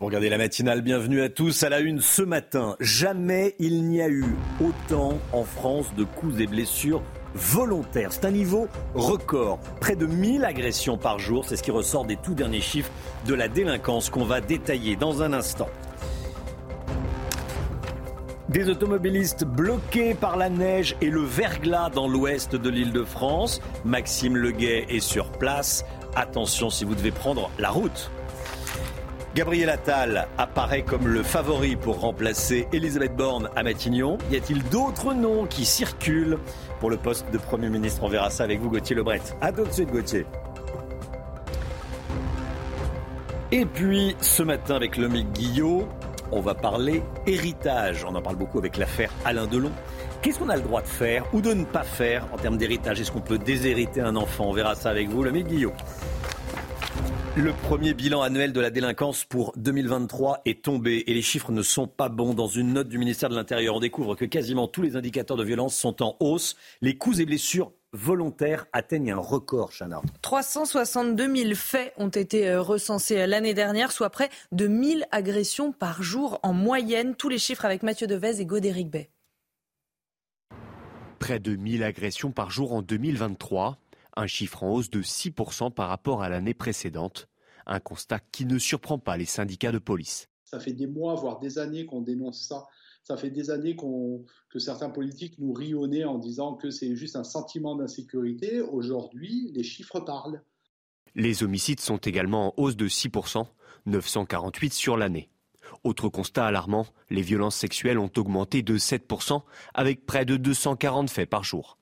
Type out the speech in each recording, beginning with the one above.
Pour regarder la matinale, bienvenue à tous à la une ce matin. Jamais il n'y a eu autant en France de coups et blessures volontaires. C'est un niveau record. Près de 1000 agressions par jour, c'est ce qui ressort des tout derniers chiffres de la délinquance qu'on va détailler dans un instant. Des automobilistes bloqués par la neige et le verglas dans l'ouest de l'île de France. Maxime Leguet est sur place. Attention si vous devez prendre la route. Gabriel Attal apparaît comme le favori pour remplacer Elisabeth Borne à Matignon. Y a-t-il d'autres noms qui circulent pour le poste de Premier ministre? On verra ça avec vous, Gauthier Lebret. A tout de suite, Gauthier. Et puis, ce matin, avec Lomique Guillot, on va parler héritage. On en parle beaucoup avec l'affaire Alain Delon. Qu'est-ce qu'on a le droit de faire ou de ne pas faire en termes d'héritage? Est-ce qu'on peut déshériter un enfant? On verra ça avec vous, Lomique Guillot. Le premier bilan annuel de la délinquance pour 2023 est tombé et les chiffres ne sont pas bons. Dans une note du ministère de l'Intérieur, on découvre que quasiment tous les indicateurs de violence sont en hausse. Les coups et blessures volontaires atteignent un record, Chana. 362 000 faits ont été euh, recensés l'année dernière, soit près de 1000 agressions par jour en moyenne. Tous les chiffres avec Mathieu Devez et Godéric Bay. Près de 1000 agressions par jour en 2023 un chiffre en hausse de 6% par rapport à l'année précédente, un constat qui ne surprend pas les syndicats de police. Ça fait des mois, voire des années qu'on dénonce ça. Ça fait des années que certains politiques nous rionnaient en disant que c'est juste un sentiment d'insécurité. Aujourd'hui, les chiffres parlent. Les homicides sont également en hausse de 6%, 948 sur l'année. Autre constat alarmant, les violences sexuelles ont augmenté de 7%, avec près de 240 faits par jour.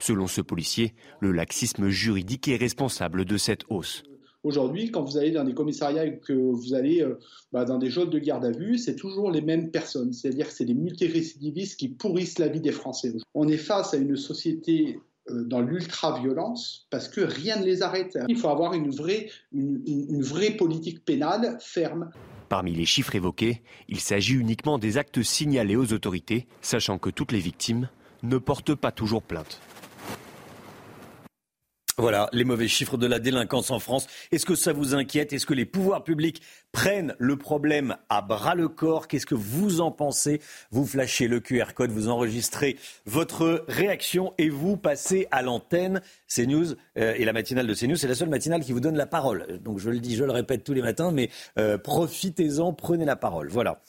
Selon ce policier, le laxisme juridique est responsable de cette hausse. Aujourd'hui, quand vous allez dans des commissariats et que vous allez euh, bah, dans des jaunes de garde à vue, c'est toujours les mêmes personnes. C'est-à-dire que c'est des multirécidivistes qui pourrissent la vie des Français. On est face à une société euh, dans l'ultra-violence parce que rien ne les arrête. Il faut avoir une vraie, une vraie politique pénale ferme. Parmi les chiffres évoqués, il s'agit uniquement des actes signalés aux autorités, sachant que toutes les victimes ne portent pas toujours plainte. Voilà les mauvais chiffres de la délinquance en France. Est-ce que ça vous inquiète? Est-ce que les pouvoirs publics prennent le problème à bras le corps? Qu'est-ce que vous en pensez? Vous flashez le QR code, vous enregistrez votre réaction et vous passez à l'antenne. CNews euh, et la matinale de CNews, c'est la seule matinale qui vous donne la parole. Donc je le dis, je le répète tous les matins, mais euh, profitez-en, prenez la parole. Voilà.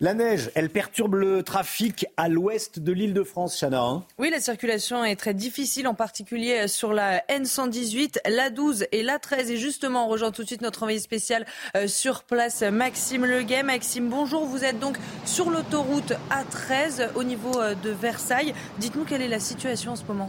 La neige, elle perturbe le trafic à l'ouest de l'île de France, Chana. Hein. oui, la circulation est très difficile, en particulier sur la N118, la 12 et la 13. Et justement, on rejoint tout de suite notre envoyé spécial euh, sur place, Maxime Leguet. Maxime, bonjour. Vous êtes donc sur l'autoroute A13 au niveau euh, de Versailles. Dites-nous quelle est la situation en ce moment.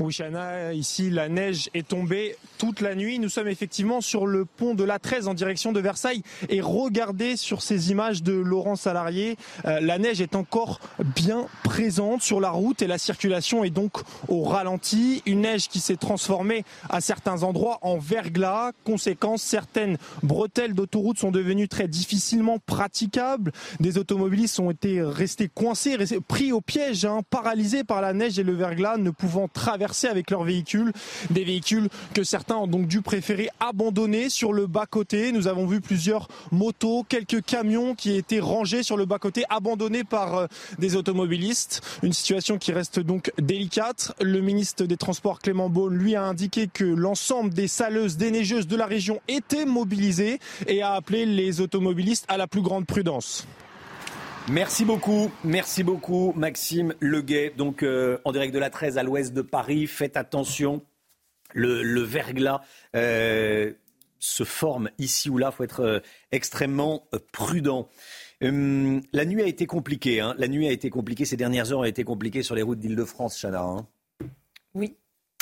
Oui, Chana, ici, la neige est tombée toute la nuit. Nous sommes effectivement sur le pont de l'A13 en direction de Versailles. Et regardez sur ces images de Laurent Salarié, euh, la neige est encore bien présente sur la route et la circulation est donc au ralenti. Une neige qui s'est transformée à certains endroits en verglas. Conséquence, certaines bretelles d'autoroute sont devenues très difficilement praticables. Des automobilistes ont été restés coincés, pris au piège, hein, paralysés par la neige et le verglas, ne pouvant traverser avec leurs véhicules. Des véhicules que certains ont donc dû préférer abandonner sur le bas-côté. Nous avons vu plusieurs motos, quelques camions qui étaient rangés sur le bas-côté, abandonnés par euh, des automobilistes. Une situation qui reste donc délicate. Le ministre des Transports Clément Beaune lui a indiqué que l'ensemble des saleuses, des neigeuses de la région étaient mobilisées et a appelé les automobilistes à la plus grande prudence. Merci beaucoup, merci beaucoup Maxime Leguet. Donc euh, en direct de la 13 à l'ouest de Paris, faites attention, le, verglas euh, se forme ici ou là, il faut être euh, extrêmement prudent. Hum, la nuit a été compliquée, hein. la nuit a été compliquée, ces dernières heures ont été compliquées sur les routes d'Île-de-France, Chana. Hein. Oui,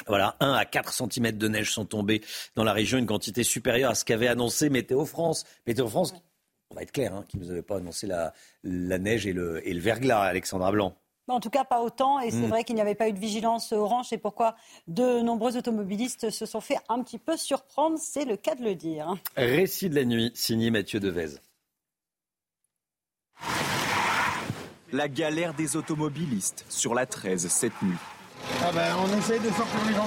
Voilà, 1 à 4 cm de neige sont tombés dans la région, une quantité supérieure à ce qu'avait annoncé Météo France. Météo France, on va être clair, hein, qui ne nous avait pas annoncé la, neige et le, et le verglas, Alexandra Blanc. En tout cas, pas autant. Et c'est mm. vrai qu'il n'y avait pas eu de vigilance orange. C'est pourquoi de nombreux automobilistes se sont fait un petit peu surprendre. C'est le cas de le dire. Récit de la nuit, signé Mathieu Devez. La galère des automobilistes sur la 13 cette nuit. Ah ben, on essaye de sortir les gens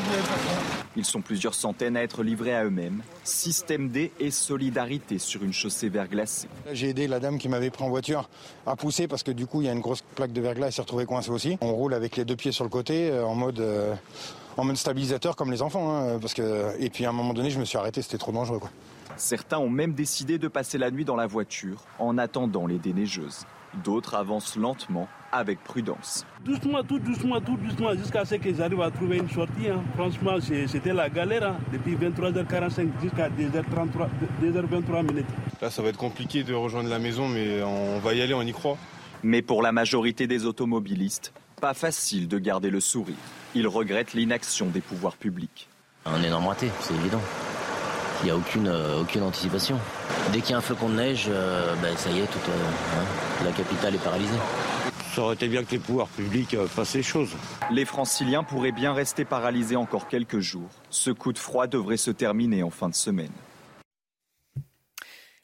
Ils sont plusieurs centaines à être livrés à eux-mêmes. Système D et solidarité sur une chaussée verglacée. J'ai aidé la dame qui m'avait pris en voiture à pousser parce que du coup il y a une grosse plaque de verglas, elle s'est retrouvée coincée aussi. On roule avec les deux pieds sur le côté euh, en mode euh, en mode stabilisateur comme les enfants. Hein, parce que et puis à un moment donné je me suis arrêté, c'était trop dangereux quoi. Certains ont même décidé de passer la nuit dans la voiture en attendant les déneigeuses. D'autres avancent lentement, avec prudence. Doucement, tout doucement, tout doucement, jusqu'à ce qu'ils arrivent à trouver une sortie. Hein. Franchement, c'était la galère hein. depuis 23h45 jusqu'à 2h23 minutes. Là, ça va être compliqué de rejoindre la maison, mais on va y aller, on y croit. Mais pour la majorité des automobilistes, pas facile de garder le sourire. Ils regrettent l'inaction des pouvoirs publics. Un énorme raté, c'est évident. Il n'y a aucune, euh, aucune anticipation. Dès qu'il y a un flocon de neige, euh, ben, ça y est, toute euh, hein, la capitale est paralysée. Ça aurait été bien que les pouvoirs publics fassent les choses. Les franciliens pourraient bien rester paralysés encore quelques jours. Ce coup de froid devrait se terminer en fin de semaine.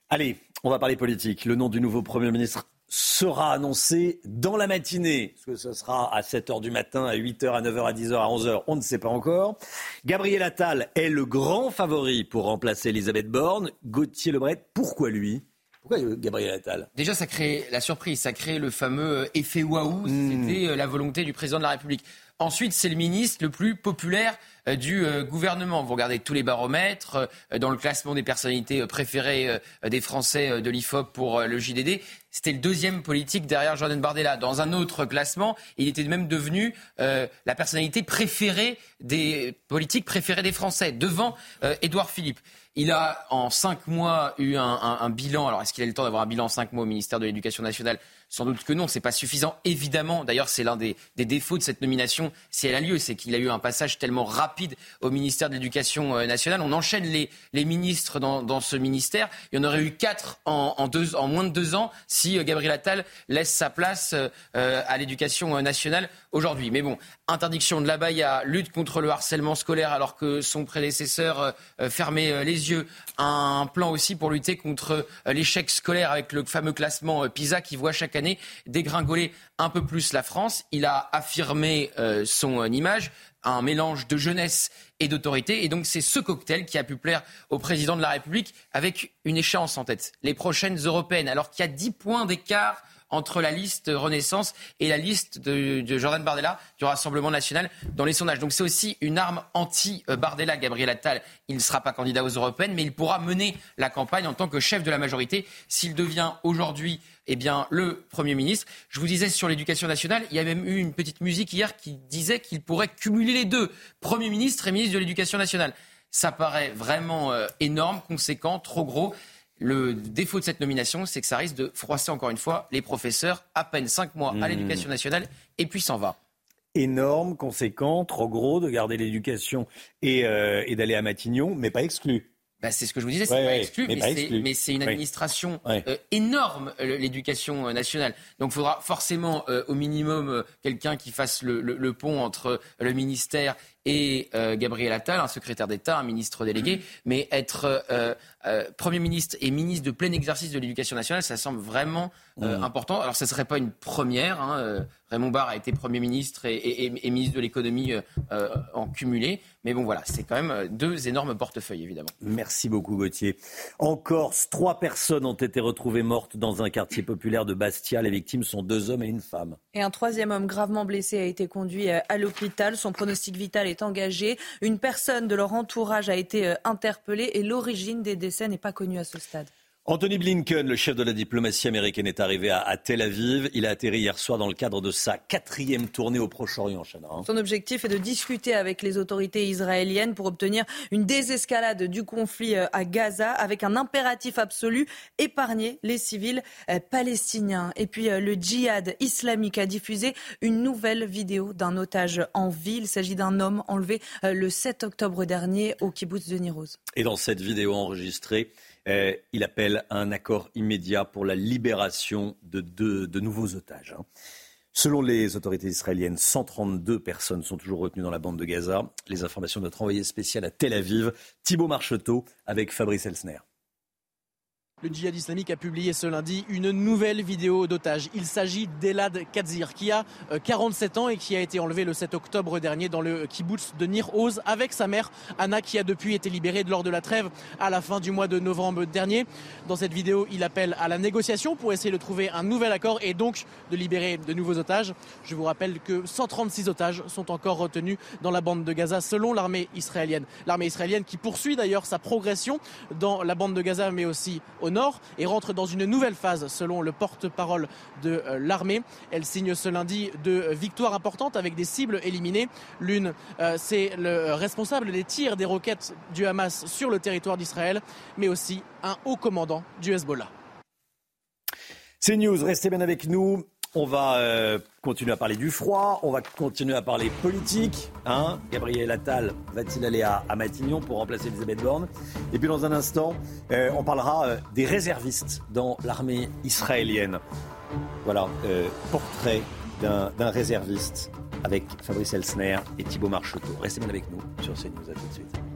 Allez, on va parler politique. Le nom du nouveau Premier ministre sera annoncé dans la matinée. Est-ce que ce sera à 7h du matin, à 8h, à 9h, à 10h, à 11h On ne sait pas encore. Gabriel Attal est le grand favori pour remplacer Elisabeth Borne. Gauthier Lebret, pourquoi lui? Pourquoi Gabriel Attal? Déjà, ça crée la surprise, ça crée le fameux effet waouh. Hmm. C'était euh, la volonté du président de la République. Ensuite, c'est le ministre le plus populaire euh, du euh, gouvernement. Vous regardez tous les baromètres euh, dans le classement des personnalités préférées des Français de l'IFOP pour le JDD. C'était le deuxième politique derrière Jordan Bardella. Dans un autre classement, il était même devenu la personnalité préférée des politiques préférées des Français, devant Édouard Philippe. Il a en cinq mois eu un, un bilan. Alors, est-ce qu'il a le temps d'avoir un bilan en cinq mois au ministère de l'Éducation nationale? Sans doute que non, c'est pas suffisant. Évidemment, d'ailleurs, c'est l'un des, défauts de cette nomination, si elle a lieu, c'est qu'il a eu un passage tellement rapide au ministère de l'Éducation euh, nationale. On enchaîne les, ministres dans, ce ministère. Il y en aurait eu quatre en, moins de deux ans si euh, Gabriel Attal laisse sa place euh, à l'éducation nationale aujourd'hui. Mais bon, interdiction de la baïa, lutte contre le harcèlement scolaire alors que son prédécesseur fermait les yeux, un plan aussi pour lutter contre l'échec scolaire avec le fameux classement PISA qui voit chaque année dégringoler un peu plus la France. Il a affirmé euh, son euh, image, un mélange de jeunesse et d'autorité. Et donc c'est ce cocktail qui a pu plaire au président de la République avec une échéance en tête, les prochaines européennes, alors qu'il y a 10 points d'écart entre la liste Renaissance et la liste de, Jordan Bardella du Rassemblement national dans les sondages. Donc c'est aussi une arme anti-Bardella, Gabriel Attal. Il ne sera pas candidat aux européennes, mais il pourra mener la campagne en tant que chef de la majorité s'il devient aujourd'hui eh bien, le Premier ministre. Je vous disais sur l'éducation nationale, il y a même eu une petite musique hier qui disait qu'il pourrait cumuler les deux, Premier ministre et ministre de l'Éducation nationale. Ça paraît vraiment euh, énorme, conséquent, trop gros. Le défaut de cette nomination, c'est que ça risque de froisser encore une fois les professeurs, à peine cinq mois à mmh. l'éducation nationale, et puis s'en va énorme, conséquent, trop gros de garder l'éducation et, euh, et d'aller à Matignon, mais pas exclu. Bah, c'est ce que je vous disais, c'est pas, exclu, mais, c'est une administration euh, énorme, euh, l'éducation euh, nationale. Donc il faudra forcément au minimum quelqu'un qui fasse le, pont entre le ministère et Gabriel Attal, un secrétaire d'État, un ministre délégué, mais être Premier ministre et ministre de plein exercice de l'éducation nationale, ça semble vraiment mmh. important. Alors ce ne serait pas une première. Hein, Raymond Barre a été Premier ministre et, ministre de l'économie en cumulé. Mais bon, voilà, c'est quand même deux énormes portefeuilles, évidemment. Merci beaucoup, Gauthier. En Corse, trois personnes ont été retrouvées mortes dans un quartier populaire de Bastia. Les victimes sont deux hommes et une femme. Et un troisième homme gravement blessé a été conduit euh, à l'hôpital. Son pronostic vital est engagé. Une personne de leur entourage a été euh, interpellée et l'origine des décès n'est pas connue à ce stade. Anthony Blinken, le chef de la diplomatie américaine, est arrivé à, Tel Aviv. Il a atterri hier soir dans le cadre de sa quatrième tournée au Proche-Orient, hein. Son objectif est de discuter avec les autorités israéliennes pour obtenir une désescalade du conflit euh, à Gaza avec un impératif absolu, épargner les civils euh, palestiniens. Et puis euh, le djihad islamique a diffusé une nouvelle vidéo d'un otage en ville. Il s'agit d'un homme enlevé le 7 octobre dernier au kibbutz de Niroz. Et dans cette vidéo enregistrée, euh, il appelle à un accord immédiat pour la libération de, de, nouveaux otages. Hein. Selon les autorités israéliennes, 132 personnes sont toujours retenues dans la bande de Gaza. Les informations de notre envoyé spécial à Tel Aviv, Thibault Marcheteau, avec Fabrice Elsner. Le djihad islamique a publié ce lundi une nouvelle vidéo d'otage. Il s'agit d'Elad Kadzir qui a 47 euh, ans et qui a été enlevé le 7 octobre dernier dans le kibbutz de Nir Oz avec sa mère Anna qui a depuis été libérée lors de la trêve à la fin du mois de novembre dernier. Dans cette vidéo, il appelle à la négociation pour essayer de trouver un nouvel accord et donc de libérer de nouveaux otages. Je vous rappelle que 136 otages sont encore retenus dans la bande de Gaza selon l'armée israélienne. L'armée israélienne qui poursuit d'ailleurs sa progression dans la bande de Gaza mais aussi au nord et rentre dans une nouvelle phase selon le porte-parole de euh, l'armée. Elle signe ce lundi deux victoires importantes avec des cibles éliminées. L'une, euh, c'est le responsable des tirs des roquettes du Hamas sur le territoire d'Israël, mais aussi un haut commandant du Hezbollah. C'est News, restez bien avec nous. On va euh, continuer à parler du froid, on va continuer à parler politique. Hein Gabriel Attal va-t-il aller à, Matignon pour remplacer Elisabeth Borne? Et puis dans un instant, euh, on parlera euh, des réservistes dans l'armée israélienne. Voilà, portrait d'un réserviste avec Fabrice Elsner et Thibault Marcheteau. Restez bien avec nous sur CNews. À tout de suite.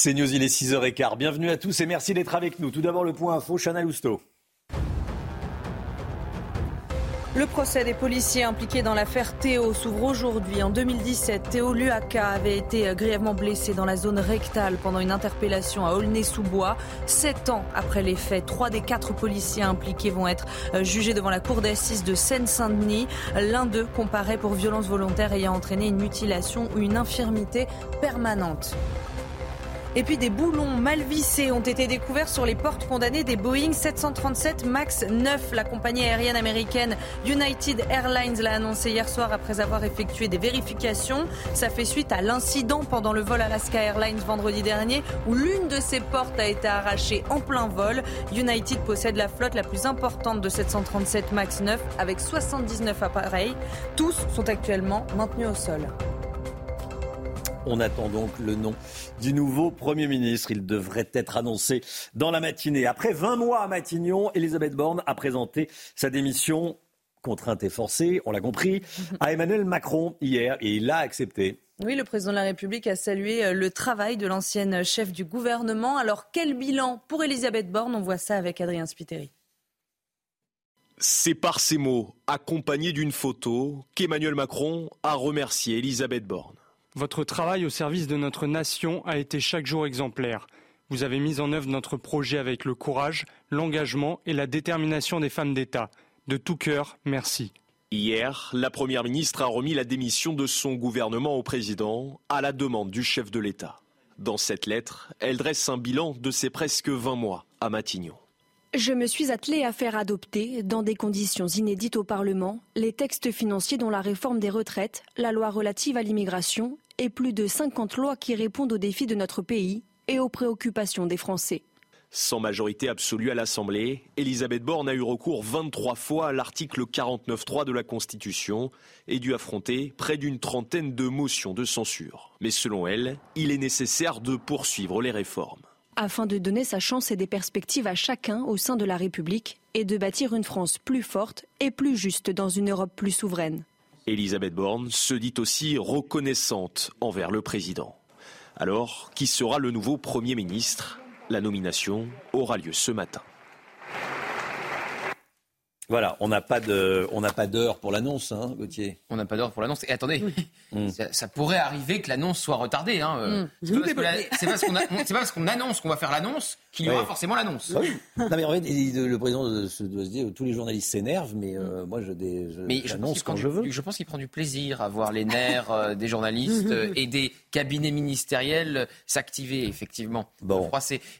C'est News, il est 6h15. Bienvenue à tous et merci d'être avec nous. Tout d'abord, le point info, Chana Lousteau. Le procès des policiers impliqués dans l'affaire Théo s'ouvre aujourd'hui. En 2017, Théo Luaka avait été grièvement blessé dans la zone rectale pendant une interpellation à Aulnay-sous-Bois. Sept ans après les faits, trois des quatre policiers impliqués vont être jugés devant la cour d'assises de Seine-Saint-Denis. L'un d'eux comparaît pour violence volontaire ayant entraîné une mutilation ou une infirmité permanente. Et puis des boulons mal vissés ont été découverts sur les portes condamnées des Boeing 737 MAX 9. La compagnie aérienne américaine United Airlines l'a annoncé hier soir après avoir effectué des vérifications. Ça fait suite à l'incident pendant le vol Alaska Airlines vendredi dernier où l'une de ses portes a été arrachée en plein vol. United possède la flotte la plus importante de 737 MAX 9 avec 79 appareils. Tous sont actuellement maintenus au sol. On attend donc le nom du nouveau Premier ministre. Il devrait être annoncé dans la matinée. Après 20 mois à Matignon, Elisabeth Borne a présenté sa démission contrainte et forcée, on l'a compris, à Emmanuel Macron hier et il l'a accepté. Oui, le président de la République a salué euh, le travail de l'ancienne chef du gouvernement. Alors quel bilan pour Elisabeth Borne? On voit ça avec Adrien Spiteri. C'est par ces mots, accompagnés d'une photo, qu'Emmanuel Macron a remercié Elisabeth Borne. Votre travail au service de notre nation a été chaque jour exemplaire. Vous avez mis en œuvre notre projet avec le courage, l'engagement et la détermination des femmes d'État. De tout cœur, merci. Hier, la Première ministre a remis la démission de son gouvernement au président à la demande du chef de l'État. Dans cette lettre, elle dresse un bilan de ses presque 20 mois à Matignon. Je me suis attelée à faire adopter, dans des conditions inédites au Parlement, les textes financiers dont la réforme des retraites, la loi relative à l'immigration et plus de 50 lois qui répondent aux défis de notre pays et aux préoccupations des Français. Sans majorité absolue à l'Assemblée, Elisabeth Borne a eu recours 23 fois à l'article 49.3 de la Constitution et dû affronter près d'une trentaine de motions de censure. Mais selon elle, il est nécessaire de poursuivre les réformes. Afin de donner sa chance et des perspectives à chacun au sein de la République et de bâtir une France plus forte et plus juste dans une Europe plus souveraine. Elisabeth Borne se dit aussi reconnaissante envers le président. Alors, qui sera le nouveau Premier ministre? La nomination aura lieu ce matin. Voilà, on n'a pas de, on n'a pas d'heure pour l'annonce, hein, Gauthier. On n'a pas d'heure pour l'annonce. Et attendez, mm. ça, pourrait arriver que l'annonce soit retardée. Hein. Euh. Mm. C'est pas, parce qu'on annonce qu'on va faire l'annonce qu'il y aura forcément l'annonce. Oui. non mais en fait, le président doit se dire tous les journalistes s'énervent, mais euh, mm. moi je, je, quand je veux. Je pense qu'il prend du plaisir à voir les nerfs euh, des journalistes et des cabinets ministériels s'activer effectivement. Bon.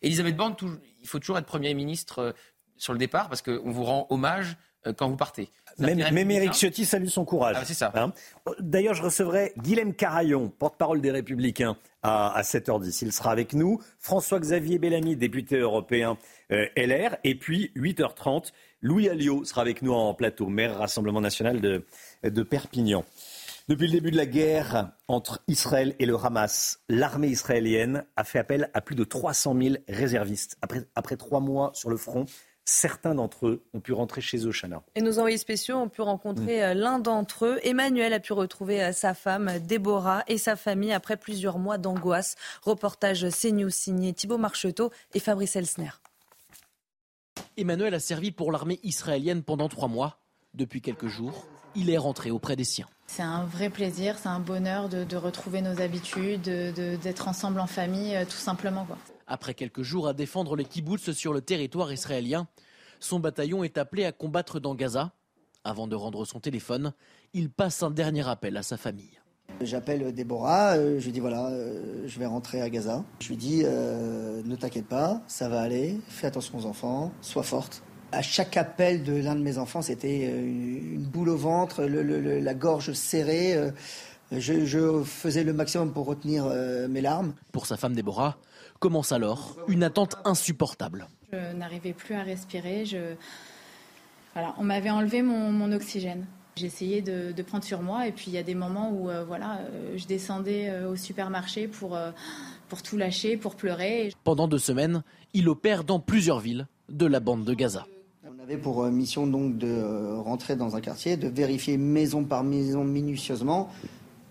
Elisabeth Borne, il faut toujours être Premier ministre sur le départ parce qu'on vous rend hommage euh, quand vous partez. Même, Eric Ciotti salue son courage. Ah, c'est ça. Hein. D'ailleurs, je recevrai Guilhem Carayon, porte-parole des Républicains, à, 7h10. Il sera avec nous. François-Xavier Bellamy, député européen euh, LR. Et puis, 8h30, Louis Alliot sera avec nous en plateau, maire Rassemblement national de, de Perpignan. Depuis le début de la guerre entre Israël et le Hamas, l'armée israélienne a fait appel à plus de 300 000 réservistes. Après, après trois mois sur le front, certains d'entre eux ont pu rentrer chez eux, Chana. Et nos envoyés spéciaux ont pu rencontrer mm. euh, l'un d'entre eux. Emmanuel a pu retrouver euh, sa femme, Déborah, et sa famille après plusieurs mois d'angoisse. Reportage CNews signé Thibault Marcheteau et Fabrice Elsner. Emmanuel a servi pour l'armée israélienne pendant trois mois. Depuis quelques jours, il est rentré auprès des siens. C'est un vrai plaisir, c'est un bonheur de, retrouver nos habitudes, d'être ensemble en famille, euh, tout simplement. Quoi. Après quelques jours à défendre les kibbutz sur le territoire israélien, son bataillon est appelé à combattre dans Gaza. Avant de rendre son téléphone, il passe un dernier appel à sa famille. J'appelle Déborah, euh, je lui dis voilà, euh, je vais rentrer à Gaza. Je lui dis euh, ne t'inquiète pas, ça va aller, fais attention aux enfants, sois forte. À chaque appel de l'un de mes enfants, c'était une boule au ventre, la gorge serrée. Je, je, faisais le maximum pour retenir mes larmes. Pour sa femme Déborah, Commence alors une attente insupportable. Je n'arrivais plus à respirer. Je... Voilà, on m'avait enlevé mon, oxygène. J'essayais de, de, prendre sur moi et puis il y a des moments où euh, voilà, euh, je descendais euh, au supermarché pour, pour tout lâcher, pour pleurer. Pendant deux semaines, il opère dans plusieurs villes de la bande de Gaza. On avait pour mission donc de rentrer dans un quartier, de vérifier maison par maison minutieusement,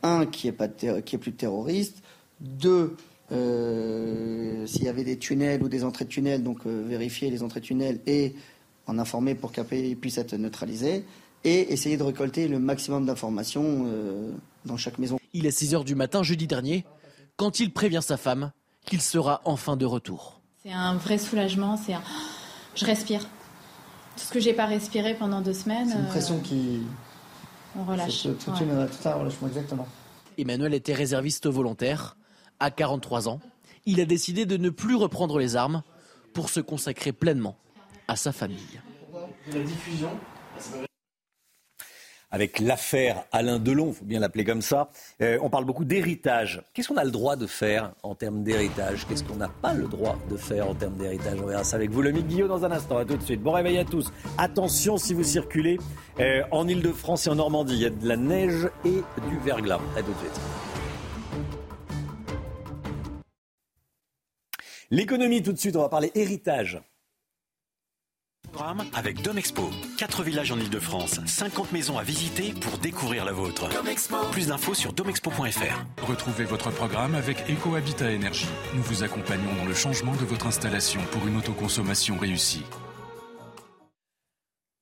un, qui n'y ait, plus de terroristes, deux, euh, s'il y avait des tunnels ou des entrées de tunnels, donc euh, vérifier les entrées de tunnels et en informer pour qu'après puisse être neutralisé et essayer de récolter le maximum d'informations euh, dans chaque maison. Il est 6 heures du matin jeudi dernier quand il prévient sa femme qu'il sera enfin de retour. C'est un vrai soulagement, c'est je respire. Tout ce que j'ai pas respiré pendant deux semaines. C'est une pression qui. On relâche. Tout, tout, tout un relâchement, exactement. Emmanuel était réserviste volontaire à 43 ans, il a décidé de ne plus reprendre les armes pour se consacrer pleinement à sa famille. avec l'affaire Alain Delon, faut bien l'appeler comme ça. Euh, on parle beaucoup d'héritage. Qu'est-ce qu'on a le droit de faire en termes d'héritage? Qu'est-ce qu'on n'a pas le droit de faire en termes d'héritage? On verra ça avec vous, le Guillaume, dans un instant. À tout de suite. Bon réveil à tous. Attention si vous circulez euh, en Ile-de-France et en Normandie. Il y a de la neige et du verglas. À tout de suite. L'économie tout de suite, on va parler héritage. Avec Domexpo. 4 villages en Ile-de-France, 50 maisons à visiter pour découvrir la vôtre. Plus d'infos sur domexpo.fr. Retrouvez votre programme avec EcoHabitat Énergie. Nous vous accompagnons dans le changement de votre installation pour une autoconsommation réussie.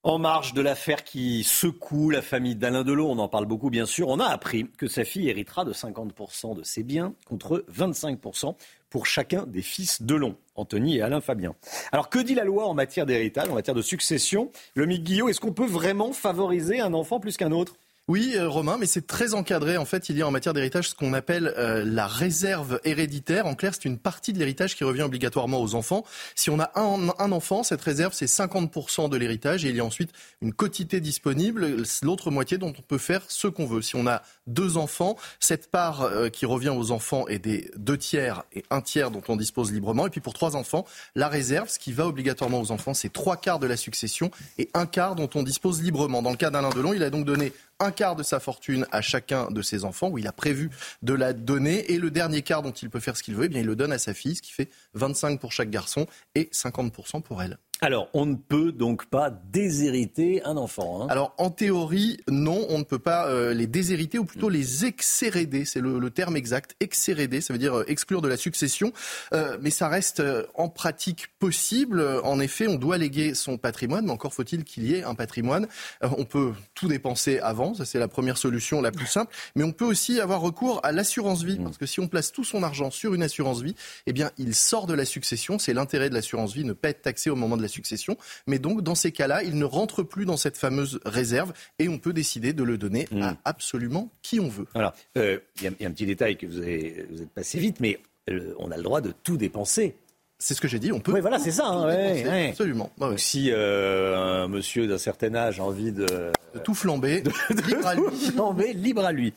En marge de l'affaire qui secoue la famille d'Alain Delon, on en parle beaucoup bien sûr, on a appris que sa fille héritera de 50% de ses biens contre 25% pour chacun des fils Delon, Anthony et Alain Fabien. Alors que dit la loi en matière d'héritage, en matière de succession? Le Guillot, est-ce qu'on peut vraiment favoriser un enfant plus qu'un autre? Oui, euh, Romain, mais c'est très encadré. En fait, il y a en matière d'héritage ce qu'on appelle euh, la réserve héréditaire. En clair, c'est une partie de l'héritage qui revient obligatoirement aux enfants. Si on a un, un enfant, cette réserve, c'est 50% de l'héritage et il y a ensuite une quotité disponible, l'autre moitié dont on peut faire ce qu'on veut. Si on a deux enfants, cette part euh, qui revient aux enfants est des deux tiers et un tiers dont on dispose librement. Et puis pour trois enfants, la réserve, ce qui va obligatoirement aux enfants, c'est trois quarts de la succession et un quart dont on dispose librement. Dans le cas d'Alain Delon, il a donc donné un quart de sa fortune à chacun de ses enfants, où il a prévu de la donner, et le dernier quart dont il peut faire ce qu'il veut, eh bien, il le donne à sa fille, ce qui fait 25 pour chaque garçon et 50% pour elle. Alors, on ne peut donc pas déshériter un enfant. Hein. Alors, en théorie, non, on ne peut pas euh, les déshériter ou plutôt les exhéréder. C'est le, terme exact. Exhéréder, ça veut dire euh, exclure de la succession. Euh, mais ça reste en pratique possible. En effet, on doit léguer son patrimoine, mais encore faut-il qu'il y ait un patrimoine. on peut tout dépenser avant, ça c'est la première solution la plus simple. Mais on peut aussi avoir recours à l'assurance vie, parce que si on place tout son argent sur une assurance vie, eh bien, il sort de la succession. C'est l'intérêt de l'assurance vie, ne pas être taxé au moment de la succession. Mais donc, dans ces cas-là, il ne rentre plus dans cette fameuse réserve et on peut décider de le donner à hmm. absolument qui on veut. Voilà. Euh, il y, a un petit détail que vous, avez, vous êtes passé vite, mais euh, on a le droit de tout dépenser. C'est ce que j'ai dit, on peut. Oui, voilà, c'est ça. Hein, absolument. Si euh, un monsieur d'un certain âge a envie de, de tout flamber, libre, à lui. flamber libre à lui.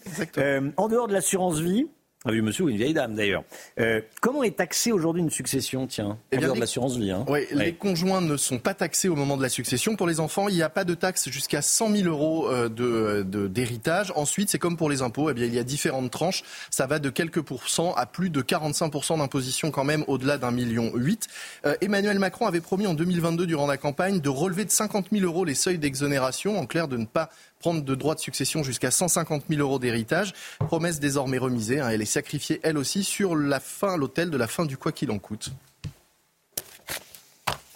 en dehors de l'assurance vie, un vieux monsieur ou une vieille dame d'ailleurs. Euh, comment est taxée aujourd'hui une succession, tiens, eh de l'assurance vie hein Oui, les conjoints ne sont pas taxés au moment de la succession. Pour les enfants, il n'y a pas de taxe jusqu'à 100 000 euros euh, de, d'héritage. Ensuite, c'est comme pour les impôts, eh bien, il y a différentes tranches. Ça va de quelques pourcents à plus de 45 d'imposition quand même, au-delà d'un million huit. Euh, Emmanuel Macron avait promis en 2022, durant la campagne, de relever de 50 000 euros les seuils d'exonération, en clair de ne pas prendre de droits de succession jusqu'à 150 000 euros d'héritage. Promesse désormais remisée. Hein. elle est sacrifiée, elle aussi, sur la fin, l'hôtel de la fin du quoi qu'il en coûte.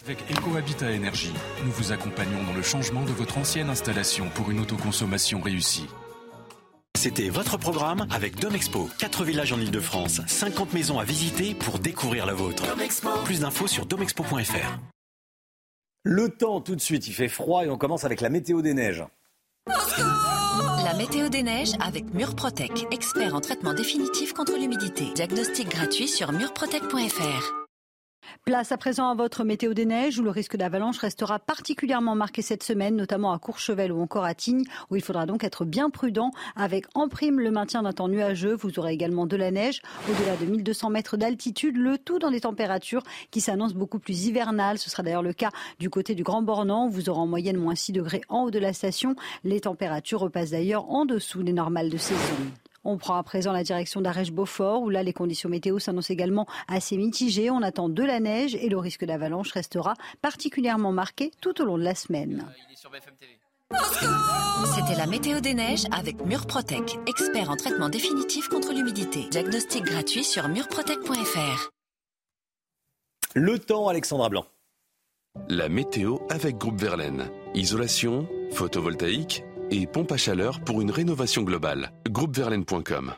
Avec EcoHabitat Énergie, nous vous accompagnons dans le changement de votre ancienne installation pour une autoconsommation réussie. C'était votre programme avec Domexpo. 4 villages en Ile-de-France, 50 maisons à visiter pour découvrir la vôtre. Plus d'infos sur domexpo.fr. Le temps tout de suite, il fait froid et on commence avec la météo des neiges. La météo des neiges avec Murprotec, expert en traitement définitif contre l'humidité. Diagnostic gratuit sur murprotec.fr. Place à présent à votre météo des neiges où le risque d'avalanche restera particulièrement marqué cette semaine, notamment à Courchevel ou encore à Tignes, où il faudra donc être bien prudent avec en prime le maintien d'un temps nuageux. Vous aurez également de la neige au-delà de 1200 mètres d'altitude, le tout dans des températures qui s'annoncent beaucoup plus hivernales. Ce sera d'ailleurs le cas du côté du Grand Bornand. Vous aurez en moyenne moins 6 degrés en haut de la station. Les températures repassent d'ailleurs en dessous des normales de saison. On prend à présent la direction d'Arèche-Beaufort, où là, les conditions météo s'annoncent également assez mitigées. On attend de la neige et le risque d'avalanche restera particulièrement marqué tout au long de la semaine. C'était la météo des neiges avec Murprotec, expert en traitement définitif contre l'humidité. Diagnostic gratuit sur murprotec.fr. Le temps, Alexandra Blanc. La météo avec Groupe Verlaine. Isolation, photovoltaïque, et pompe à chaleur pour une rénovation globale. Groupeverlaine.com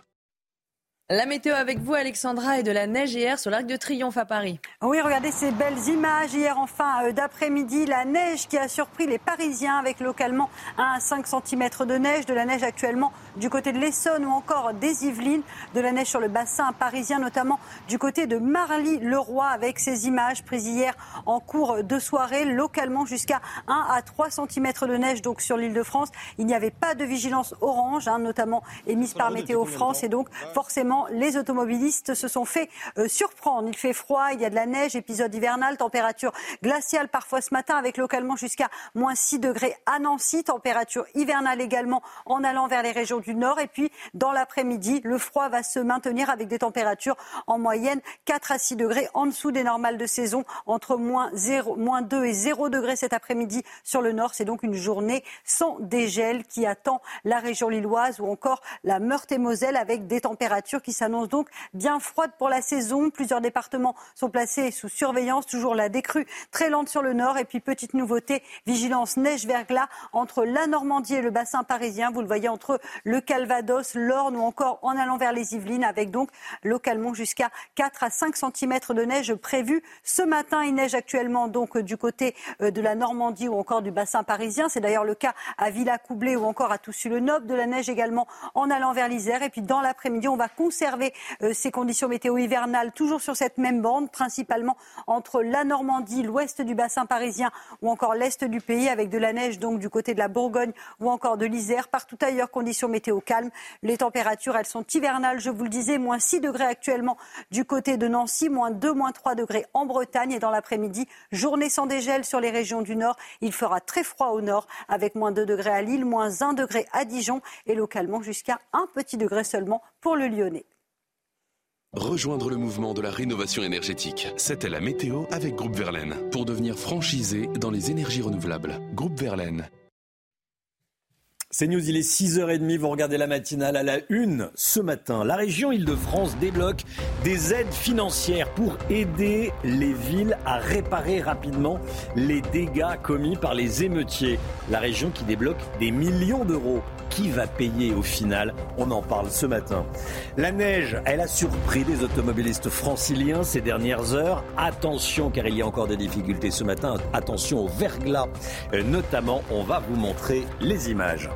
la météo avec vous, Alexandra, et de la neige hier sur l'Arc de Triomphe à Paris. Oui, regardez ces belles images hier en fin euh, d'après-midi. La neige qui a surpris les Parisiens avec localement 1 à 5 cm de neige. De la neige actuellement du côté de l'Essonne ou encore des Yvelines. De la neige sur le bassin parisien, notamment du côté de Marly-le-Roi avec ces images prises hier en cours de soirée. Localement jusqu'à 1 à 3 cm de neige donc sur l'île de France. Il n'y avait pas de vigilance orange, hein, notamment émise par Météo France. Et donc forcément les automobilistes se sont fait euh, surprendre. Il fait froid, il y a de la neige, épisode hivernal, température glaciale parfois ce matin avec localement jusqu'à moins 6 degrés à Nancy, température hivernale également en allant vers les régions du nord. Et puis dans l'après-midi, le froid va se maintenir avec des températures en moyenne 4 à 6 degrés en dessous des normales de saison, entre moins, 0, moins 2 et 0 degrés cet après-midi sur le nord. C'est donc une journée sans dégel qui attend la région lilloise ou encore la Meurthe-et-Moselle avec des températures qui s'annonce donc bien froide pour la saison. Plusieurs départements sont placés sous surveillance. Toujours la décrue très lente sur le nord. Et puis, petite nouveauté, vigilance neige-verglas entre la Normandie et le bassin parisien. Vous le voyez entre le Calvados, l'Orne ou encore en allant vers les Yvelines avec donc localement jusqu'à 4 à 5 cm de neige prévue. Ce matin, il neige actuellement donc du côté euh, de la Normandie ou encore du bassin parisien. C'est d'ailleurs le cas à Villacoublay ou encore à Toussus-le-Noble. De la neige également en allant vers l'Isère. Et puis dans l'après-midi, on va conserver euh, ces conditions météo hivernales toujours sur cette même bande, principalement entre la Normandie, l'ouest du bassin parisien ou encore l'est du pays, avec de la neige donc du côté de la Bourgogne ou encore de l'Isère. Partout ailleurs, conditions météo calmes. Les températures, elles sont hivernales, je vous le disais, moins 6 degrés actuellement du côté de Nancy, moins 2, moins 3 degrés en Bretagne. Et dans l'après-midi, journée sans dégel sur les régions du nord. Il fera très froid au nord, avec moins 2 degrés à Lille, moins 1 degré à Dijon et localement jusqu'à un petit degré seulement pour le Lyonnais. Rejoindre le mouvement de la rénovation énergétique. C'était la météo avec Groupe Verlaine. Pour devenir franchisé dans les énergies renouvelables. Groupe Verlaine. C'est News, il est 6h30, vous regardez la matinale à la une. Ce matin, la région Île-de-France débloque des aides financières pour aider les villes à réparer rapidement les dégâts commis par les émeutiers. La région qui débloque des millions d'euros. Qui va payer au final? On en parle ce matin. La neige, elle a surpris les automobilistes franciliens ces dernières heures. Attention car il y a encore des difficultés ce matin. Attention au verglas. Euh, notamment, on va vous montrer les images.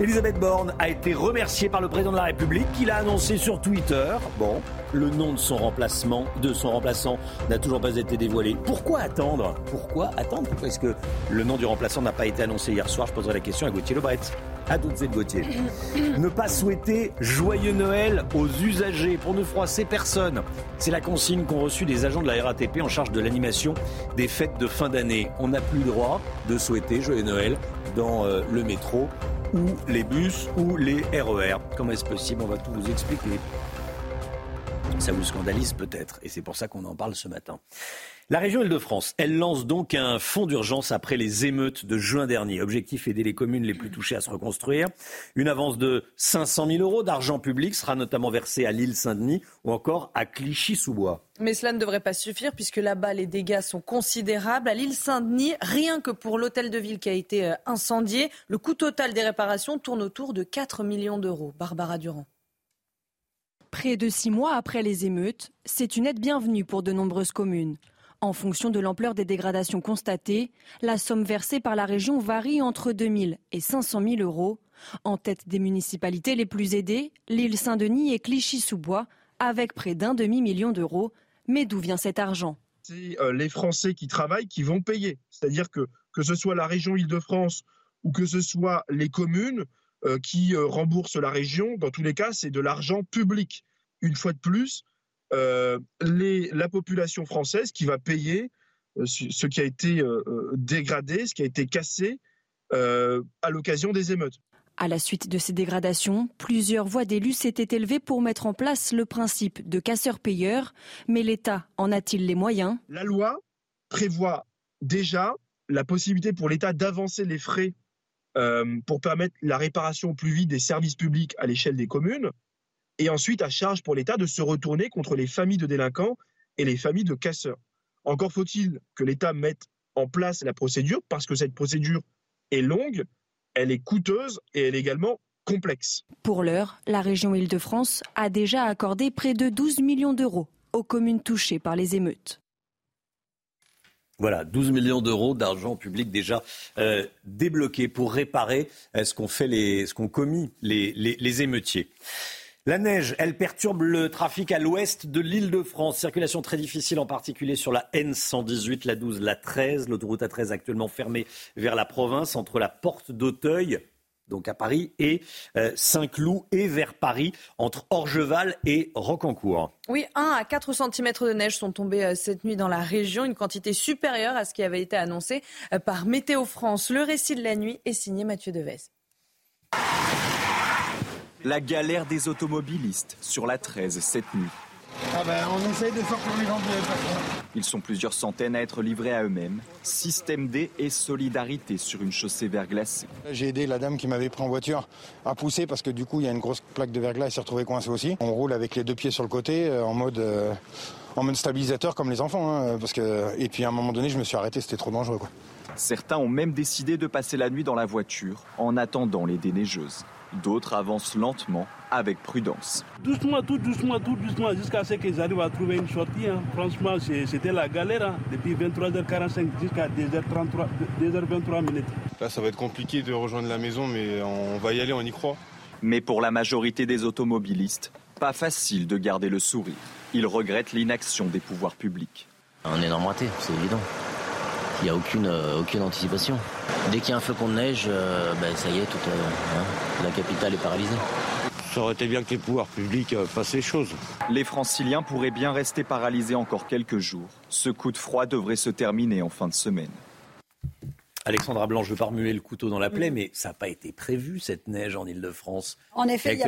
Elisabeth Borne a été remerciée par le président de la République qui l'a annoncé sur Twitter. Bon, le nom de son remplacement, de son remplaçant, n'a toujours pas été dévoilé. Pourquoi attendre? Pourquoi attendre? Pourquoi est-ce que le nom du remplaçant n'a pas été annoncé hier soir? Je poserai la question à Gauthier Lebret. À toutes et Gauthier. ne pas souhaiter joyeux Noël aux usagers pour ne froisser personne. C'est la consigne qu'ont reçue des agents de la RATP en charge de l'animation des fêtes de fin d'année. On n'a plus le droit de souhaiter joyeux Noël dans euh, le métro ou les bus ou les RER. Comment est-ce possible? On va tout vous expliquer. Ça vous scandalise peut-être, et c'est pour ça qu'on en parle ce matin. La région Île-de-France, elle lance donc un fonds d'urgence après les émeutes de juin dernier. Objectif aider les communes les plus touchées à se reconstruire. Une avance de 500 000 euros d'argent public sera notamment versée à l'île Saint-Denis ou encore à Clichy-sous-Bois. Mais cela ne devrait pas suffire puisque là-bas les dégâts sont considérables. À l'île Saint-Denis, rien que pour l'hôtel de ville qui a été euh, incendié, le coût total des réparations tourne autour de 4 millions d'euros. Barbara Durand. Près de six mois après les émeutes, c'est une aide bienvenue pour de nombreuses communes. En fonction de l'ampleur des dégradations constatées, la somme versée par la région varie entre 2 000 et 500 000 euros. En tête des municipalités les plus aidées, l'île Saint-Denis et Clichy-sous-Bois, avec près d'un demi-million d'euros. Mais d'où vient cet argent? C'est euh, les Français qui travaillent qui vont payer. C'est-à-dire que que ce soit la région Île-de-France ou que ce soit les communes, euh, qui euh, rembourse la région. Dans tous les cas, c'est de l'argent public. Une fois de plus, euh, la population française qui va payer ce qui a été dégradé, ce qui a été cassé à l'occasion des émeutes. À la suite de ces dégradations, plusieurs voix d'élus s'étaient élevées pour mettre en place le principe de casseur-payeur. Mais l'État en a-t-il les moyens? La loi prévoit déjà la possibilité pour l'État d'avancer les frais euh, pour permettre la réparation au plus vite des services publics à l'échelle des communes, et ensuite à charge pour l'État de se retourner contre les familles de délinquants et les familles de casseurs. Encore faut-il que l'État mette en place la procédure, parce que cette procédure est longue, elle est coûteuse et elle est également complexe. Pour l'heure, la région Île-de-France a déjà accordé près de 12 millions d'euros aux communes touchées par les émeutes. Voilà, 12 millions d'euros d'argent public déjà euh, débloqués pour réparer euh, ce qu'ont fait les, ce qu'ont commis les, les, émeutiers. La neige, elle perturbe le trafic à l'ouest de l'île de France. Circulation très difficile, en particulier sur la N118, la 12, la 13. L'autoroute A13 actuellement fermée vers la province entre la porte d'Auteuil donc à Paris, et euh, Saint-Cloud et vers Paris, entre Orgeval et Rocancourt. Oui, 1 à 4 cm de neige sont tombés euh, cette nuit dans la région, une quantité supérieure à ce qui avait été annoncé euh, par Météo France. Le récit de la nuit est signé Mathieu Devez. La galère des automobilistes sur la 13 cette nuit. Ah ben, on essaye de sortir les gens Ils sont plusieurs centaines à être livrés à eux-mêmes. Système D et solidarité sur une chaussée verglacée. J'ai aidé la dame qui m'avait pris en voiture à pousser parce que du coup il y a une grosse plaque de verglas et s'est retrouvée coincée aussi. On roule avec les deux pieds sur le côté euh, en mode euh, en mode stabilisateur comme les enfants. Hein, parce que et puis à un moment donné je me suis arrêté, c'était trop dangereux quoi. Certains ont même décidé de passer la nuit dans la voiture en attendant les déneigeuses. D'autres avancent lentement, avec prudence. Doucement, tout doucement, tout doucement, jusqu'à ce qu'ils arrivent à trouver une sortie. Hein. Franchement, c'était la galère hein. depuis 23h45 jusqu'à 2h33, 2h23 minutes. Là, ça va être compliqué de rejoindre la maison, mais on va y aller, on y croit. Mais pour la majorité des automobilistes, pas facile de garder le sourire. Ils regrettent l'inaction des pouvoirs publics. Un énorme raté, c'est évident. Il n'y a aucune, euh, aucune anticipation. Dès qu'il y a un flocon de neige, euh, ben, ça y est, toute, euh, hein, la capitale est paralysée. Ça aurait été bien que les pouvoirs publics fassent les choses. Les franciliens pourraient bien rester paralysés encore quelques jours. Ce coup de froid devrait se terminer en fin de semaine. Alexandra Blanc, je ne veux pas remuer le couteau dans la plaie, mais ça n'a pas été prévu, cette neige en Ile-de-France. En effet, il n'y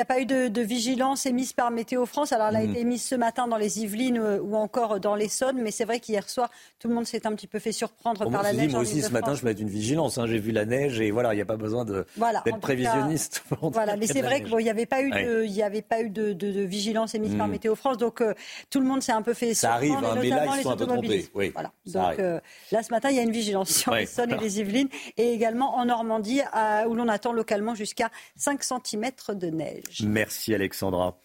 a, pas eu de vigilance émise par Météo France. Alors, elle a mm. été émise ce matin dans les Yvelines euh, ou encore dans l'Essonne, mais c'est vrai qu'hier soir, tout le monde s'est un petit peu fait surprendre par la neige. moi aussi, ce matin, je mets une vigilance. Hein. J'ai vu la neige et voilà, il n'y a pas besoin d'être prévisionniste. voilà, mais c'est vrai qu'il n'y avait pas eu, de, y avait pas eu de, vigilance émise par mm. Météo France, donc euh, tout le monde s'est un peu fait ça surprendre. Ça arrive, hein, mais là, ils sont un peu trompés. Voilà. Donc euh, là, ce matin, il y a une vigilance sur l'Essonne et les Yvelines et également en Normandie, où l'on attend localement jusqu'à 5 cm de neige. Merci Alexandra.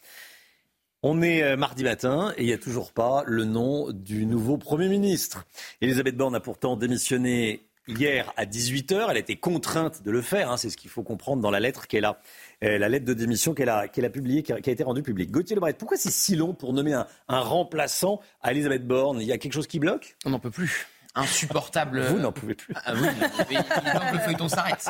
On est euh, mardi matin et il n'y a toujours pas le nom du nouveau Premier ministre. Elisabeth Borne a pourtant démissionné hier à 18h. Elle a été contrainte de le faire. Hein. c'est ce qu'il faut comprendre dans la lettre qu'elle a. Euh, la lettre de démission qu'elle a, qu'elle a publiée, qui a, été rendue publique. Gauthier Lebret, pourquoi c'est si long pour nommer un, remplaçant à Elisabeth Borne? Il y a quelque chose qui bloque? On n'en peut plus insupportable. Vous n'en pouvez plus. Ah, oui, le feuilleton s'arrête.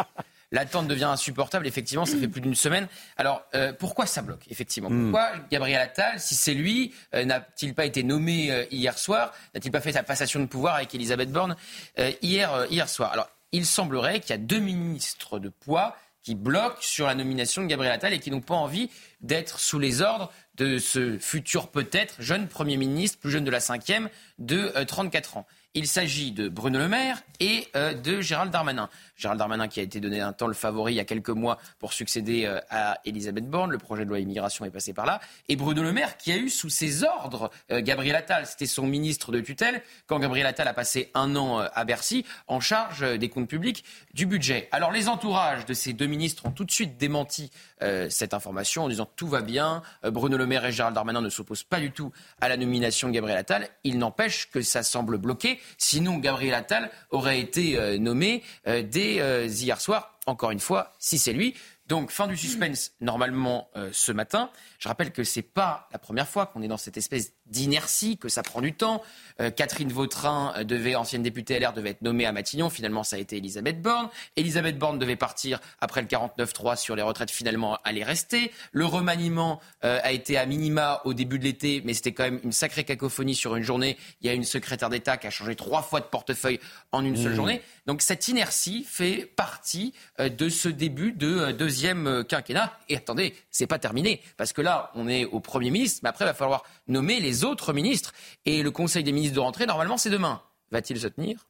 L'attente devient insupportable. Effectivement, ça fait plus d'une semaine. Alors, euh, pourquoi ça bloque Effectivement, hmm. pourquoi Gabriel Attal, si c'est lui, euh, n'a-t-il pas été nommé euh, hier soir N'a-t-il pas fait sa passation de pouvoir avec Elisabeth Borne hier, hier soir? Alors, il semblerait qu'il y a deux ministres de poids qui bloquent sur la nomination de Gabriel Attal et qui n'ont pas envie d'être sous les ordres de ce futur peut-être jeune Premier ministre, plus jeune de la cinquième, de 34 ans. Il s'agit de Bruno Le Maire et euh, de Gérald Darmanin. Gérald Darmanin qui a été donné un temps le favori il y a quelques mois pour succéder euh, à Elisabeth Borne. Le projet de loi immigration est passé par là. Et Bruno Le Maire qui a eu sous ses ordres euh, Gabriel Attal. C'était son ministre de tutelle quand Gabriel Attal a passé un an à Bercy en charge des comptes publics du budget. Alors les entourages de ces deux ministres ont tout de suite démenti cette information en disant tout va bien. Bruno Le Maire et Gérald Darmanin ne s'opposent pas du tout à la nomination de Gabriel Attal. Il n'empêche que ça semble bloqué. Sinon, Gabriel Attal aurait été euh, nommé euh, dès euh, hier soir. Encore une fois, si c'est lui. Donc, fin du suspense, normalement, ce matin. Je rappelle que ce n'est pas la première fois qu'on est dans cette espèce d'inertie, que ça prend du temps. Euh, Catherine Vautrin, euh, devait, ancienne députée LR, devait être nommée à Matignon. Finalement, ça a été Elisabeth Borne. Elisabeth Borne devait partir après le 49-3 sur les retraites. Finalement, elle est restée. Le remaniement euh, a été à minima au début de l'été, mais c'était quand même une sacrée cacophonie sur une journée. Il y a une secrétaire d'État qui a changé trois fois de portefeuille en une seule mmh. journée. Donc cette inertie fait partie de ce début de deuxième quinquennat. Et attendez, c'est pas terminé, parce que là, on est au Premier ministre, mais après, il va falloir nommer les autres ministres. Et le Conseil des ministres de rentrée, normalement, c'est demain. Va-t-il se tenir?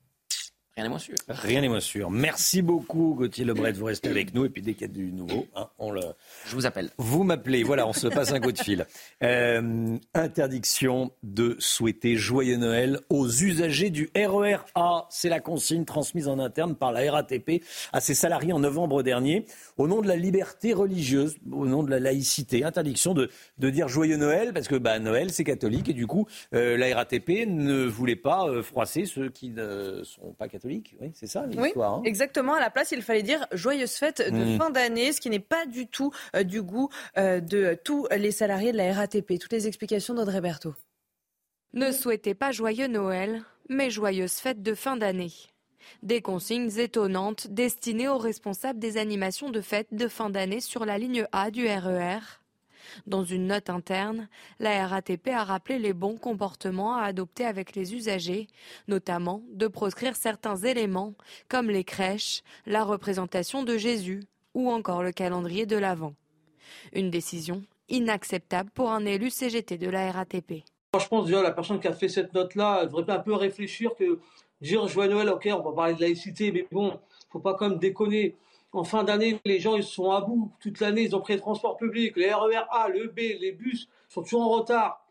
Rien n'est moins sûr. Rien n'est moins sûr. Merci beaucoup, Gauthier Lebret. Vous restez avec nous. Et puis, dès qu'il y a du nouveau, hein, on le. Je vous appelle. Vous m'appelez. Voilà, on se passe un coup de fil. Euh, interdiction de souhaiter joyeux Noël aux usagers du RER A. C'est la consigne transmise en interne par la RATP à ses salariés en novembre dernier au nom de la liberté religieuse, au nom de la laïcité. Interdiction de, de dire joyeux Noël, parce que bah, Noël, c'est catholique, et du coup, euh, la RATP ne voulait pas euh, froisser ceux qui ne sont pas catholiques. Oui, c'est ça l'histoire. Hein. exactement. À la place, il fallait dire joyeuse fête de hmm. fin d'année, ce qui n'est pas du tout euh, du goût de tous les salariés de la RATP. Toutes les explications d'Audrey Berthaud. Ne souhaitez pas joyeux Noël, mais joyeuse fête de fin d'année. Des consignes étonnantes destinées aux responsables des animations de fête de fin d'année sur la ligne A du RER. Dans une note interne, la RATP a rappelé les bons comportements à adopter avec les usagers, notamment de proscrire certains éléments comme les crèches, la représentation de Jésus ou encore le calendrier de l'Avent. Une décision inacceptable pour un élu CGT de la RATP. je pense déjà la personne qui a fait cette note-là devrait un peu réfléchir que dire joyeux Noël, ok, on va parler de laïcité, mais bon, faut pas quand même déconner. En fin d'année, les gens ils sont à bout. Toute l'année, ils ont pris les transports publics, les RER A, le B, les bus sont toujours en retard.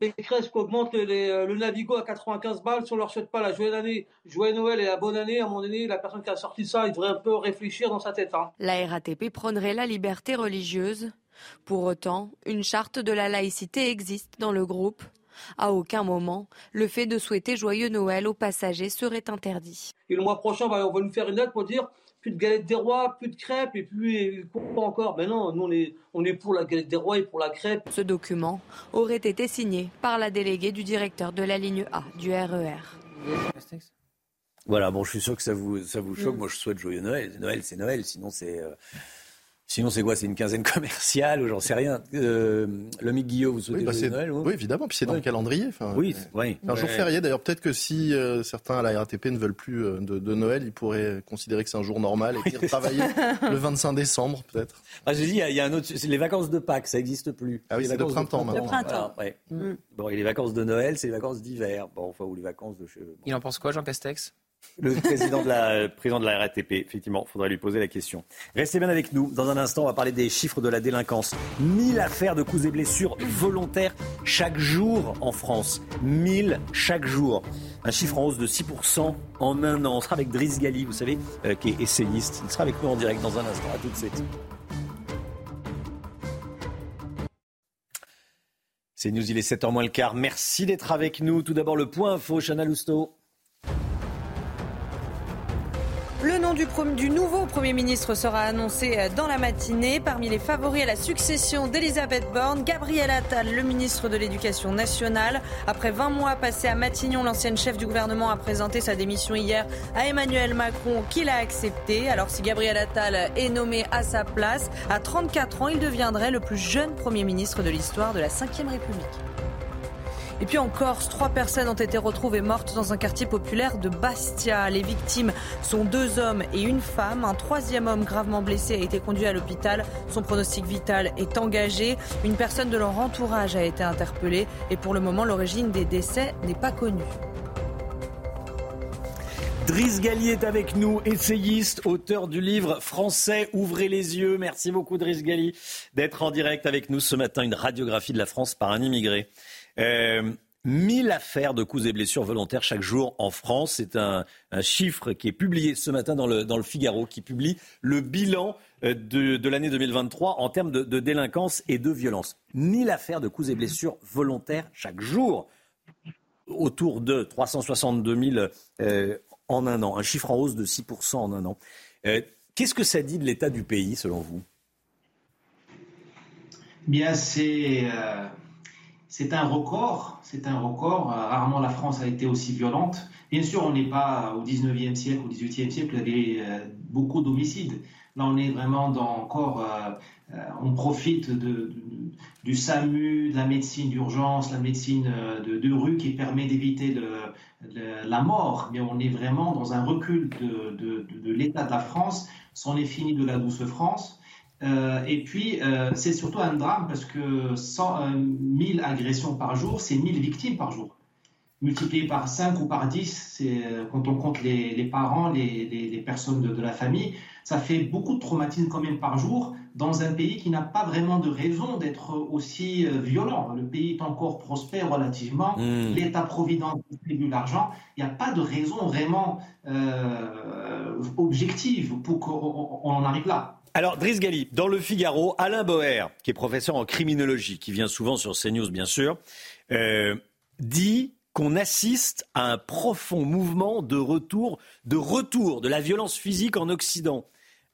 Les Cresques augmentent euh, le Navigo à 95 balles si on leur souhaite pas la joyeuse année, joyeux Noël et la bonne année. À un moment donné, la personne qui a sorti ça, il devrait un peu réfléchir dans sa tête. Hein. La RATP prônerait la liberté religieuse. Pour autant, une charte de la laïcité existe dans le groupe à aucun moment, le fait de souhaiter joyeux Noël aux passagers serait interdit. Et le mois prochain, bah, on va nous faire une note pour dire plus de galettes des rois, plus de crêpes, et puis pourquoi encore? Ben non, nous on est, on est pour la galette des rois et pour la crêpe. Ce document aurait été signé par la déléguée du directeur de la ligne A du RER. E voilà, bon, je suis sûr que ça vous, ça vous choque. Mm. Moi, je souhaite joyeux Noël. Noël, c'est Noël, sinon c'est. Euh, Sinon, c'est quoi? C'est une quinzaine commerciale ou j'en sais rien. Euh, le Guillaume, vous souhaitez oui, bah, Noël oui, évidemment. Puis c'est dans le calendrier. Enfin, Oui, oui. Un jour férié. D'ailleurs, peut-être que si euh, certains à la RATP ne veulent plus euh, de, de Noël, ils pourraient considérer que c'est un jour normal et venir travailler le 25 décembre, peut-être. Ah, j'ai dit, il y a- il y, a un autre. c'est Les vacances de Pâques, ça n'existe plus. Ah oui, c'est de vacances printemps, maintenant. De printemps. Voilà, ouais. Mm. Bon, et les vacances de Noël, c'est les vacances d'hiver. Bon, enfin, ou les vacances de cheveux. Il en pense quoi, Jean Castex? Le président de la, président de la RATP, effectivement, il faudrait lui poser la question. Restez bien avec nous. Dans un instant, on va parler des chiffres de la délinquance. 1000 affaires de coups et blessures volontaires chaque jour en France. 1000 chaque jour. Un chiffre en hausse de 6% en un an. On sera avec Driss Gali, vous savez, euh, qui est essayiste. Il sera avec nous en direct dans un instant. À tout de suite. C'est News, il est 7h moins le quart. Merci d'être avec nous. Tout d'abord, le point info, Chana Lousteau. Le nom du, nouveau Premier ministre sera annoncé euh, dans la matinée. Parmi les favoris à la succession d'Elisabeth Borne, Gabriel Attal, le ministre de l'Éducation nationale. Après 20 mois passés à Matignon, l'ancienne chef du gouvernement a présenté sa démission hier à Emmanuel Macron, qui l'a accepté. Alors si Gabriel Attal est nommé à sa place, à 34 ans, il deviendrait le plus jeune Premier ministre de l'histoire de la Ve République. Et puis en Corse, trois personnes ont été retrouvées mortes dans un quartier populaire de Bastia. Les victimes sont deux hommes et une femme. Un troisième homme gravement blessé a été conduit à l'hôpital. Son pronostic vital est engagé. Une personne de leur entourage a été interpellée et pour le moment, l'origine des décès n'est pas connue. Driss Gali est avec nous, essayiste, auteur du livre Français, ouvrez les yeux. Merci beaucoup Driss Gali d'être en direct avec nous ce matin. Une radiographie de la France par un immigré. Euh, 1000 affaires de coups et blessures volontaires chaque jour en France. C'est un, chiffre qui est publié ce matin dans le, Figaro, qui publie le bilan euh, de, l'année 2023 en termes de, délinquance et de violence. 1000 affaires de coups et blessures volontaires chaque jour. Autour de 362 000 euh, en un an. Un chiffre en hausse de 6% en un an. Euh, Qu'est-ce que ça dit de l'état du pays, selon vous? Bien, c'est c'est un record. C'est un record. Euh, Rarement la France a été aussi violente. Bien sûr, on n'est pas au 19e siècle, au 18e siècle, il y avait euh, beaucoup d'homicides. Là, on est vraiment dans encore. euh, on profite du SAMU, de la médecine d'urgence, la médecine de, rue qui permet d'éviter la mort. Mais on est vraiment dans un recul de- de l'état de la France. C'en est fini de la douce France. Euh, et puis, euh, c'est surtout un drame parce que 100, euh, 1000 agressions par jour, c'est 1000 victimes par jour. Multiplié par 5 ou par 10, c'est, euh, quand on compte les, les parents, les, les- les personnes de, de la famille, ça fait beaucoup de traumatismes quand même par jour dans un pays qui n'a pas vraiment de raison d'être aussi euh, violent. Le pays est encore prospère relativement, Mm. l'État-providence distribue l'argent. Il n'y a pas de raison vraiment euh, objective pour qu'on on en arrive là. Alors, Driss Gali, dans le Figaro, Alain Boer, qui est professeur en criminologie, qui vient souvent sur CNews, bien sûr, euh, dit qu'on assiste à un profond mouvement de retour, de la violence physique en Occident.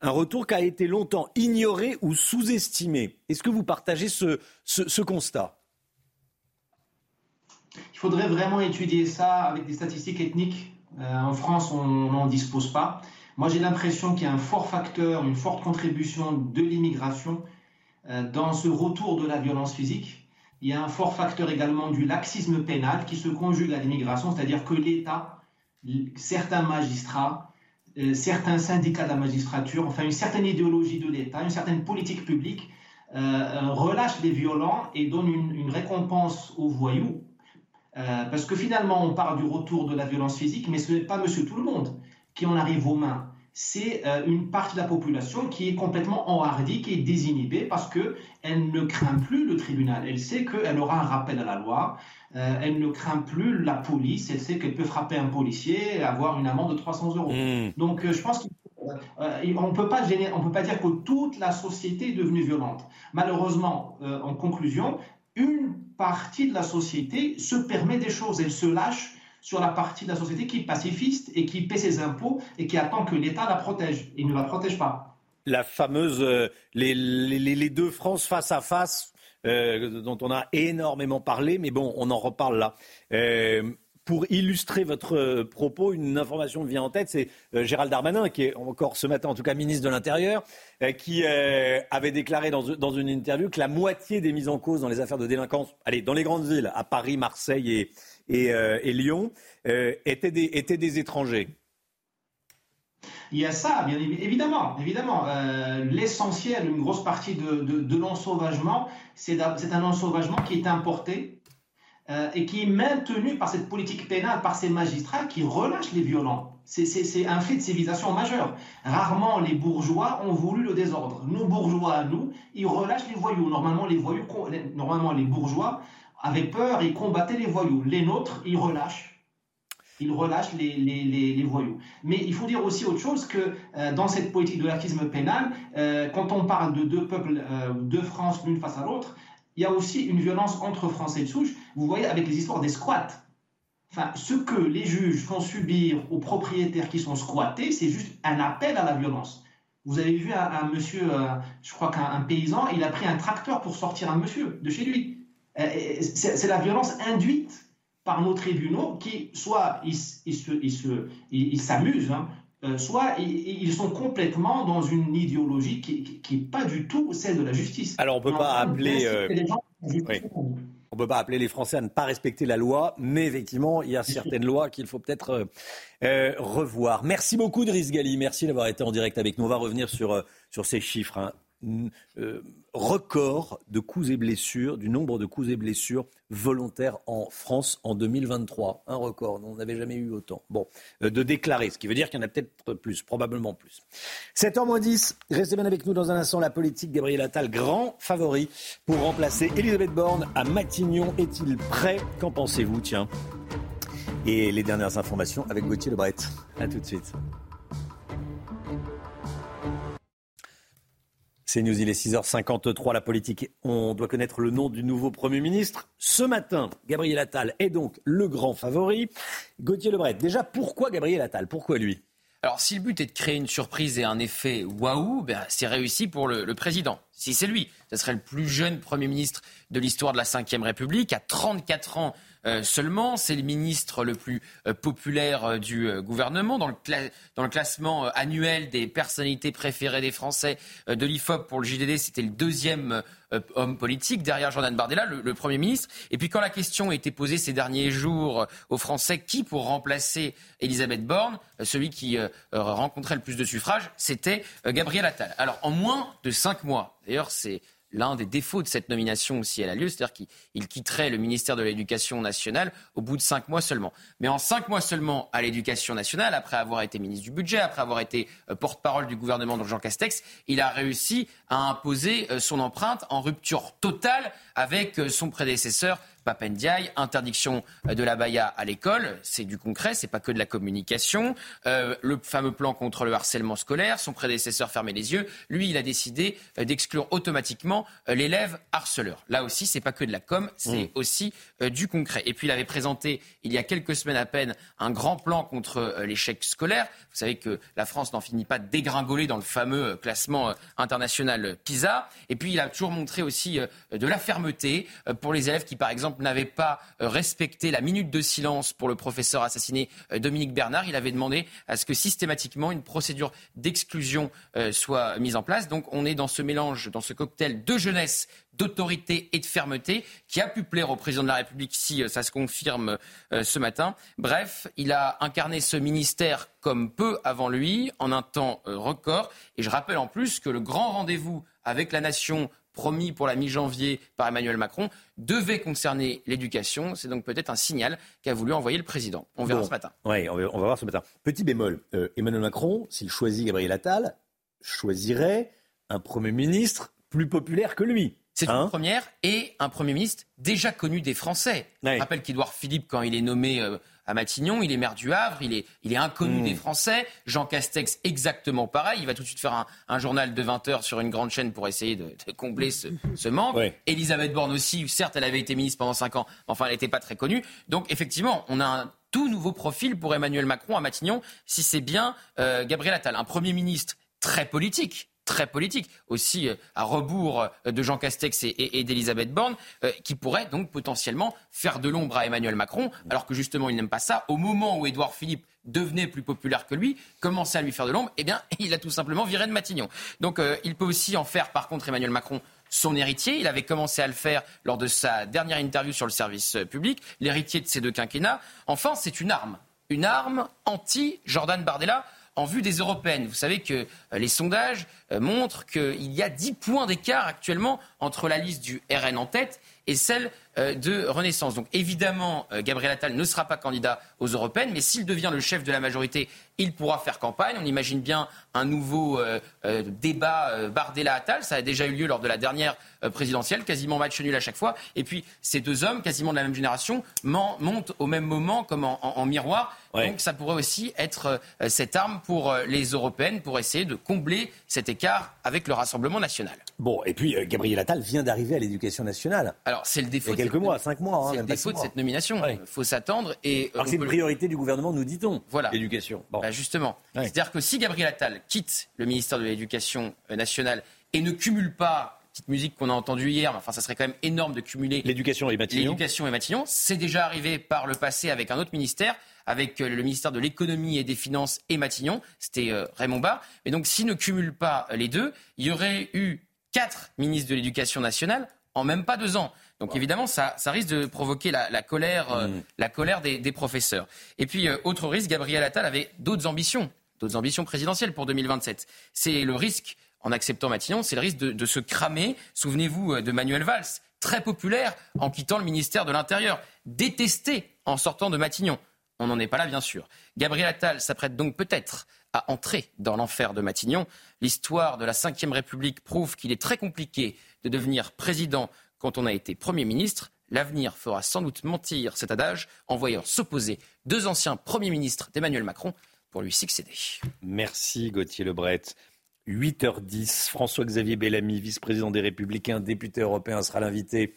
Un retour qui a été longtemps ignoré ou sous-estimé. Est-ce que vous partagez ce constat? Il faudrait vraiment étudier ça avec des statistiques ethniques. Euh, en France, on n'en dispose pas. Moi, j'ai l'impression qu'il y a un fort facteur, une forte contribution de l'immigration euh, dans ce retour de la violence physique. Il y a un fort facteur également du laxisme pénal qui se conjugue à l'immigration, c'est-à-dire que l'État, certains magistrats, euh, certains syndicats de la magistrature, enfin une certaine idéologie de l'État, une certaine politique publique euh, euh, relâche les violents et donne une, récompense aux voyous. Parce que finalement, on parle du retour de la violence physique, mais ce n'est pas monsieur tout le monde qui en arrive aux mains. C'est euh, une partie de la population qui est complètement enhardie, qui est désinhibée parce qu'elle ne craint plus le tribunal. Elle sait qu'elle aura un rappel à la loi. Euh, elle ne craint plus la police. Elle sait qu'elle peut frapper un policier et avoir une amende de 300 euros. Donc euh, je pense qu'on ne peut pas peut dire que toute la société est devenue violente. Malheureusement, euh, en conclusion, une partie de la société se permet des choses. Elle se lâche sur la partie de la société qui est pacifiste et qui paie ses impôts et qui attend que l'État la protège. Il ne la protège pas. La fameuse, euh, les, les- deux France face à face, euh, dont on a énormément parlé, mais bon, on en reparle là. Euh, pour illustrer votre euh, propos, une information me vient en tête, c'est euh, Gérald Darmanin, qui est encore ce matin, en tout cas ministre de l'Intérieur, euh, qui avait déclaré dans, une interview que la moitié des mises en cause dans les affaires de délinquance, allez, dans les grandes villes, à Paris, Marseille et, Lyon, étaient des, étrangers. Il y a ça, bien évidemment, évidemment. L'essentiel, une grosse partie de, de, de l'ensauvagement, c'est un ensauvagement qui est importé euh, et qui est maintenu par cette politique pénale, par ces magistrats qui relâchent les violents. C'est un fait de civilisation majeur. Rarement les bourgeois ont voulu le désordre. Nos bourgeois, nous, ils relâchent les voyous. Normalement, les voyous, normalement, les bourgeois avaient peur et combattaient les voyous. Les nôtres, ils relâchent. Ils relâchent les, les, les, voyous. Mais il faut dire aussi autre chose que euh, dans cette politique de l'acquisme pénal, euh, quand on parle de deux peuples, deux France l'une face à l'autre, il y a aussi une violence entre Français de souche. Vous voyez avec les histoires des squats. Enfin, ce que les juges font subir aux propriétaires qui sont squattés, c'est juste un appel à la violence. Vous avez vu un, monsieur, euh, je crois qu'un paysan, il a pris un tracteur pour sortir un monsieur de chez lui. Euh, c'est la violence induite par nos tribunaux qui, soit ils s'amusent, ils, se, hein, euh, soit ils sont complètement dans une idéologie qui n'est pas du tout celle de la justice. Alors on peut pas appeler. Euh, on peut pas appeler les Français à ne pas respecter la loi, mais effectivement, il y a certaines lois qu'il faut peut-être euh, revoir. Merci beaucoup, Driss Gali. Merci d'avoir été en direct avec nous. On va revenir sur, sur ces chiffres. Hein. Euh, record de coups et blessures, du nombre de coups et blessures volontaires en France en 2023. Un record, on n'avait jamais eu autant. Bon, euh, de déclarer, ce qui veut dire qu'il y en a peut-être plus, probablement plus. 7h10, restez bien avec nous dans un instant. La politique, Gabriel Attal, grand favori pour remplacer Elisabeth Borne à Matignon. Est-il prêt? Qu'en pensez-vous? Tiens. Et les dernières informations avec Gauthier Lebret. A tout de suite. C'est News, il est 6h53, la politique. On doit connaître le nom du nouveau Premier ministre. Ce matin, Gabriel Attal est donc le grand favori. Gauthier Lebret, déjà, pourquoi Gabriel Attal? Pourquoi lui? Alors, si le but est de créer une surprise et un effet waouh, ben, c'est réussi pour le, le président. Si c'est lui, ce serait le plus jeune Premier ministre de l'histoire de la Ve République, à 34 ans seulement. C'est le ministre le plus euh, populaire euh, du gouvernement dans le, dans le classement annuel des personnalités préférées des Français de l'IFOP pour le JDD. C'était le deuxième homme politique derrière Jordan Bardella, le, Premier ministre. Et puis quand la question a été posée ces derniers jours aux Français, qui pour remplacer Elisabeth Borne, celui qui rencontrait le plus de suffrages, c'était Gabriel Attal. Alors en moins de cinq mois, d'ailleurs c'est l'un des défauts de cette nomination si elle a lieu, c'est-à-dire qu'il quitterait le ministère de l'Éducation nationale au bout de cinq mois seulement. Mais en cinq mois seulement à l'Éducation nationale, après avoir été ministre du Budget, après avoir été euh, porte-parole du gouvernement de Jean Castex, il a réussi à imposer euh, son empreinte en rupture totale avec euh, son prédécesseur Papendiaï, interdiction euh, de la baya à l'école, c'est du concret, c'est pas que de la communication. Euh, le fameux plan contre le harcèlement scolaire, son prédécesseur fermait les yeux. Lui, il a décidé d'exclure automatiquement l'élève harceleur. Là aussi, c'est pas que de la com, c'est mmh. aussi du concret. Et puis, il avait présenté il y a quelques semaines à peine un grand plan contre l'échec scolaire. Vous savez que la France n'en finit pas de dégringoler dans le fameux classement international PISA. Et puis, il a toujours montré aussi de la fermeté pour les élèves qui, par exemple, n'avait pas euh, respecté la minute de silence pour le professeur assassiné euh, Dominique Bernard. Il avait demandé à ce que systématiquement une procédure d'exclusion euh, soit mise en place. Donc on est dans ce mélange, dans ce cocktail de jeunesse, d'autorité et de fermeté qui a pu plaire au président de la République si ça se confirme ce matin. Bref, il a incarné ce ministère comme peu avant lui, en un temps record. Et je rappelle en plus que le grand rendez-vous avec la nation promis pour la mi-janvier par Emmanuel Macron, devait concerner l'éducation. C'est donc peut-être un signal qu'a voulu envoyer le président. On verra ce matin. Oui, on va, voir ce matin. Petit bémol, euh, Emmanuel Macron, s'il choisit Gabriel Attal, choisirait un Premier ministre plus populaire que lui. C'est une hein première et un Premier ministre déjà connu des Français. Je rappelle qu'Édouard Philippe, quand il est nommé euh, à Matignon, il est maire du Havre, il est, il est inconnu hmm. des Français. Jean Castex, exactement pareil. Il va tout de suite faire un, journal de 20 heures sur une grande chaîne pour essayer de, combler ce, ce manque. Elisabeth Borne aussi, certes, elle avait été ministre pendant 5 ans, mais enfin, elle n'était pas très connue. Donc, effectivement, on a un tout nouveau profil pour Emmanuel Macron à Matignon, si c'est bien euh, Gabriel Attal, un Premier ministre très politique, très politique, aussi à rebours de Jean Castex et, d'Elisabeth Borne, qui pourrait donc potentiellement faire de l'ombre à Emmanuel Macron, alors que justement il n'aime pas ça. Au moment où Édouard Philippe devenait plus populaire que lui, commençait à lui faire de l'ombre, eh bien, il a tout simplement viré de Matignon. Donc, il peut aussi en faire, par contre, Emmanuel Macron son héritier. Il avait commencé à le faire lors de sa dernière interview sur le service public, l'héritier de ces deux quinquennats. Enfin, c'est une arme. Une arme anti-Jordan Bardella en vue des européennes. Vous savez que euh, les sondages euh, montrent qu'il y a 10 points d'écart actuellement entre la liste du RN en tête et celle euh, de Renaissance. Donc évidemment, Gabriel Attal ne sera pas candidat aux européennes, mais s'il devient le chef de la majorité, il pourra faire campagne. On imagine bien un nouveau débat Bardella-Attal. Ça a déjà eu lieu lors de la dernière présidentielle, quasiment match nul à chaque fois. Et puis ces deux hommes, quasiment de la même génération, montent au même moment comme en miroir. Donc ça pourrait aussi être euh, cette arme pour euh, les européennes pour essayer de combler cet écart avec le Rassemblement national. Bon, et puis euh, Gabriel Attal vient d'arriver à l'éducation nationale. Alors c'est le défaut. Il y a quelques mois, cinq mois. Hein, c'est le défaut de cette nomination. Il faut s'attendre. Et c'est une priorité du gouvernement, nous dit-on. Voilà. L'éducation. Bon. Bah, justement. C'est-à-dire que si Gabriel Attal quitte le ministère de l'Éducation nationale et ne cumule pas petite musique qu'on a entendue hier, mais enfin, ça serait quand même énorme de cumuler l'éducation et Matignon. L'éducation et Matignon, c'est déjà arrivé par le passé avec un autre ministère avec euh, le ministère de l'économie et des finances et Matignon, c'était euh, Raymond Barre. Mais donc s'il ne cumule pas euh, les deux, il y aurait eu quatre ministres de l'éducation nationale en même pas deux ans. Donc évidemment, ça, risque de provoquer la, colère, mm. la colère des, professeurs. Et puis, autre risque, Gabriel Attal avait d'autres ambitions, d'autres ambitions présidentielles pour 2027. C'est le risque, en acceptant Matignon, c'est le risque de, de se cramer. Souvenez-vous de Manuel Valls, très populaire en quittant le ministère de l'Intérieur, détesté en sortant de Matignon. On n'en est pas là, bien sûr. Gabriel Attal s'apprête donc peut-être à entrer dans l'enfer de Matignon. L'histoire de la Ve République prouve qu'il est très compliqué de devenir président quand on a été Premier ministre. L'avenir fera sans doute mentir cet adage en voyant s'opposer deux anciens premiers ministres d'Emmanuel Macron pour lui succéder. Merci Gauthier Lebret. 8h10, François-Xavier Bellamy, vice-président des Républicains, député européen, sera l'invité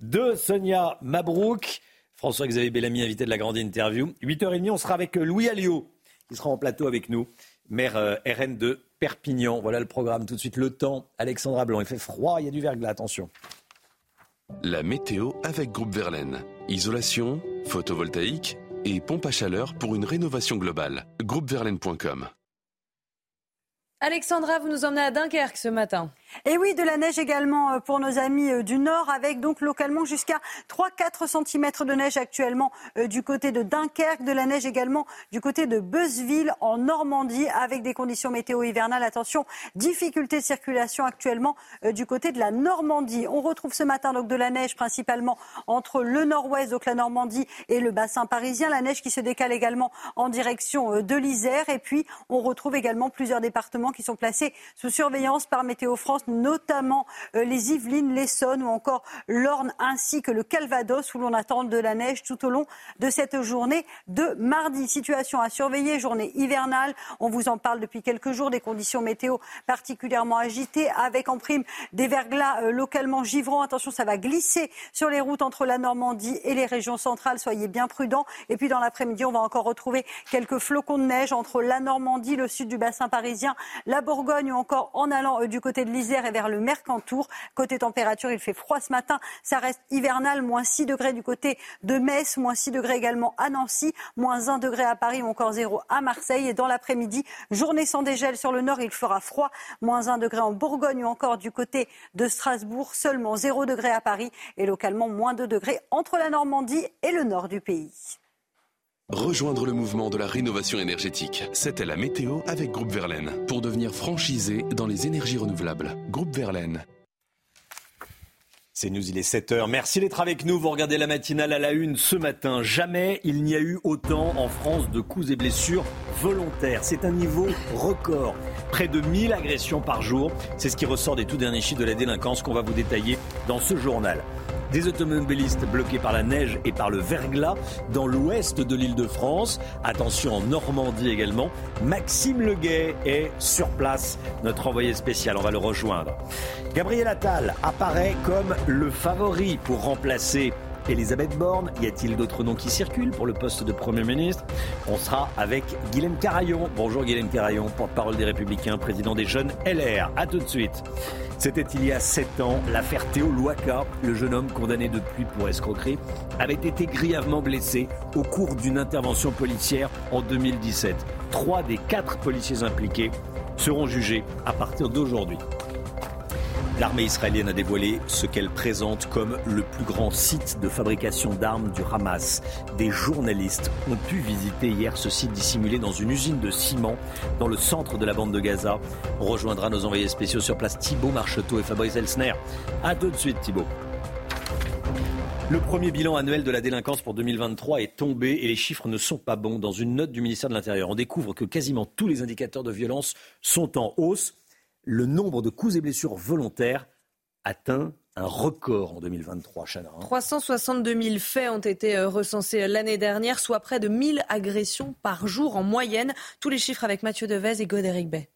de Sonia Mabrouk. François-Xavier Bellamy, invité de la grande interview. 8h30, on sera avec Louis Alliot, qui sera en plateau avec nous, maire euh, RN de Perpignan. Voilà le programme. Tout de suite, le temps. Alexandra Blanc, il fait froid, il y a du verglas, attention. La météo avec Groupe Verlaine. Isolation, photovoltaïque et pompe à chaleur pour une rénovation globale. Groupeverlaine.com Alexandra, vous nous emmenez à Dunkerque ce matin. Et oui, de la neige également euh, pour nos amis euh, du Nord, avec donc localement jusqu'à 3-4 cm de neige actuellement euh, du côté de Dunkerque, de la neige également du côté de Beuzeville en Normandie, avec des conditions météo hivernales. Attention, difficulté de circulation actuellement du côté de la Normandie. On retrouve ce matin donc de la neige principalement entre le nord-ouest, donc la Normandie, et le bassin parisien. La neige qui se décale également en direction de l'Isère. Et puis, on retrouve également plusieurs départements qui sont placés sous surveillance par Météo France notamment euh, les Yvelines, l'Essonne ou encore l'Orne ainsi que le Calvados où l'on attend de la neige tout au long de cette journée de mardi. Situation à surveiller, journée hivernale. On vous en parle depuis quelques jours, des conditions météo particulièrement agitées avec en prime des verglas euh, localement givrants. Attention, ça va glisser sur les routes entre la Normandie et les régions centrales. Soyez bien prudents. Et puis dans l'après-midi, on va encore retrouver quelques flocons de neige entre la Normandie, le sud du bassin parisien, la Bourgogne ou encore en allant euh, du côté de l'Isère et vers le Mercantour. Côté température, il fait froid ce matin. Ça reste hivernal, moins 6 degrés du côté de Metz, moins 6 degrés également à Nancy, moins 1 degré à Paris ou encore 0 à Marseille. Et dans l'après-midi, journée sans dégel sur le nord, il fera froid, moins 1 degré en Bourgogne ou encore du côté de Strasbourg, seulement 0 degré à Paris et localement moins 2 degrés entre la Normandie et le nord du pays. Rejoindre le mouvement de la rénovation énergétique. C'était la météo avec Groupe Verlaine. Pour devenir franchisé dans les énergies renouvelables. Groupe Verlaine. C'est nous, il est 7h. Merci d'être avec nous. Vous regardez la matinale à la une ce matin. Jamais il n'y a eu autant en France de coups et blessures volontaires. C'est un niveau record. Près de 1000 agressions par jour. C'est ce qui ressort des tout derniers chiffres de la délinquance qu'on va vous détailler dans ce journal. Des automobilistes bloqués par la neige et par le verglas dans l'ouest de l'île de France. Attention en Normandie également. Maxime Leguet est sur place, notre envoyé spécial. On va le rejoindre. Gabriel Attal apparaît comme le favori pour remplacer Elisabeth Borne. Y a-t-il d'autres noms qui circulent pour le poste de Premier ministre? On sera avec Guilhem Carayon. Bonjour Guilhem Carayon, porte-parole des Républicains, président des jeunes LR. A tout de suite. C'était il y a sept ans. L'affaire Théo Louaka, le jeune homme condamné depuis pour escroquerie, avait été grièvement blessé au cours d'une intervention policière en 2017. Trois des quatre policiers impliqués seront jugés à partir d'aujourd'hui. L'armée israélienne a dévoilé ce qu'elle présente comme le plus grand site de fabrication d'armes du Hamas. Des journalistes ont pu visiter hier ce site dissimulé dans une usine de ciment dans le centre de la bande de Gaza. On rejoindra nos envoyés spéciaux sur place Thibault Marcheteau et Fabrice Elsner. A tout de suite Thibault. Le premier bilan annuel de la délinquance pour 2023 est tombé et les chiffres ne sont pas bons. Dans une note du ministère de l'Intérieur, on découvre que quasiment tous les indicateurs de violence sont en hausse le nombre de coups et blessures volontaires atteint un record en 2023, Chana. 362 000 faits ont été euh, recensés l'année dernière, soit près de 1000 agressions par jour en moyenne. Tous les chiffres avec Mathieu Devez et Godéric Bay.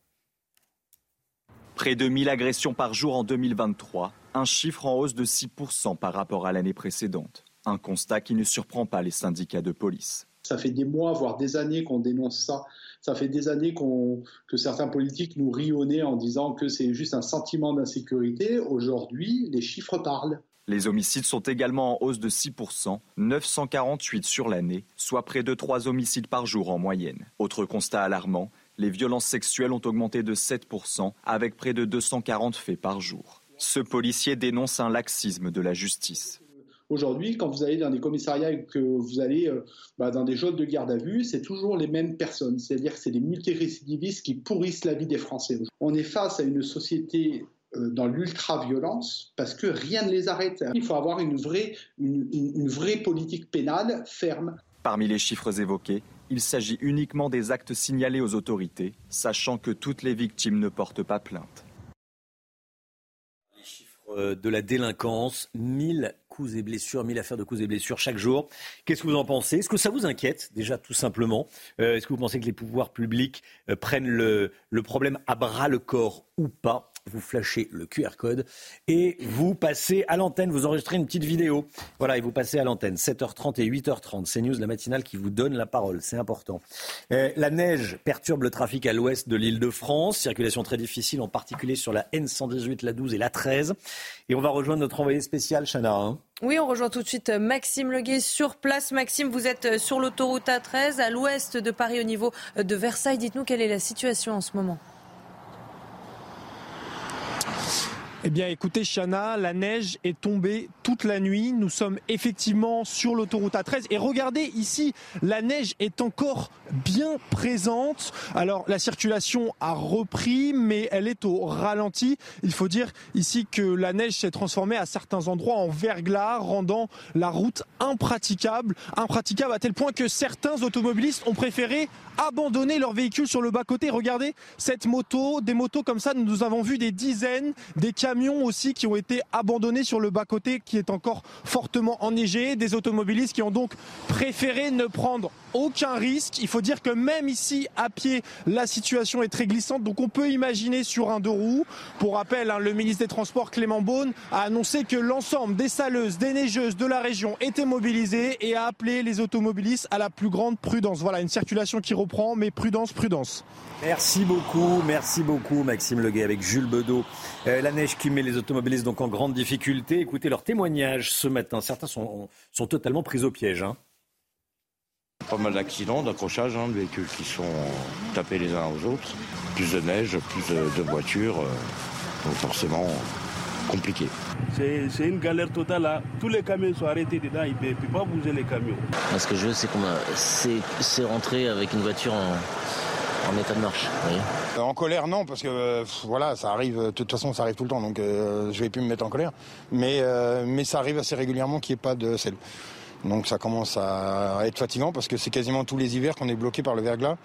Près de 1000 agressions par jour en 2023, un chiffre en hausse de 6% par rapport à l'année précédente. Un constat qui ne surprend pas les syndicats de police. Ça fait des mois, voire des années qu'on dénonce ça ça fait des années que certains politiques nous rionnaient en disant que c'est juste un sentiment d'insécurité. Aujourd'hui, les chiffres parlent. Les homicides sont également en hausse de 6%, 948 sur l'année, soit près de 3 homicides par jour en moyenne. Autre constat alarmant, les violences sexuelles ont augmenté de 7%, avec près de 240 faits par jour. Ce policier dénonce un laxisme de la justice. Aujourd'hui, quand vous allez dans des commissariats et que vous allez euh, bah, dans des zones de garde à vue, c'est toujours les mêmes personnes. C'est-à-dire que c'est des multirécidivistes qui pourrissent la vie des Français. On est face à une société euh, dans l'ultra-violence parce que rien ne les arrête. Il faut avoir une vraie politique pénale ferme. Parmi les chiffres évoqués, il s'agit uniquement des actes signalés aux autorités, sachant que toutes les victimes ne portent pas plainte. Chiffres de la délinquance, 1000 coups et blessures, 1000 affaires de coups et blessures chaque jour. Qu'est-ce que vous en pensez? Est-ce que ça vous inquiète déjà tout simplement? Euh, Est-ce que vous pensez que les pouvoirs publics euh, prennent le problème à bras le corps ou pas? Vous flashez le QR code et vous passez à l'antenne, vous enregistrez une petite vidéo. Voilà, et vous passez à l'antenne. 7h30 et 8h30. C'est News, la matinale qui vous donne la parole. C'est important. Euh, la neige perturbe le trafic à l'ouest de l'île de France. Circulation très difficile, en particulier sur la N118, la 12 et la 13. Et on va rejoindre notre envoyé spécial, Chana. Hein. Oui, on rejoint tout de suite Maxime Leguet sur place. Maxime, vous êtes sur l'autoroute A13 à l'ouest de Paris au niveau de Versailles. Dites-nous quelle est la situation en ce moment. Eh bien, écoutez, Chana, la neige est tombée toute la nuit. Nous sommes effectivement sur l'autoroute A13. Et regardez ici, la neige est encore bien présente. Alors, la circulation a repris, mais elle est au ralenti. Il faut dire ici que la neige s'est transformée à certains endroits en verglas, rendant la route impraticable. Impraticable à tel point que certains automobilistes ont préféré abandonner leur véhicule sur le bas-côté. Regardez cette moto, des motos comme ça, nous avons vu des dizaines, des camions aussi qui ont été abandonnés sur le bas-côté qui est encore fortement enneigé, des automobilistes qui ont donc préféré ne prendre aucun risque. Il faut dire que même ici, à pied, la situation est très glissante. Donc on peut imaginer sur un deux roues. Pour rappel, hein, le ministre des Transports, Clément Beaune, a annoncé que l'ensemble des saleuses, des neigeuses de la région étaient mobilisées et a appelé les automobilistes à la plus grande prudence. Voilà, une circulation qui reprend, mais prudence, prudence. Merci beaucoup, merci beaucoup Maxime Leguet avec Jules Bedeau. Euh, la neige qui met les automobilistes donc en grande difficulté. Écoutez leurs témoignages ce matin. Certains sont, sont totalement pris au piège. Hein. Pas mal d'accidents, d'accrochages, hein, de véhicules qui sont tapés les uns aux autres. Plus de neige, plus de, voitures, euh, donc forcément compliqué. C'est une galère totale là. Tous les camions sont arrêtés dedans, ils ne peuvent pas bouger les camions. ce que je veux, c'est qu'on c'est rentrer avec une voiture en, en état de marche. Euh, en colère, non, parce que euh, voilà, ça arrive. De toute façon, ça arrive tout le temps, donc euh, je vais plus me mettre en colère. Mais mais ça arrive assez régulièrement qu'il n'y ait pas de sel. Donc ça commence à être fatigant parce que c'est quasiment tous les hivers qu'on est bloqué par le verglas.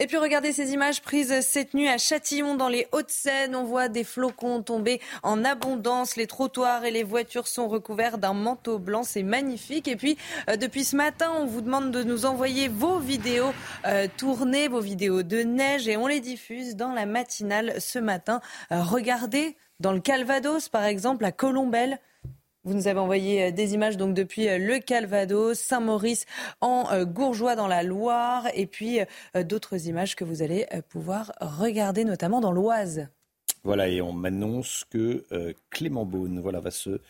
Et puis regardez ces images prises cette nuit à Châtillon dans les Hauts-de-Seine. On voit des flocons tomber en abondance. Les trottoirs et les voitures sont recouverts d'un manteau blanc. C'est magnifique. Et puis euh, depuis ce matin, on vous demande de nous envoyer vos vidéos euh, tournées, vos vidéos de neige et on les diffuse dans la matinale ce matin. Euh, regardez dans le Calvados par exemple, à Colombelle. Vous nous avez envoyé des images donc depuis le Calvados, Saint-Maurice en Gourgeois dans la Loire et puis d'autres images que vous allez pouvoir regarder notamment dans l'Oise. Voilà, et on m'annonce que Clément Beaune voilà, va se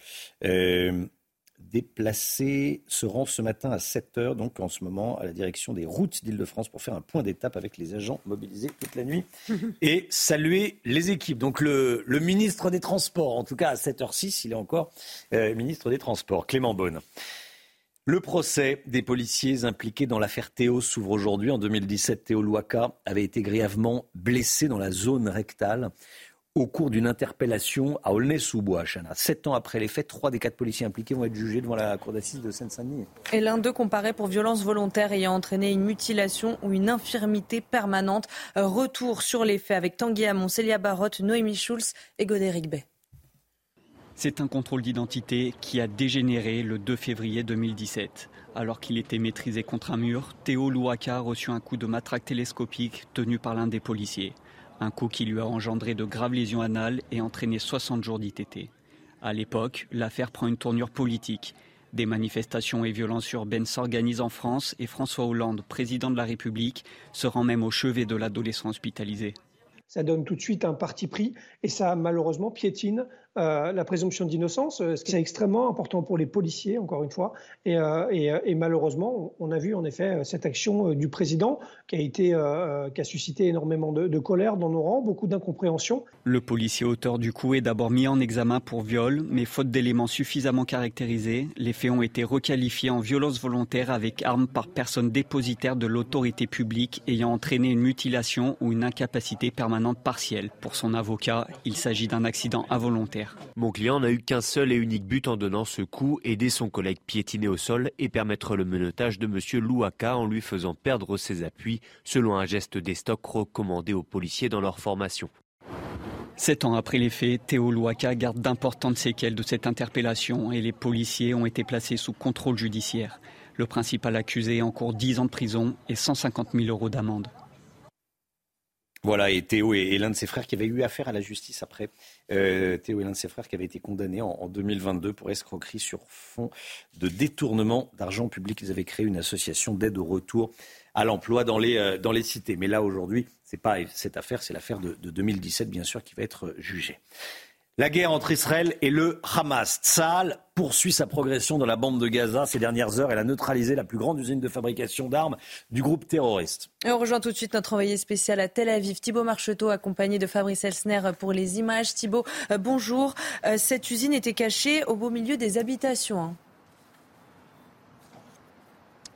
déplacé se rend ce matin à 7 heures, donc en ce moment à la direction des routes d'Île-de-France pour faire un point d'étape avec les agents mobilisés toute la nuit et saluer les équipes. Donc le, ministre des Transports, en tout cas à 7h06, il est encore euh, ministre des Transports, Clément Beaune. Le procès des policiers impliqués dans l'affaire Théo s'ouvre aujourd'hui. En 2017, Théo Louaka avait été grièvement blessé dans la zone rectale au cours d'une interpellation à Aulnay-sous-Bois, Chana. Sept ans après les faits, trois des quatre policiers impliqués vont être jugés devant la cour d'assises de Seine-Saint-Denis. Et l'un d'eux comparé pour violence volontaire ayant entraîné une mutilation ou une infirmité permanente. Retour sur les faits avec Tanguy Hamon, Célia Barotte, Noémie Schulz et Godéric Bay. C'est un contrôle d'identité qui a dégénéré le 2 février 2017. Alors qu'il était maîtrisé contre un mur, Théo Louaka a reçu un coup de matraque télescopique tenu par l'un des policiers. Un coup qui lui a engendré de graves lésions anales et entraîné 60 jours d'ITT. À l'époque, l'affaire prend une tournure politique. Des manifestations et violences urbaines s'organisent en France et François Hollande, président de la République, se rend même au chevet de l'adolescent hospitalisé. Ça donne tout de suite un parti pris et ça malheureusement piétine euh, la présomption d'innocence, euh, ce qui est extrêmement important pour les policiers, encore une fois. Et, euh, malheureusement, on a vu en effet cette action du président qui a, été, qui a suscité énormément de, de, colère dans nos rangs, beaucoup d'incompréhension. Le policier auteur du coup est d'abord mis en examen pour viol, mais faute d'éléments suffisamment caractérisés, les faits ont été requalifiés en violence volontaire avec arme par personne dépositaire de l'autorité publique ayant entraîné une mutilation ou une incapacité permanente partielle. Pour son avocat, il s'agit d'un accident involontaire. Mon client n'a eu qu'un seul et unique but en donnant ce coup, aider son collègue piétiné au sol et permettre le menottage de M. Louaka en lui faisant perdre ses appuis, selon un geste des stocks recommandé aux policiers dans leur formation. Sept ans après les faits, Théo Louaka garde d'importantes séquelles de cette interpellation et les policiers ont été placés sous contrôle judiciaire. Le principal accusé encourt 10 ans de prison et 150 000 euros d'amende. Voilà, et Théo et, l'un de ses frères qui avaient eu affaire à la justice après. Euh, Théo et l'un de ses frères qui avaient été condamnés en, 2022 pour escroquerie sur fond de détournement d'argent public. Ils avaient créé une association d'aide au retour à l'emploi dans les, euh, cités. Mais là, aujourd'hui, c'est pas cette affaire, c'est l'affaire de, de 2017, bien sûr, qui va être jugée. La guerre entre Israël et le Hamas. Tsahal poursuit sa progression dans la bande de Gaza. Ces dernières heures, elle a neutralisé la plus grande usine de fabrication d'armes du groupe terroriste. On rejoint tout de suite notre envoyé spécial à Tel Aviv, Thibault Marcheteau, accompagné de Fabrice Elsner pour les images. Thibault, euh, bonjour. Euh, cette usine était cachée au beau milieu des habitations.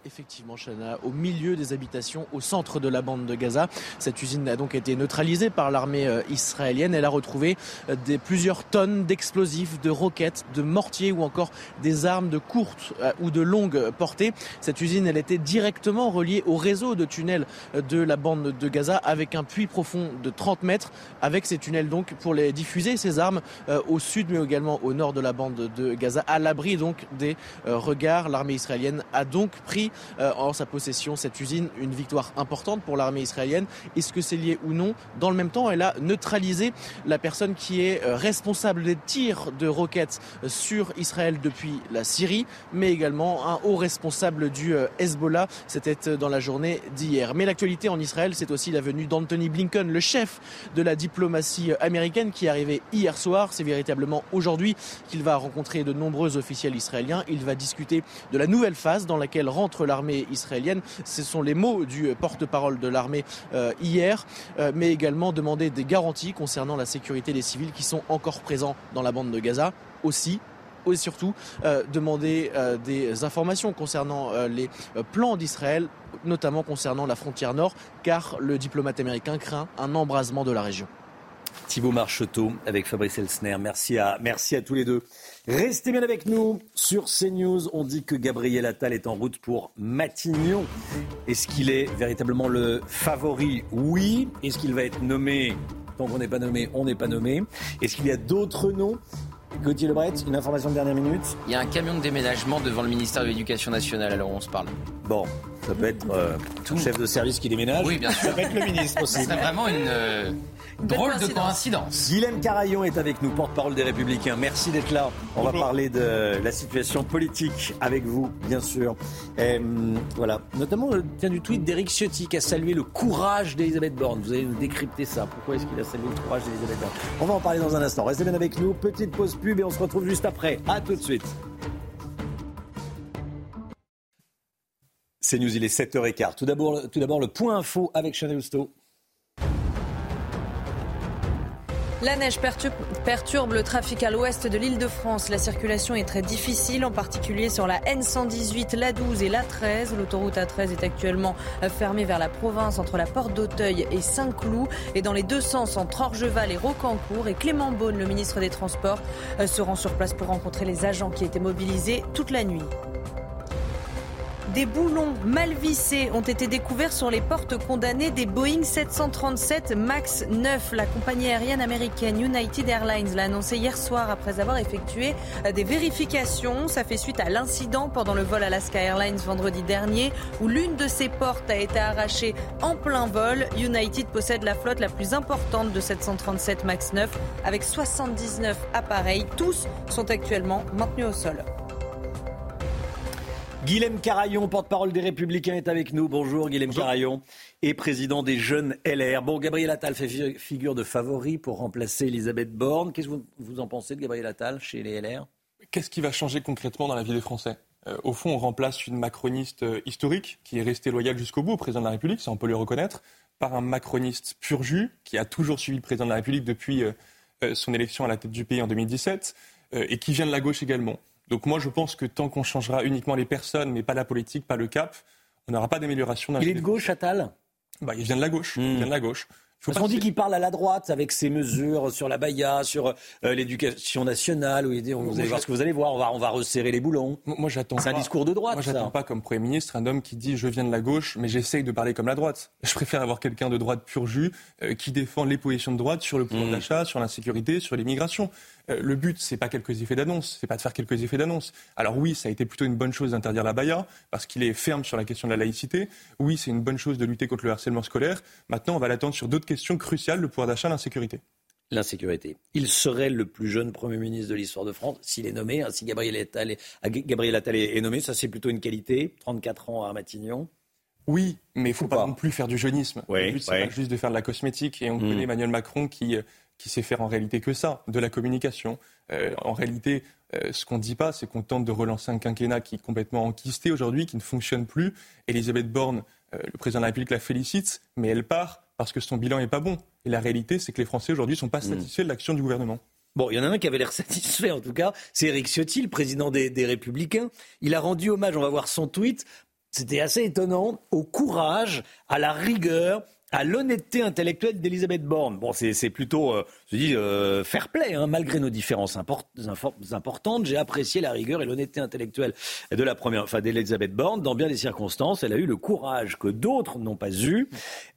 Effectivement, Chana, au milieu des habitations, au centre de la bande de Gaza. Cette usine a donc été neutralisée par l'armée euh, israélienne. Elle a retrouvé euh, des, plusieurs tonnes d'explosifs, de roquettes, de mortiers ou encore des armes de courte euh, ou de longue portée. Cette usine, elle était directement reliée au réseau de tunnels de la bande de Gaza avec un puits profond de 30 mètres, avec ces tunnels donc pour les diffuser ces armes au sud mais également au nord de la bande de Gaza, à l'abri donc des regards. L'armée israélienne a donc pris en sa possession cette usine, une victoire importante pour l'armée israélienne. Est-ce que c'est lié ou non Dans le même temps, elle a neutralisé la personne qui est euh, responsable des tirs de roquettes sur Israël depuis la Syrie, mais également un haut responsable du euh, Hezbollah. C'était dans la journée d'hier. Mais l'actualité en Israël, c'est aussi la venue d'Anthony Blinken, le chef de la diplomatie américaine qui est arrivé hier soir. C'est véritablement aujourd'hui qu'il va rencontrer de nombreux officiels israéliens. Il va discuter de la nouvelle phase dans laquelle rentre l'armée israélienne. Ce sont les mots du porte-parole de l'armée euh, hier, euh, mais également demander des garanties concernant la sécurité des civils qui sont encore présents dans la bande de Gaza. Aussi, et surtout euh, demander des informations concernant les plans d'Israël, notamment concernant la frontière nord, car le diplomate américain craint un embrasement de la région. Thibaut Marcheteau avec Fabrice Elsner. Merci à, merci à tous les deux. Restez bien avec nous sur CNews. On dit que Gabriel Attal est en route pour Matignon. Est-ce qu'il est véritablement le favori? Oui. Est-ce qu'il va être nommé? Tant qu'on n'est pas nommé, on n'est pas nommé. Est-ce qu'il y a d'autres noms? Gauthier Lebret, une information de dernière minute. Il y a un camion de déménagement devant le ministère de l'Éducation nationale, alors on se parle. Bon, ça peut être euh, tout chef de service qui déménage. Oui, bien sûr. Ça peut être le ministre aussi. C'est vraiment une, euh, Drôle de coïncidence. Guilhem Carayon est avec nous, porte-parole des Républicains. Merci d'être là. On va parler de la situation politique avec vous, bien sûr. Et, hum, voilà, notamment euh, tiens, du tweet d'Éric Ciotti qui a salué le courage d'Elisabeth Borne. Vous allez nous décrypter ça. Pourquoi est-ce qu'il a salué le courage d'Elisabeth Borne? On va en parler dans un instant. Restez bien avec nous. Petite pause pub et on se retrouve juste après. À tout de suite. C'est News, il est 7h15. Tout d'abord, tout d'abord le point info avec Chanel Housteau. La neige perturbe, le trafic à l'ouest de l'île de France. La circulation est très difficile, en particulier sur la N118, la 12 et la 13. L'autoroute A13 est actuellement fermée vers la province entre la porte d'Auteuil et Saint-Cloud et dans les deux sens entre Orgeval et Rocancourt. Et Clément Beaune, le ministre des Transports, euh, se rend sur place pour rencontrer les agents qui étaient mobilisés toute la nuit. Des boulons mal vissés ont été découverts sur les portes condamnées des Boeing 737 MAX 9. La compagnie aérienne américaine United Airlines l'a annoncé hier soir après avoir effectué des vérifications. Ça fait suite à l'incident pendant le vol Alaska Airlines vendredi dernier où l'une de ses portes a été arrachée en plein vol. United possède la flotte la plus importante de 737 MAX 9 avec 79 appareils. Tous sont actuellement maintenus au sol. Guilhem Carayon, porte-parole des Républicains, est avec nous. Bonjour Guilhem Carayon et président des jeunes LR. Bon, Gabriel Attal fait figure de favori pour remplacer Elisabeth Borne. Qu'est-ce que vous, en pensez de Gabriel Attal chez les LR Qu'est-ce qui va changer concrètement dans la vie des Français? Euh, Au fond, on remplace une macroniste euh, historique qui est restée loyale jusqu'au bout au président de la République, ça on peut lui reconnaître, par un macroniste pur jus qui a toujours suivi le président de la République depuis euh, son élection à la tête du pays en 2017 et qui vient de la gauche également. Donc moi, je pense que tant qu'on changera uniquement les personnes, mais pas la politique, pas le cap, on n'aura pas d'amélioration. Il est de gauche, Attal? Bah, Il vient de la gauche. Il vient de la gauche. Parce qu'on dit qu'il parle à la droite avec ses mesures sur la Baïa, sur euh, l'éducation nationale. Où il dit, vous allez voir ce que vous allez voir, on va, on va resserrer les boulons. Moi, j'attends. C'est un discours de droite. Moi, j'attends pas comme Premier ministre un homme qui dit je viens de la gauche, mais j'essaye de parler comme la droite. Je préfère avoir quelqu'un de droite pur jus euh, qui défend les positions de droite sur le pouvoir mmh. d'achat, sur l'insécurité, sur l'immigration. Euh, le but, c'est pas quelques effets d'annonce, c'est pas de faire quelques effets d'annonce. Alors oui, ça a été plutôt une bonne chose d'interdire la baïa, parce qu'il est ferme sur la question de la laïcité. Oui, c'est une bonne chose de lutter contre le harcèlement scolaire. Maintenant, on va l'attendre sur d'autres questions cruciales, le pouvoir d'achat, l'insécurité. L'insécurité. Il serait le plus jeune Premier ministre de l'histoire de France s'il est nommé. Hein, si Gabriel Attal est, Gabriel Attal est nommé, ça c'est plutôt une qualité. 34 ans à Matignon. Oui, mais il ne faut pas, non plus faire du jeunisme. le but, c'est pas juste de faire de la cosmétique. Et on hmm. connaît Emmanuel Macron qui euh, qui sait faire en réalité que ça, de la communication. Euh, en réalité, euh, ce qu'on ne dit pas, c'est qu'on tente de relancer un quinquennat qui est complètement enquisté aujourd'hui, qui ne fonctionne plus. Elisabeth Borne, euh, le président de la République la félicite, mais elle part parce que son bilan n'est pas bon. Et la réalité, c'est que les Français aujourd'hui ne sont pas hmm. satisfaits de l'action du gouvernement. Bon, il y en a un qui avait l'air satisfait en tout cas, c'est Eric Ciotti, le président des, des Républicains. Il a rendu hommage, on va voir son tweet, c'était assez étonnant, au courage, à la rigueur à l'honnêteté intellectuelle d'Elisabeth Borne. Bon, c'est plutôt, euh, je dis, euh, fair play, hein, malgré nos différences importantes. J'ai apprécié la rigueur et l'honnêteté intellectuelle de la première, enfin d'Elisabeth Borne. Dans bien des circonstances, elle a eu le courage que d'autres n'ont pas eu.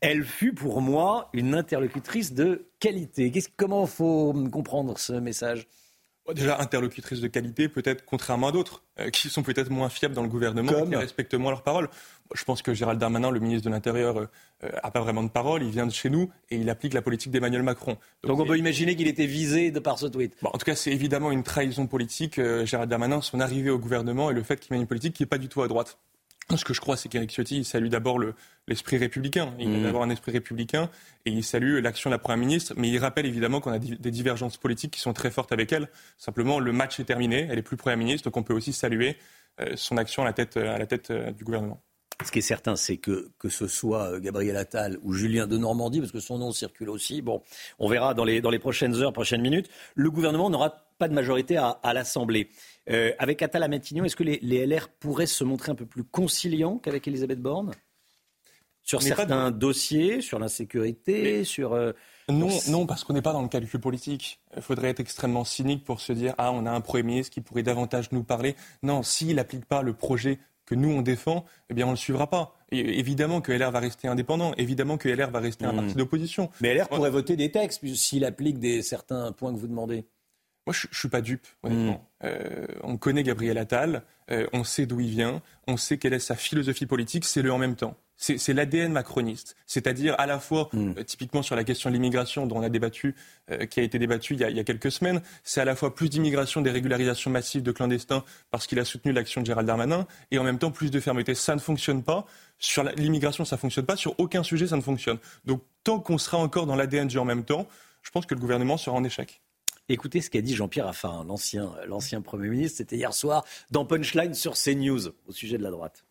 Elle fut pour moi une interlocutrice de qualité. comment faut comprendre ce message? Déjà, interlocutrice de qualité, peut-être contrairement à d'autres, euh, qui sont peut-être moins fiables dans le gouvernement, et qui respectent moins leurs paroles. Je pense que Gérald Darmanin, le ministre de l'Intérieur, n'a euh, euh, pas vraiment de parole. Il vient de chez nous et il applique la politique d'Emmanuel Macron. Donc, on peut imaginer qu'il était visé de par ce tweet. en tout cas, c'est évidemment une trahison politique. Gérald Darmanin, son arrivée au gouvernement et le fait qu'il mène une politique qui n'est pas du tout à droite. Ce que je crois, c'est qu'Éric Ciotti salue d'abord l'esprit républicain. Il a mmh. d'abord un esprit républicain et il salue l'action de la Première ministre, mais il rappelle évidemment qu'on a des divergences politiques qui sont très fortes avec elle. Simplement, le match est terminé, elle est plus Première ministre, donc on peut aussi saluer euh, son action à la tête, à la tête euh, du gouvernement. Ce qui est certain, c'est que que ce soit euh, Gabriel Attal ou Julien de Normandie, parce que son nom circule aussi, bon, on verra dans les, dans les prochaines heures, prochaines minutes, le gouvernement n'aura pas de majorité à, à l'Assemblée. Euh, avec Attal à Matignon, est-ce que les, LR pourraient se montrer un peu plus conciliants qu'avec Elisabeth Borne? Sur certains dossiers, sur l'insécurité, sur... Euh, non, non, parce qu'on n'est pas dans le calcul politique. Il faudrait être extrêmement cynique pour se dire ah on a un premier ministre qui pourrait davantage nous parler. Non, s'il n'applique pas le projet que nous on défend, eh bien on le suivra pas. Et évidemment que LR va rester indépendant, évidemment que LR va rester un hmm. parti d'opposition. Mais LR pourrait voter des textes s'il applique des, certains points que vous demandez. Moi, je, ne suis pas dupe, honnêtement. Hmm. Euh, on connaît Gabriel Attal, euh, on sait d'où il vient, on sait quelle est sa philosophie politique, c'est le en même temps. c'est l'ADN macroniste. C'est-à-dire à la fois, Hmm. euh, typiquement sur la question de l'immigration dont on a débattu, euh, qui a été débattu il y a, il y a quelques semaines, c'est à la fois plus d'immigration, des régularisations massives de clandestins parce qu'il a soutenu l'action de Gérald Darmanin, et en même temps plus de fermeté. Ça ne fonctionne pas. Sur l'immigration, ça ne fonctionne pas. Sur aucun sujet, ça ne fonctionne. Donc tant qu'on sera encore dans l'ADN du en même temps, je pense que le gouvernement sera en échec. Écoutez ce qu'a dit Jean-Pierre Raffarin, l'ancien, l'ancien Premier ministre, c'était hier soir dans Punchline sur CNews au sujet de la droite.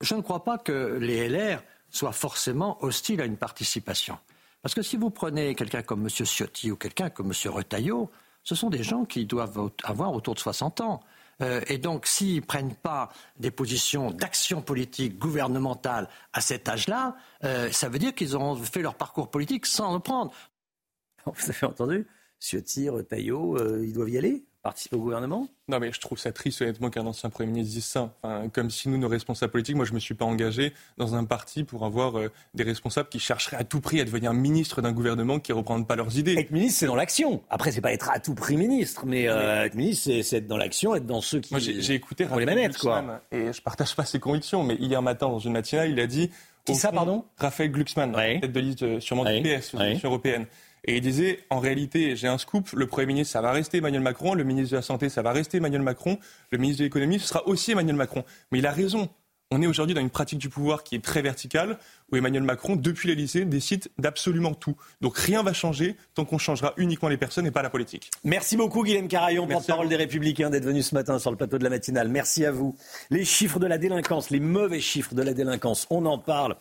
Je ne crois pas que les LR soient forcément hostiles à une participation. Parce que si vous prenez quelqu'un comme M. Ciotti ou quelqu'un comme M. Retailleau, ce sont des gens qui doivent avoir autour de 60 ans. Euh, et donc, s'ils ne prennent pas des positions d'action politique gouvernementale à cet âge-là, euh, ça veut dire qu'ils ont fait leur parcours politique sans le prendre. Vous avez entendu? Ciotti, Retailleau, euh, ils doivent y aller Participer au gouvernement? Non, mais je trouve ça triste, honnêtement, qu'un ancien Premier ministre dise ça. Enfin, comme si nous, nos responsables politiques, moi, je ne me suis pas engagé dans un parti pour avoir euh, des responsables qui chercheraient à tout prix à devenir ministre d'un gouvernement qui ne reprendent pas leurs idées. Être ministre, c'est dans l'action. Après, c'est pas être à tout prix ministre, mais euh, être ministre, c'est, être dans l'action, être dans ceux qui. Moi, j'ai écouté les Raphaël manettes, quoi. Glucksmann, et je partage pas ses convictions, mais hier matin, dans une matinale, il a dit... Qui ça, fond, pardon? Raphaël Glucksmann, tête de liste euh, sûrement Ouais. du PS, aux Ouais. élections européennes. Et il disait, en réalité, j'ai un scoop, le Premier ministre, ça va rester Emmanuel Macron, le ministre de la Santé, ça va rester Emmanuel Macron, le ministre de l'Économie, ce sera aussi Emmanuel Macron. Mais il a raison. On est aujourd'hui dans une pratique du pouvoir qui est très verticale, où Emmanuel Macron, depuis les lycées, décide d'absolument tout. Donc rien va changer tant qu'on changera uniquement les personnes et pas la politique. Merci beaucoup, Guillaume Carayon, porte-parole des Républicains, d'être venu ce matin sur le plateau de la matinale. Merci à vous. Les chiffres de la délinquance, les mauvais chiffres de la délinquance, on en parle.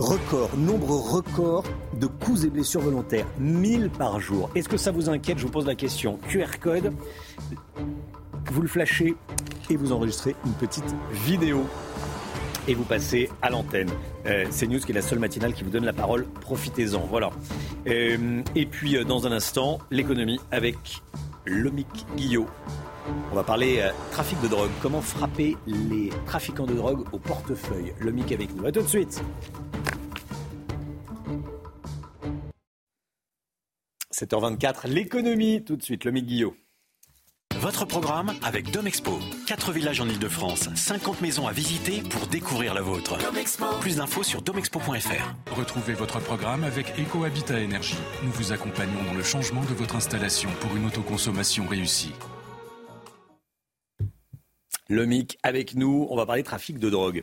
Record, nombre record de coups et blessures volontaires, 1000 par jour. Est-ce que ça vous inquiète Je vous pose la question. QR code, vous le flashez et vous enregistrez une petite vidéo. Et vous passez à l'antenne. Euh, c'est News qui est la seule matinale qui vous donne la parole. Profitez-en. Voilà. Euh, et puis, euh, dans un instant, l'économie avec Lomic Guillot. On va parler euh, trafic de drogue. Comment frapper les trafiquants de drogue au portefeuille? Lomic avec nous. À tout de suite. 7h24, l'économie, tout de suite, Lomic Guillot. Votre programme avec Domexpo. 4 villages en Ile-de-France, 50 maisons à visiter pour découvrir la vôtre. Plus d'infos sur domexpo.fr. Retrouvez votre programme avec EcoHabitat Énergie. Nous vous accompagnons dans le changement de votre installation pour une autoconsommation réussie. Le MIC avec nous. On va parler trafic de drogue.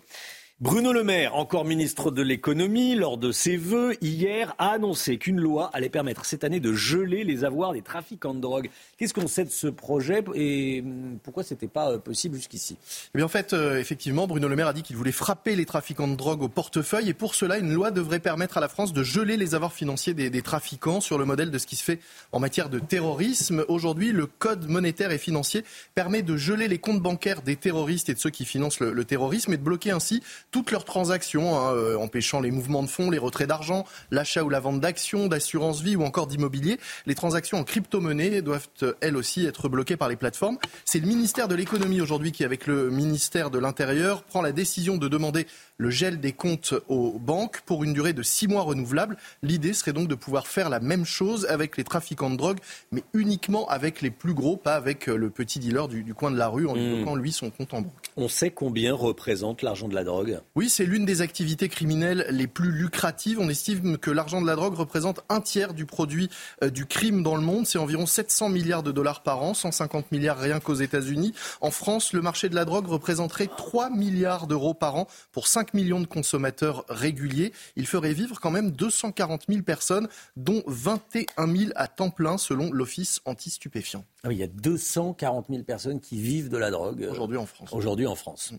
Bruno Le Maire, encore ministre de l'économie, lors de ses vœux hier, a annoncé qu'une loi allait permettre cette année de geler les avoirs des trafiquants de drogue. Qu'est-ce qu'on sait de ce projet et hum, pourquoi c'était pas euh, possible jusqu'ici? Eh bien, en fait, euh, effectivement, Bruno Le Maire a dit qu'il voulait frapper les trafiquants de drogue au portefeuille et pour cela, une loi devrait permettre à la France de geler les avoirs financiers des, trafiquants sur le modèle de ce qui se fait en matière de terrorisme. Aujourd'hui, le code monétaire et financier permet de geler les comptes bancaires des terroristes et de ceux qui financent le terrorisme et de bloquer ainsi toutes leurs transactions, hein, euh, empêchant les mouvements de fonds, les retraits d'argent, l'achat ou la vente d'actions, d'assurance vie ou encore d'immobilier. Les transactions en crypto-monnaie doivent euh, elles aussi être bloquées par les plateformes. C'est le ministère de l'économie aujourd'hui qui, avec le ministère de l'Intérieur, prend la décision de demander le gel des comptes aux banques pour une durée de six mois renouvelable. L'idée serait donc de pouvoir faire la même chose avec les trafiquants de drogue, mais uniquement avec les plus gros, pas avec euh, le petit dealer du, du coin de la rue en lui bloquant lui son compte en banque. On sait combien représente l'argent de la drogue? Oui, c'est l'une des activités criminelles les plus lucratives. On estime que l'argent de la drogue représente un tiers du produit euh, du crime dans le monde. C'est environ 700 milliards de dollars par an, 150 milliards rien qu'aux États-Unis. En France, le marché de la drogue représenterait 3 milliards d'euros par an pour 5 millions de consommateurs réguliers. Il ferait vivre quand même 240 000 personnes, dont 21 000 à temps plein selon l'Office anti-stupéfiants. Ah oui, il y a 240 000 personnes qui vivent de la drogue. euh, Aujourd'hui en France. Aujourd'hui en France.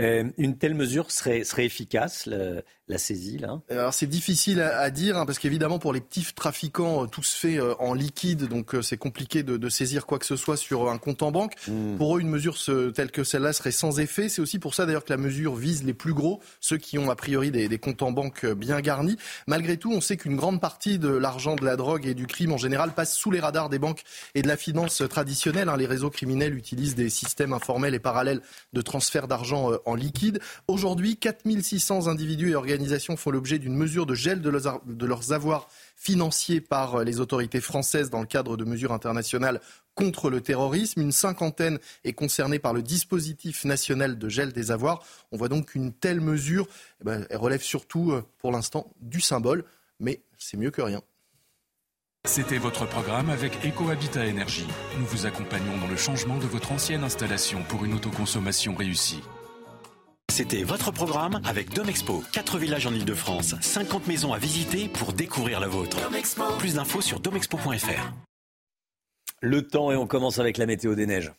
Euh, une telle mesure serait, serait efficace, le- la saisie, là? Alors c'est difficile à, à dire hein, parce qu'évidemment pour les petits trafiquants euh, tout se fait euh, en liquide donc euh, c'est compliqué de, de saisir quoi que ce soit sur un compte en banque. Pour eux une mesure ce- telle que celle-là serait sans effet. C'est aussi pour ça d'ailleurs que la mesure vise les plus gros, ceux qui ont a priori des, des comptes en banque euh, bien garnis. Malgré tout on sait qu'une grande partie de l'argent de la drogue et du crime en général passe sous les radars des banques et de la finance traditionnelle. hein. Les réseaux criminels utilisent des systèmes informels et parallèles de transfert d'argent euh, en liquide. Aujourd'hui 4600 individus et organisations font l'objet d'une mesure de gel de leurs, avoirs financiers par euh, les autorités françaises dans le cadre de mesures internationales contre le terrorisme. Une cinquantaine est concernée par le dispositif national de gel des avoirs. On voit donc qu'une telle mesure eh ben, relève surtout, euh, pour l'instant, du symbole, mais c'est mieux que rien. C'était votre programme avec EcoHabitat Énergie. Nous vous accompagnons dans le changement de votre ancienne installation pour une autoconsommation réussie. C'était votre programme avec Domexpo. 4 villages en Ile-de-France, 50 maisons à visiter pour découvrir la vôtre. Plus d'infos sur domexpo.fr. Le temps et on commence avec la météo des neiges.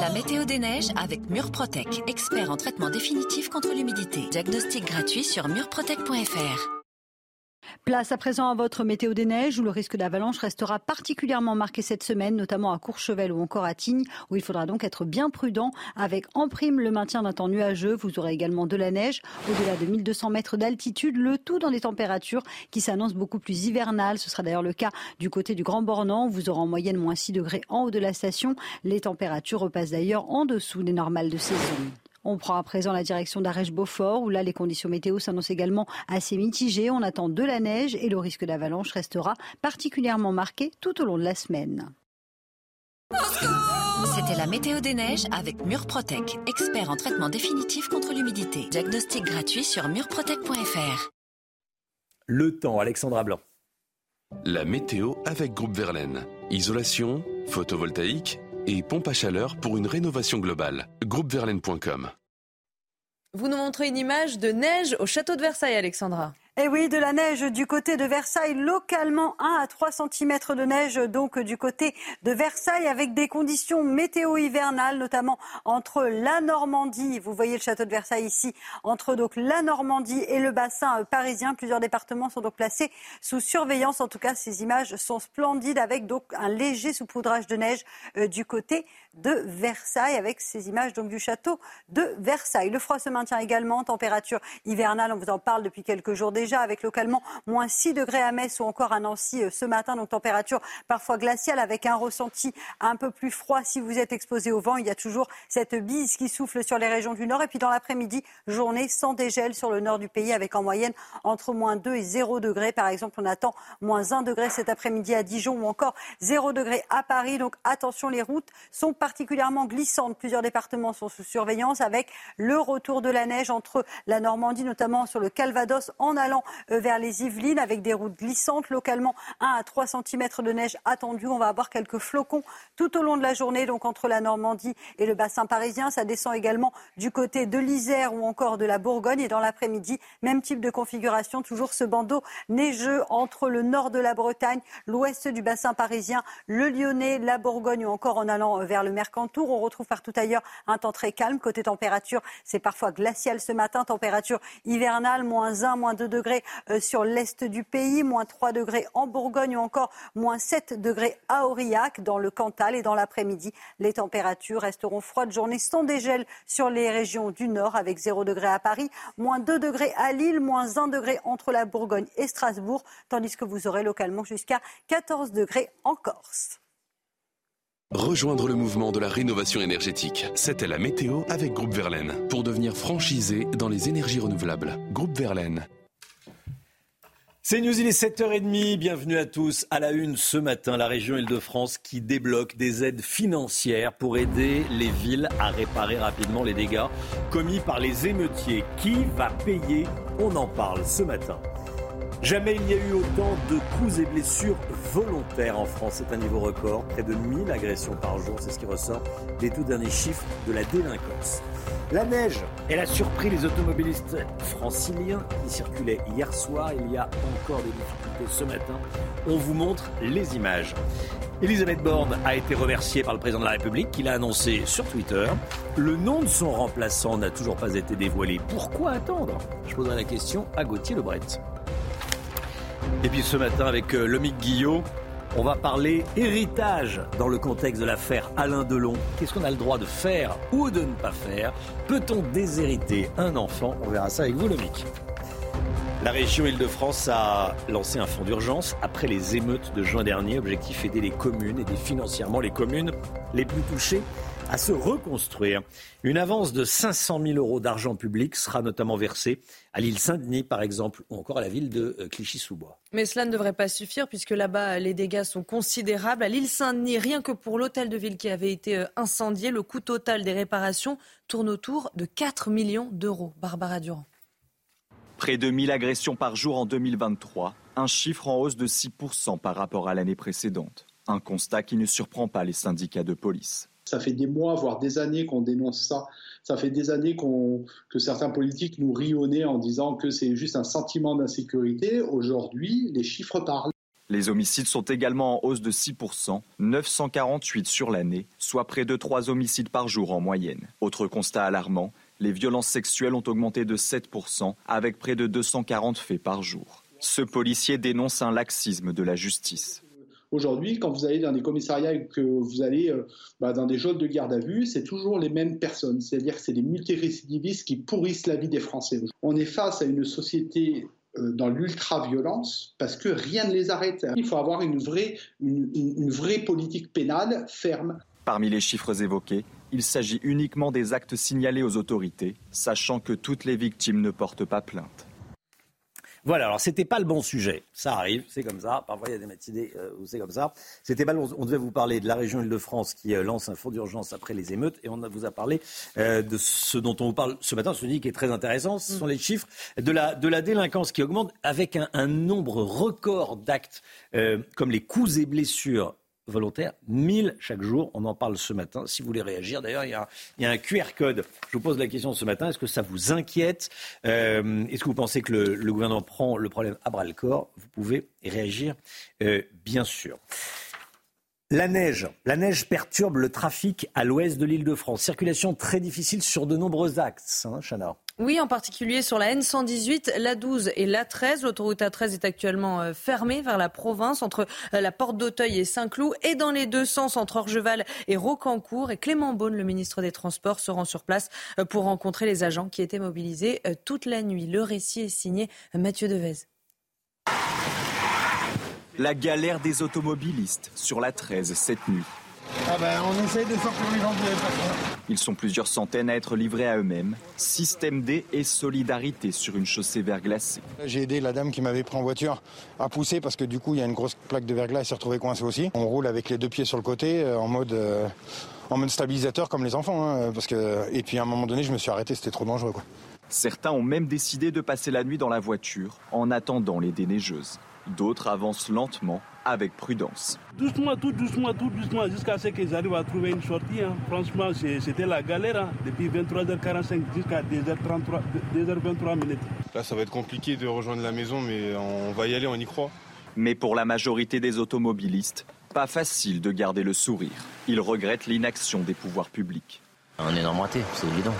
La météo des neiges avec Murprotec, expert en traitement définitif contre l'humidité. Diagnostic gratuit sur murprotec.fr. Place à présent à votre météo des neiges où le risque d'avalanche restera particulièrement marqué cette semaine, notamment à Courchevel ou encore à Tignes, où il faudra donc être bien prudent avec en prime le maintien d'un temps nuageux. Vous aurez également de la neige au-delà de 1200 mètres d'altitude, le tout dans des températures qui s'annoncent beaucoup plus hivernales. Ce sera d'ailleurs le cas du côté du Grand Bornand. Vous aurez en moyenne moins 6 degrés en haut de la station. Les températures repassent d'ailleurs en dessous des normales de saison. On prend à présent la direction d'Arèche-Beaufort, où là, les conditions météo s'annoncent également assez mitigées. On attend de la neige et le risque d'avalanche restera particulièrement marqué tout au long de la semaine. C'était la météo des neiges avec Murprotec, expert en traitement définitif contre l'humidité. Diagnostic gratuit sur murprotec.fr. Le temps, Alexandra Blanc. La météo avec Groupe Verlaine. Isolation, photovoltaïque et pompe à chaleur pour une rénovation globale. Groupeverlaine.com Vous nous montrez une image de neige au château de Versailles, Alexandra. Et eh oui, de la neige du côté de Versailles, localement 1 à 3 cm de neige donc du côté de Versailles avec des conditions météo hivernales, notamment entre la Normandie, vous voyez le château de Versailles ici, entre donc la Normandie et le bassin parisien. Plusieurs départements sont donc placés sous surveillance. En tout cas, ces images sont splendides avec donc un léger saupoudrage de neige euh, du côté de Versailles avec ces images donc du château de Versailles. Le froid se maintient également, température hivernale, on vous en parle depuis quelques jours déjà avec localement moins 6 degrés à Metz ou encore à Nancy euh, ce matin. Donc température parfois glaciale avec un ressenti un peu plus froid si vous êtes exposé au vent. Il y a toujours cette bise qui souffle sur les régions du nord. Et puis dans l'après-midi, journée sans dégel sur le nord du pays avec en moyenne entre moins 2 et 0 degrés. Par exemple, on attend moins 1 degré cet après-midi à Dijon ou encore 0 degré à Paris. Donc attention, les routes sont particulièrement glissantes. Plusieurs départements sont sous surveillance avec le retour de la neige entre la Normandie, notamment sur le Calvados en allant euh, vers les Yvelines avec des routes glissantes. Localement, 1 à 3 cm de neige attendu. On va avoir quelques flocons tout au long de la journée, donc entre la Normandie et le bassin parisien. Ça descend également du côté de l'Isère ou encore de la Bourgogne. Et dans l'après-midi, même type de configuration, toujours ce bandeau neigeux entre le nord de la Bretagne, l'ouest du bassin parisien, le Lyonnais, la Bourgogne ou encore en allant euh, vers le Mercantour. On retrouve partout ailleurs un temps très calme. Côté température, c'est parfois glacial ce matin. Température hivernale, moins 1, moins 2 degrés euh, sur l'est du pays, moins 3 degrés en Bourgogne ou encore moins 7 degrés à Aurillac dans le Cantal. Et dans l'après-midi, les températures resteront froides. Journée sans dégel sur les régions du nord avec 0 degré à Paris, moins 2 degrés à Lille, moins 1 degré entre la Bourgogne et Strasbourg, tandis que vous aurez localement jusqu'à 14 degrés en Corse. Rejoindre le mouvement de la rénovation énergétique. C'était la météo avec Groupe Verlaine pour devenir franchisé dans les énergies renouvelables. Groupe Verlaine. C'est News, il est 7h30. Bienvenue à tous. À la une ce matin, la région Île-de-France qui débloque des aides financières pour aider les villes à réparer rapidement les dégâts commis par les émeutiers. Qui va payer? On en parle ce matin. Jamais il n'y a eu autant de coups et blessures volontaires en France. C'est un niveau record. Près de 1000 agressions par jour. C'est ce qui ressort des tout derniers chiffres de la délinquance. La neige, elle a surpris les automobilistes franciliens qui circulaient hier soir. Il y a encore des difficultés ce matin. On vous montre les images. Elisabeth Borne a été remerciée par le président de la République qui l'a annoncé sur Twitter. Le nom de son remplaçant n'a toujours pas été dévoilé. Pourquoi attendre? Je poserai la question à Gauthier Lebret. Et puis ce matin avec euh, Lomique Guillot, on va parler héritage dans le contexte de l'affaire Alain Delon. Qu'est-ce qu'on a le droit de faire ou de ne pas faire? Peut-on déshériter un enfant? On verra ça avec vous, Lomic. La région Île-de-France a lancé un fonds d'urgence après les émeutes de juin dernier. Objectif aider les communes, aider financièrement les communes les plus touchées à se reconstruire. Une avance de 500 000 euros d'argent public sera notamment versée à l'île Saint-Denis, par exemple, ou encore à la ville de euh, Clichy-sous-Bois. Mais cela ne devrait pas suffire puisque là-bas, les dégâts sont considérables. À l'île Saint-Denis, rien que pour l'hôtel de ville qui avait été euh, incendié, le coût total des réparations tourne autour de 4 millions d'euros. Barbara Durand. Près de 1000 agressions par jour en 2023, un chiffre en hausse de 6% par rapport à l'année précédente. Un constat qui ne surprend pas les syndicats de police. Ça fait des mois, voire des années qu'on dénonce ça. Ça fait des années que certains politiques nous nez en disant que c'est juste un sentiment d'insécurité. Aujourd'hui, les chiffres parlent. Les homicides sont également en hausse de 6%, 948 sur l'année, soit près de 3 homicides par jour en moyenne. Autre constat alarmant, les violences sexuelles ont augmenté de 7%, avec près de 240 faits par jour. Ce policier dénonce un laxisme de la justice. Aujourd'hui, quand vous allez dans des commissariats et que vous allez euh, bah, dans des zones de garde à vue, c'est toujours les mêmes personnes. C'est-à-dire que c'est des multirécidivistes qui pourrissent la vie des Français. On est face à une société euh, dans l'ultra-violence parce que rien ne les arrête. Il faut avoir une vraie, une vraie politique pénale ferme. Parmi les chiffres évoqués, il s'agit uniquement des actes signalés aux autorités, sachant que toutes les victimes ne portent pas plainte. Voilà, alors c'était pas le bon sujet. Ça arrive, c'est comme ça. Parfois, il y a des matinées euh, où c'est comme ça. C'était pas On devait vous parler de la région Île-de-France qui euh, lance un fonds d'urgence après les émeutes. Et on vous a parlé euh, de ce dont on vous parle ce matin, ce qui est très intéressant. Ce sont les chiffres de la, de la délinquance qui augmente avec un, un nombre record d'actes comme les coups et blessures volontaires, 1000 chaque jour. On en parle ce matin. Si vous voulez réagir, d'ailleurs, il y, a, un QR code. Je vous pose la question ce matin. Est-ce que ça vous inquiète euh, Est-ce que vous pensez que le, gouvernement prend le problème à bras le corps? Vous pouvez réagir, euh, bien sûr. La neige. La neige perturbe le trafic à l'ouest de l'île de France. Circulation très difficile sur de nombreux axes, hein, Chana. Oui, en particulier sur la N118, la 12 et la 13. L'autoroute A13 est actuellement euh, fermée vers la province entre euh, la porte d'Auteuil et Saint-Cloud et dans les deux sens entre Orgeval et Rocancourt. Et Clément Beaune, le ministre des Transports, se rend sur place euh, pour rencontrer les agents qui étaient mobilisés toute la nuit. Le récit est signé Mathieu Devez. La galère des automobilistes sur la 13 cette nuit. Ah ben, on essaye de sortir les gens Ils sont plusieurs centaines à être livrés à eux-mêmes. Système D et solidarité sur une chaussée verglacée. J'ai aidé la dame qui m'avait pris en voiture à pousser parce que du coup il y a une grosse plaque de verglas, elle s'est retrouvée coincée aussi. On roule avec les deux pieds sur le côté euh, en mode euh, en mode stabilisateur comme les enfants. Hein, parce que et puis à un moment donné je me suis arrêté, c'était trop dangereux. Certains ont même décidé de passer la nuit dans la voiture en attendant les déneigeuses. D'autres avancent lentement, avec prudence. Doucement, tout doucement, tout doucement, jusqu'à ce qu'ils arrivent à trouver une sortie. Hein. Franchement, c'était la galère hein. depuis 23h45 jusqu'à 2h33, 2h23 minutes. Là, ça va être compliqué de rejoindre la maison, mais on va y aller, on y croit. Mais pour la majorité des automobilistes, pas facile de garder le sourire. Ils regrettent l'inaction des pouvoirs publics. Un énorme raté, c'est évident.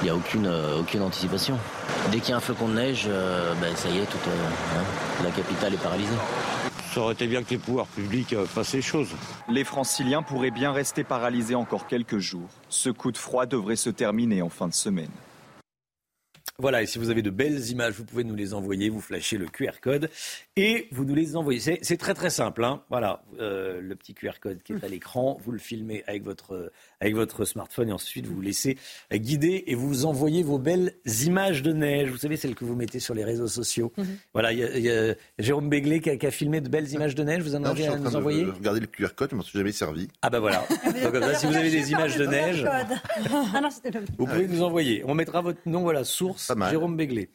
Il n'y a aucune, euh, aucune anticipation. Dès qu'il y a un flocon de neige, euh, ben, ça y est, toute, euh, hein, la capitale est paralysée. Ça aurait été bien que les pouvoirs publics fassent les choses. Les franciliens pourraient bien rester paralysés encore quelques jours. Ce coup de froid devrait se terminer en fin de semaine. Voilà, et si vous avez de belles images, vous pouvez nous les envoyer, vous flashez le QR code et vous nous les envoyez. C'est très très simple. Hein. voilà, euh, le petit QR code qui est à l'écran, vous le filmez avec votre, avec votre smartphone et ensuite vous vous laissez guider et vous envoyez vos belles images de neige. Vous savez, celles que vous mettez sur les réseaux sociaux. Mhm. Voilà, il y, a Jérôme Béglé qui a, filmé de belles images de neige. Vous en avez à nous envoyer? Regardez le QR code, je m'en suis jamais servi. Ah bah voilà. Donc, si vous avez des images de neige, ah vous pouvez nous envoyer. On mettra votre nom, voilà, source Jérôme Béglé.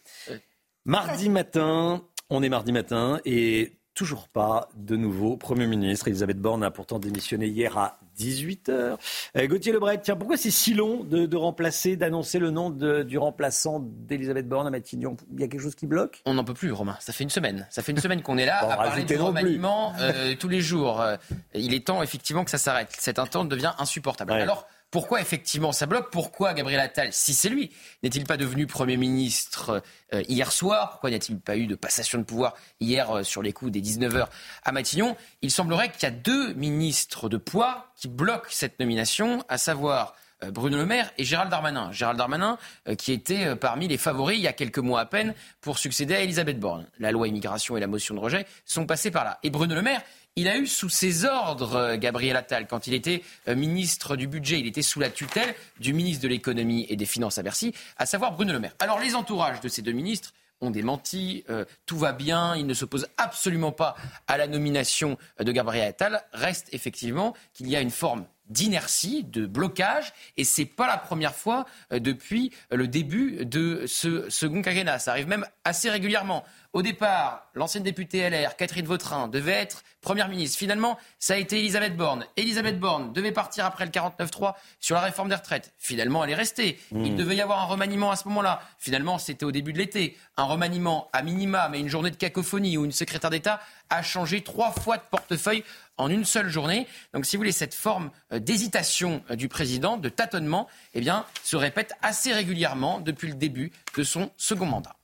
Mardi matin, on est mardi matin et toujours pas de nouveau Premier ministre. Elisabeth Borne a pourtant démissionné hier à 18h. Euh, Gauthier Lebret, tiens, pourquoi c'est si long de, remplacer, d'annoncer le nom du remplaçant d'Elisabeth Borne à Matignon? Il y a quelque chose qui bloque? On n'en peut plus, Romain. Ça fait une semaine. Ça fait une semaine qu'on est là à parler du remaniement euh, tous les jours. Euh, il est temps effectivement que ça s'arrête. Cette entente devient insupportable. Alors, pourquoi effectivement ça bloque? Pourquoi Gabriel Attal, si c'est lui, n'est-il pas devenu Premier ministre euh, hier soir? Pourquoi n'y a-t-il pas eu de passation de pouvoir hier euh, sur les coups des 19h à Matignon? Il semblerait qu'il y a deux ministres de poids qui bloquent cette nomination, à savoir Bruno Le Maire et Gérald Darmanin. Gérald Darmanin qui était parmi les favoris il y a quelques mois à peine pour succéder à Elisabeth Borne. La loi immigration et la motion de rejet sont passés par là. Et Bruno Le Maire, il a eu sous ses ordres Gabriel Attal quand il était ministre du budget. Il était sous la tutelle du ministre de l'économie et des finances à Bercy, à savoir Bruno Le Maire. Alors les entourages de ces deux ministres ont démenti, euh, tout va bien, ils ne s'opposent absolument pas à la nomination de Gabriel Attal. Reste effectivement qu'il y a une forme d'inertie, de blocage, et c'est pas la première fois euh, depuis le début de ce second quinquennat. Ça arrive même assez régulièrement. Au départ, l'ancienne députée LR, Catherine Vautrin, devait être première ministre. Finalement, ça a été Elisabeth Borne. Elisabeth Borne devait partir après le 49-3 sur la réforme des retraites. Finalement, elle est restée. Hmm. Il devait y avoir un remaniement à ce moment-là. Finalement, c'était au début de l'été. Un remaniement à minima, mais une journée de cacophonie où une secrétaire d'État a changé trois fois de portefeuille en une seule journée. Donc, si vous voulez, cette forme euh, d'hésitation euh, du président, de tâtonnement, eh bien, se répète assez régulièrement depuis le début de son second mandat.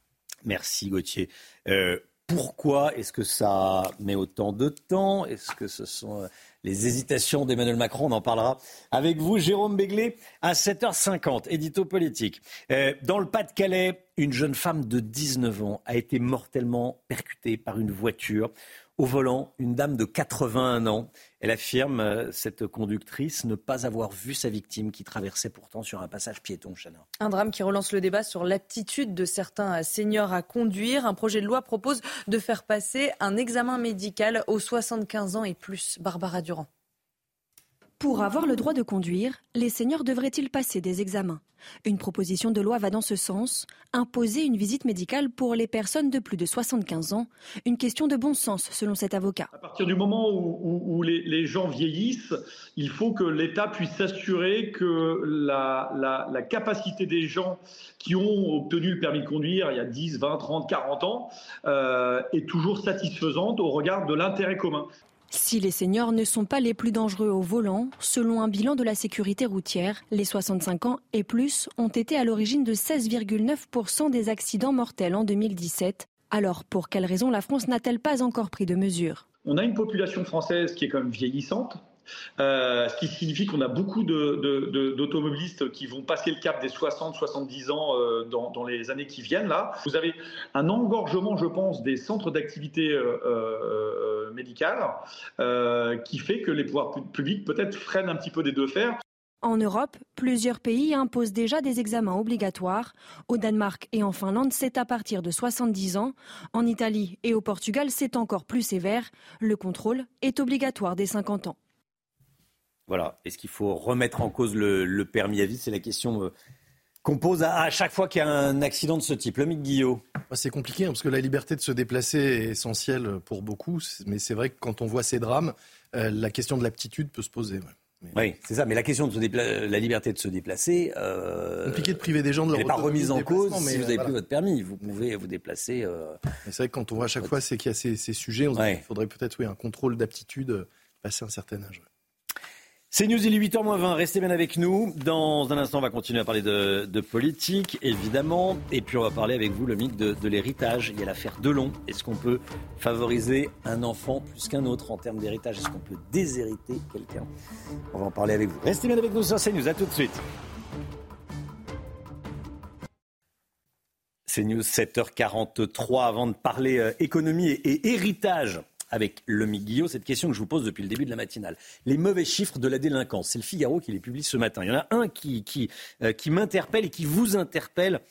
Merci Gauthier. Euh, pourquoi est-ce que ça met autant de temps? Est-ce que ce sont euh, les hésitations d'Emmanuel Macron? On en parlera avec vous, Jérôme Béglé, à 7h50, édito politique. Euh, dans le Pas-de-Calais, une jeune femme de 19 ans a été mortellement percutée par une voiture au volant, une dame de 81 ans. Elle affirme, euh, cette conductrice, ne pas avoir vu sa victime qui traversait pourtant sur un passage piéton, Chana. Un drame qui relance le débat sur l'aptitude de certains seniors à conduire. Un projet de loi propose de faire passer un examen médical aux 75 ans et plus. Barbara Durand. Pour avoir le droit de conduire, les seniors devraient-ils passer des examens? Une proposition de loi va dans ce sens, imposer une visite médicale pour les personnes de plus de 75 ans, une question de bon sens selon cet avocat. À partir du moment où, les, gens vieillissent, il faut que l'État puisse s'assurer que la, capacité des gens qui ont obtenu le permis de conduire il y a 10, 20, 30, 40 ans euh, est toujours satisfaisante au regard de l'intérêt commun. Si les seniors ne sont pas les plus dangereux au volant, selon un bilan de la sécurité routière, les 65 ans et plus ont été à l'origine de 16,9% des accidents mortels en 2017. Alors pour quelles raisons la France n'a-t-elle pas encore pris de mesures? On a une population française qui est quand même vieillissante, ce qui signifie qu'on a beaucoup d'automobilistes qui vont passer le cap des 60-70 ans euh, dans, les années qui viennent. Là, vous avez un engorgement, je pense, des centres d'activité euh, médicale qui fait que les pouvoirs publics peut-être freinent un petit peu des deux fers. En Europe, plusieurs pays imposent déjà des examens obligatoires. Au Danemark et en Finlande, c'est à partir de 70 ans. En Italie et au Portugal, c'est encore plus sévère. Le contrôle est obligatoire dès 50 ans. Voilà. Est-ce qu'il faut remettre en cause le, permis à vie C'est la question euh, qu'on pose à, chaque fois qu'il y a un accident de ce type. Le Guillot. Bah, c'est compliqué hein, parce que la liberté de se déplacer est essentielle pour beaucoup. Mais c'est vrai que quand on voit ces drames, euh, la question de l'aptitude peut se poser. Oui, c'est ça. Mais la question de la liberté de se déplacer. Euh, compliqué de priver des gens de leur. n'est pas remise en cause si vous n'avez plus votre permis. Vous pouvez vous déplacer. C'est vrai que quand on voit à chaque fois c'est qu'il y a ces, sujets, on il faudrait peut-être oui un contrôle d'aptitude passer un certain âge. C'est News, il est 8h20. Restez bien avec nous. Dans un instant, on va continuer à parler de, politique, évidemment. Et puis, on va parler avec vous, le mythe de, l'héritage. Il y a l'affaire Delon. Est-ce qu'on peut favoriser un enfant plus qu'un autre en termes d'héritage? Est-ce qu'on peut déshériter quelqu'un? On va en parler avec vous. Restez bien avec nous sur CNews. À tout de suite. CNews 7h43 avant de parler euh, économie et héritage avec le Guillot, cette question que je vous pose depuis le début de la matinale. Les mauvais chiffres de la délinquance, c'est le Figaro qui les publie ce matin. Il y en a un qui, qui, euh, m'interpelle et qui vous interpelle.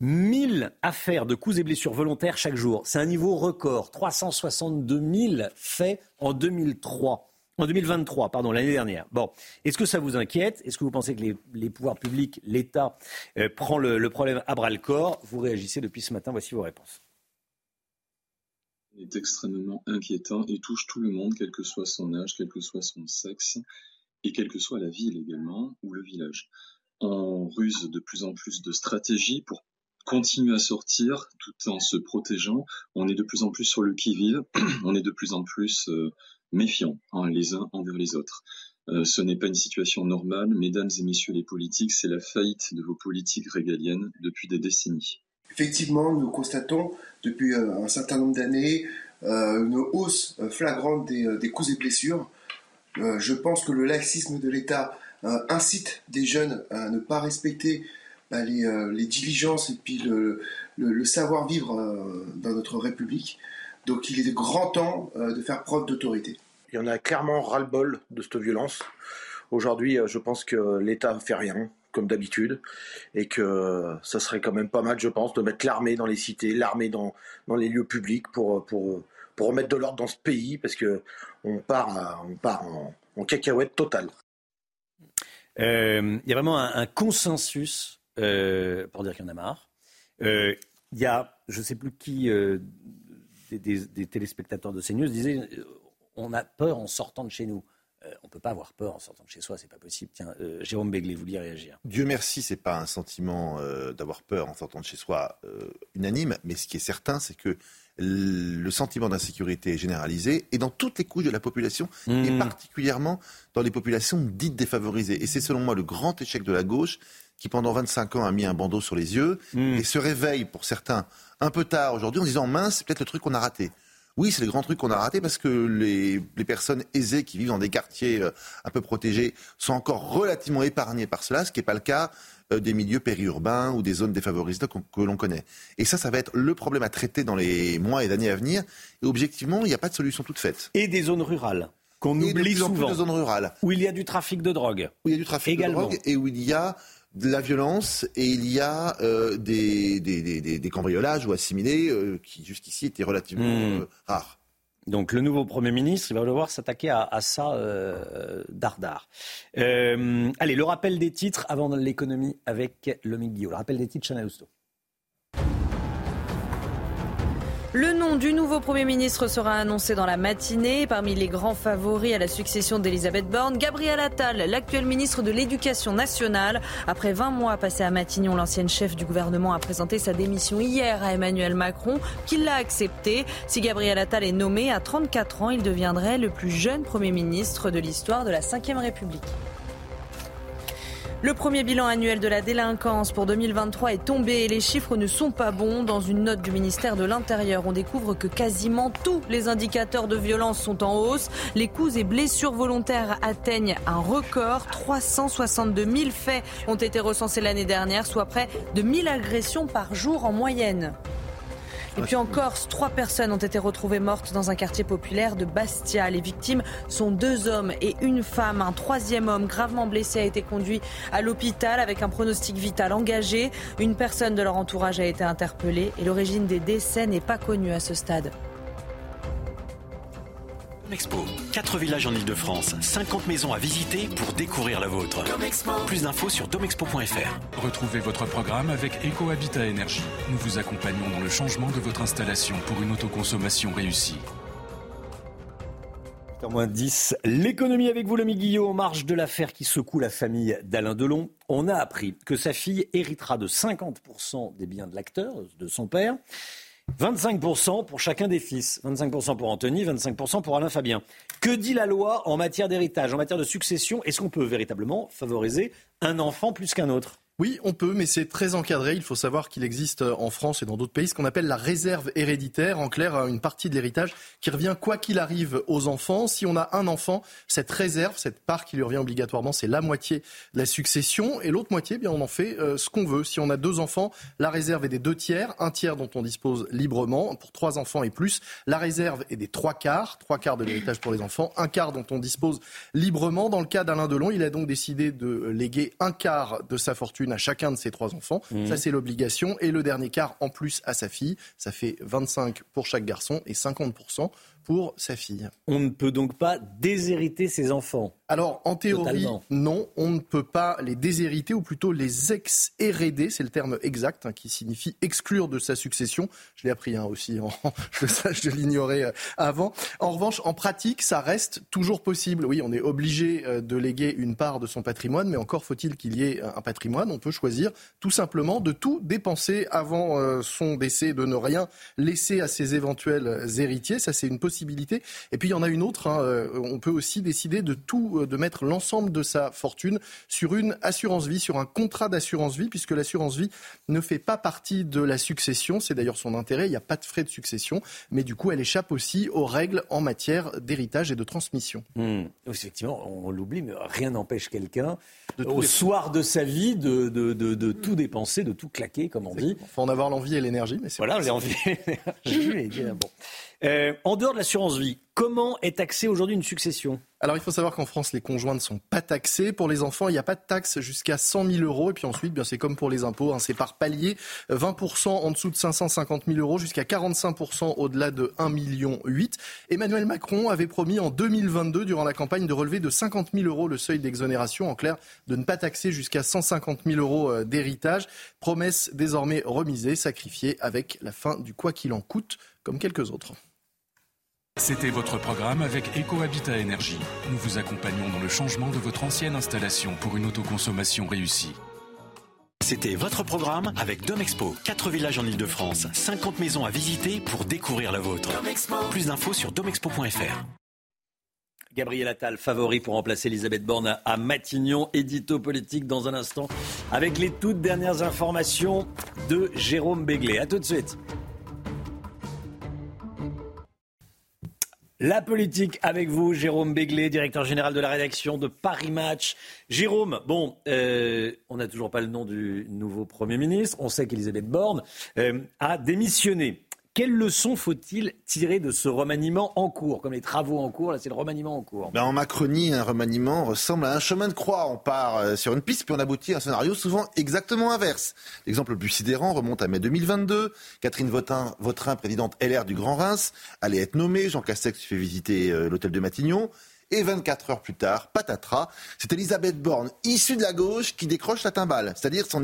1000 affaires de coups et blessures volontaires chaque jour. C'est un niveau record. 362 000 faits en 2003. En 2023, pardon, l'année dernière. Bon, est-ce que ça vous inquiète? Est-ce que vous pensez que les, pouvoirs publics, l'État, euh, prend le problème à bras le corps? Vous réagissez depuis ce matin. Voici vos réponses est extrêmement inquiétant et touche tout le monde, quel que soit son âge, quel que soit son sexe, et quelle que soit la ville également, ou le village. On ruse de plus en plus de stratégies pour continuer à sortir tout en se protégeant. On est de plus en plus sur le qui-vive, on est de plus en plus euh, méfiants hein, les uns envers les autres. Euh, ce n'est pas une situation normale, mesdames et messieurs les politiques, c'est la faillite de vos politiques régaliennes depuis des décennies. Effectivement, nous constatons depuis euh, un certain nombre d'années euh, une hausse euh, flagrante des, coups et blessures. Je pense que le laxisme de l'État incite des jeunes à ne pas respecter bah, les, diligences et puis le, le savoir-vivre dans notre République. Donc il est grand temps de faire preuve d'autorité. Il y en a clairement ras-le-bol de cette violence. Aujourd'hui, je pense que l'État ne fait rien comme d'habitude, et que ça serait quand même pas mal, je pense, de mettre l'armée dans les cités, l'armée dans, dans les lieux publics pour, pour, pour remettre de l'ordre dans ce pays, parce que on part, on part en, cacahuète totale. Euh, il y a vraiment un, consensus euh, pour dire qu'il y en a marre. Euh, il y a, je ne sais plus qui, des, des, téléspectateurs de CNews disait on a peur en sortant de chez nous. Euh, on ne peut pas avoir peur en sortant de chez soi, c'est pas possible. Tiens, euh, Jérôme Béglé, vous vouliez réagir Dieu merci, c'est pas un sentiment euh, d'avoir peur en sortant de chez soi unanime, mais ce qui est certain, c'est que le sentiment d'insécurité est généralisé et dans toutes les couches de la population, et mmh. particulièrement dans les populations dites défavorisées. Et c'est selon moi le grand échec de la gauche qui pendant 25 ans a mis un bandeau sur les yeux mmh. et se réveille pour certains un peu tard aujourd'hui en disant mince, c'est peut-être le truc qu'on a raté. Oui, c'est le grand truc qu'on a raté parce que les, personnes aisées qui vivent dans des quartiers euh, un peu protégés sont encore relativement épargnées par cela, ce qui n'est pas le cas euh, des milieux périurbains ou des zones défavorisées que l'on connaît. Et ça, ça va être le problème à traiter dans les mois et années à venir. Et objectivement, il n'y a pas de solution toute faite. Et des zones rurales qu'on oublie souvent. Des zones rurales. Où il y a du trafic de drogue. Où il y a du trafic de drogue et où il y a de la violence et il y a euh, des, des, cambriolages ou assimilés euh, qui jusqu'ici étaient relativement hmm. euh, rares. Donc le nouveau Premier ministre, il va devoir s'attaquer à, ça dardard. allez, le rappel des titres avant l'économie avec Lomic Guillaume. Le rappel des titres, Chanel Housteau. Le nom du nouveau Premier ministre sera annoncé dans la matinée. Parmi les grands favoris à la succession d'Elisabeth Borne, Gabriel Attal, l'actuel ministre de l'Éducation nationale. Après 20 mois passés à Matignon, l'ancienne chef du gouvernement a présenté sa démission hier à Emmanuel Macron, qui l'a accepté. Si Gabriel Attal est nommé à 34 ans, il deviendrait le plus jeune Premier ministre de l'histoire de la Ve République. Le premier bilan annuel de la délinquance pour 2023 est tombé et les chiffres ne sont pas bons. Dans une note du ministère de l'Intérieur, on découvre que quasiment tous les indicateurs de violence sont en hausse. Les coups et blessures volontaires atteignent un record. 362 000 faits ont été recensés l'année dernière, soit près de 1000 agressions par jour en moyenne. Et puis en Corse, trois personnes ont été retrouvées mortes dans un quartier populaire de Bastia. Les victimes sont deux hommes et une femme. Un troisième homme gravement blessé a été conduit à l'hôpital avec un pronostic vital engagé. Une personne de leur entourage a été interpellée et l'origine des décès n'est pas connue à ce stade. Expo. 4 villages en Ile-de-France, 50 maisons à visiter pour découvrir la vôtre. Plus d'infos sur domexpo.fr. Retrouvez votre programme avec EcoHabitat Énergie. Nous vous accompagnons dans le changement de votre installation pour une autoconsommation réussie. moins 10, l'économie avec vous, l'ami Guillaume, en marge de l'affaire qui secoue la famille d'Alain Delon. On a appris que sa fille héritera de 50% des biens de l'acteur, de son père. 25% pour chacun des fils. 25% pour Anthony, 25% pour Alain Fabien. Que dit la loi en matière d'héritage, en matière de succession? Est-ce qu'on peut véritablement favoriser un enfant plus qu'un autre? Oui, on peut, mais c'est très encadré. Il faut savoir qu'il existe euh, en France et dans d'autres pays ce qu'on appelle la réserve héréditaire. En clair, euh, une partie de l'héritage qui revient quoi qu'il arrive aux enfants. Si on a un enfant, cette réserve, cette part qui lui revient obligatoirement, c'est la moitié de la succession. Et l'autre moitié, eh bien, on en fait euh, ce qu'on veut. Si on a deux enfants, la réserve est des deux tiers, un tiers dont on dispose librement. Pour trois enfants et plus, la réserve est des trois quarts, trois quarts de l'héritage pour les enfants, un quart dont on dispose librement. Dans le cas d'Alain Delon, il a donc décidé de léguer un quart de sa fortune à chacun de ses trois enfants. Mmh. Ça, c'est l'obligation. Et le dernier quart en plus à sa fille. Ça fait 25 pour chaque garçon et 50% pour sa fille. On ne peut donc pas déshériter ses enfants alors, en théorie, non, on ne peut pas les déshériter, ou plutôt les ex-héréder, c'est le terme exact, hein, qui signifie exclure de sa succession. Je l'ai appris hein, aussi, en, je, je l'ignorais euh, avant. En revanche, en pratique, ça reste toujours possible. Oui, on est obligé euh, de léguer une part de son patrimoine, mais encore faut-il qu'il y ait un patrimoine. On peut choisir tout simplement de tout dépenser avant euh, son décès, de ne rien laisser à ses éventuels héritiers. Ça, c'est une possibilité possibilité. Et puis il y en a une autre. Hein, euh, on peut aussi décider de tout, euh, de mettre l'ensemble de sa fortune sur une assurance vie, sur un contrat d'assurance vie, puisque l'assurance vie ne fait pas partie de la succession. C'est d'ailleurs son intérêt. Il n'y a pas de frais de succession, mais du coup, elle échappe aussi aux règles en matière d'héritage et de transmission. Hmm. Effectivement, on l'oublie, mais rien n'empêche quelqu'un au soir de sa vie de, de, de, tout dépenser, de tout claquer, comme on dit. Il faut en avoir l'envie et l'énergie, mais c'est voilà, l'envie et l'énergie. bon. Euh, en dehors de l'assurance vie, comment est taxée aujourd'hui une succession? Alors il faut savoir qu'en France, les conjoints ne sont pas taxés. Pour les enfants, il n'y a pas de taxe jusqu'à 100 000 euros. Et puis ensuite, bien c'est comme pour les impôts, hein, c'est par palier. 20% en dessous de 550 000 euros, jusqu'à 45% au-delà de 1,8 million. Emmanuel Macron avait promis en 2022, durant la campagne, de relever de 50 000 euros le seuil d'exonération. En clair, de ne pas taxer jusqu'à 150 000 euros euh, d'héritage. Promesse désormais remisée, sacrifiée avec la fin du quoi qu'il en coûte, comme quelques autres. C'était votre programme avec EcoHabitat Énergie. Nous vous accompagnons dans le changement de votre ancienne installation pour une autoconsommation réussie. C'était votre programme avec Domexpo. 4 villages en Ile-de-France, 50 maisons à visiter pour découvrir la vôtre. Plus d'infos sur domexpo.fr. Gabriel Attal, favori pour remplacer Elisabeth Borne à Matignon. Édito politique dans un instant avec les toutes dernières informations de Jérôme Béglé. A tout de suite. La politique avec vous, Jérôme Béglé, directeur général de la rédaction de Paris Match. Jérôme, bon, euh, on n'a toujours pas le nom du nouveau Premier ministre. On sait qu'Elisabeth Borne euh, a démissionné. Quelles leçons faut-il tirer de ce remaniement en cours? Comme les travaux en cours, là c'est le remaniement en cours. Ben en Macronie, un remaniement ressemble à un chemin de croix. On part euh, sur une piste puis on aboutit à un scénario souvent exactement inverse. L'exemple le plus sidérant remonte à mai 2022. Catherine Vautrin, présidente LR du Grand Reims, allait être nommée. Jean Castex fait visiter euh, l'hôtel de Matignon. Et 24 heures plus tard, patatras, c'est Elisabeth Borne, issue de la gauche, qui décroche la timbale, c'est-à-dire son,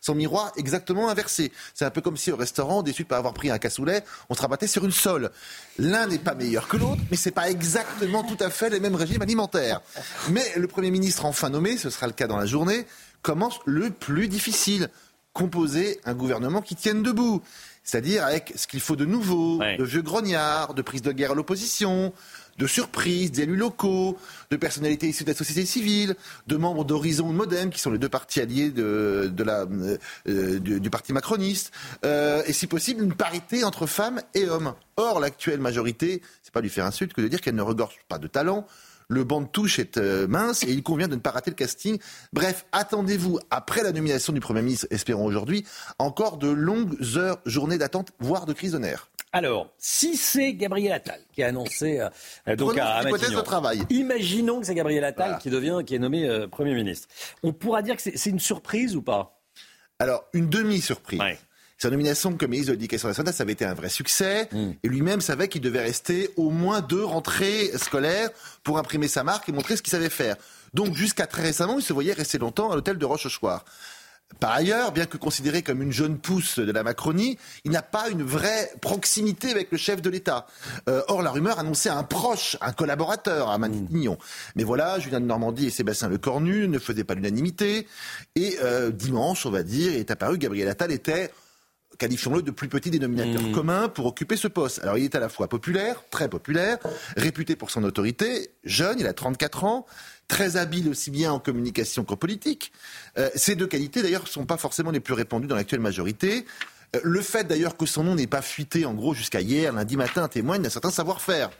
son, miroir exactement inversé. C'est un peu comme si au restaurant, déçu de pas avoir pris un cassoulet, on se rabattait sur une sole. L'un n'est pas meilleur que l'autre, mais c'est pas exactement tout à fait les mêmes régimes alimentaires. Mais le Premier ministre enfin nommé, ce sera le cas dans la journée, commence le plus difficile composer un gouvernement qui tienne debout. C'est-à-dire avec ce qu'il faut de nouveau, de vieux grognards, de prise de guerre à l'opposition, de surprises d'élus locaux, de personnalités issues de la société civile, de membres d'Horizon ou Modem, qui sont les deux partis alliés de, euh, du, parti macroniste, euh, et si possible une parité entre femmes et hommes. Or, l'actuelle majorité, c'est pas lui faire insulte que de dire qu'elle ne regorge pas de talent, le banc de touche est euh, mince et il convient de ne pas rater le casting. Bref, attendez-vous, après la nomination du Premier ministre, espérons aujourd'hui, encore de longues heures, journées d'attente, voire de crise de nerfs. Alors, si c'est Gabriel Attal qui a annoncé euh, donc à, Matignon, de travail. imaginons que c'est Gabriel Attal qui devient, qui est nommé euh, Premier ministre. On pourra dire que c'est une surprise ou pas? Alors, une demi-surprise. Sa nomination comme ministre de l'Éducation nationale, ça avait été un vrai succès. Hmm. Et lui-même savait qu'il devait rester au moins deux rentrées scolaires pour imprimer sa marque et montrer ce qu'il savait faire. Donc, jusqu'à très récemment, il se voyait rester longtemps à l'hôtel de Rochechouart. Par ailleurs, bien que considéré comme une jeune pousse de la Macronie, il n'a pas une vraie proximité avec le chef de l'État. Euh, or, la rumeur annonçait un proche, un collaborateur à Matignon. Mais voilà, Julien de Normandie et Sébastien Lecornu ne faisaient pas l'unanimité. Et euh, dimanche, on va dire, est apparu Gabriel Attal était qualifions-le de plus petit dénominateur mmh. commun pour occuper ce poste. Alors il est à la fois populaire, très populaire, réputé pour son autorité, jeune, il a 34 ans, très habile aussi bien en communication qu'en politique. Euh, ces deux qualités, d'ailleurs, ne sont pas forcément les plus répandues dans l'actuelle majorité. Euh, le fait, d'ailleurs, que son nom n'ait pas fuité, en gros, jusqu'à hier, lundi matin, témoigne d'un certain savoir-faire.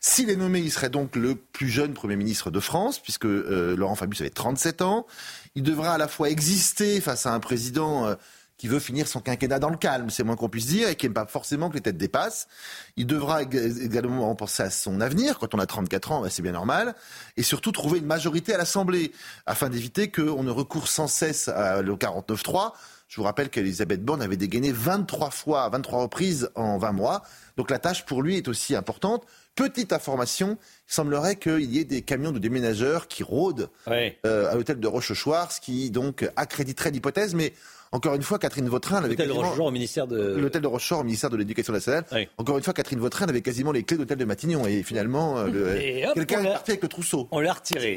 S'il est nommé, il serait donc le plus jeune Premier ministre de France, puisque euh, Laurent Fabius avait 37 ans. Il devra à la fois exister face à un président qui veut finir son quinquennat dans le calme, c'est moins qu'on puisse dire, et qui n'aime pas forcément que les têtes dépassent. Il devra également penser à son avenir, quand on a 34 ans, ben, c'est bien normal, et surtout trouver une majorité à l'Assemblée, afin d'éviter qu'on ne recourt sans cesse à le 49-3. Je vous rappelle qu'Elisabeth Borne avait dégainé 23 fois, 23 reprises en 20 mois, donc la tâche pour lui est aussi importante. Petite information, il semblerait qu'il y ait des camions de déménageurs qui rôdent euh, à l'hôtel de Rochechouart, ce qui donc accréditerait l'hypothèse, mais encore une fois, Catherine Vautrin avait l'hôtel de Rochefort au ministère de l'hôtel de Rochefort au ministère de l'Éducation nationale. Encore une fois, Catherine Vautrin avait quasiment les clés d'hôtel de Matignon et finalement, euh, quelqu'un est parti avec le trousseau. On l'a retiré.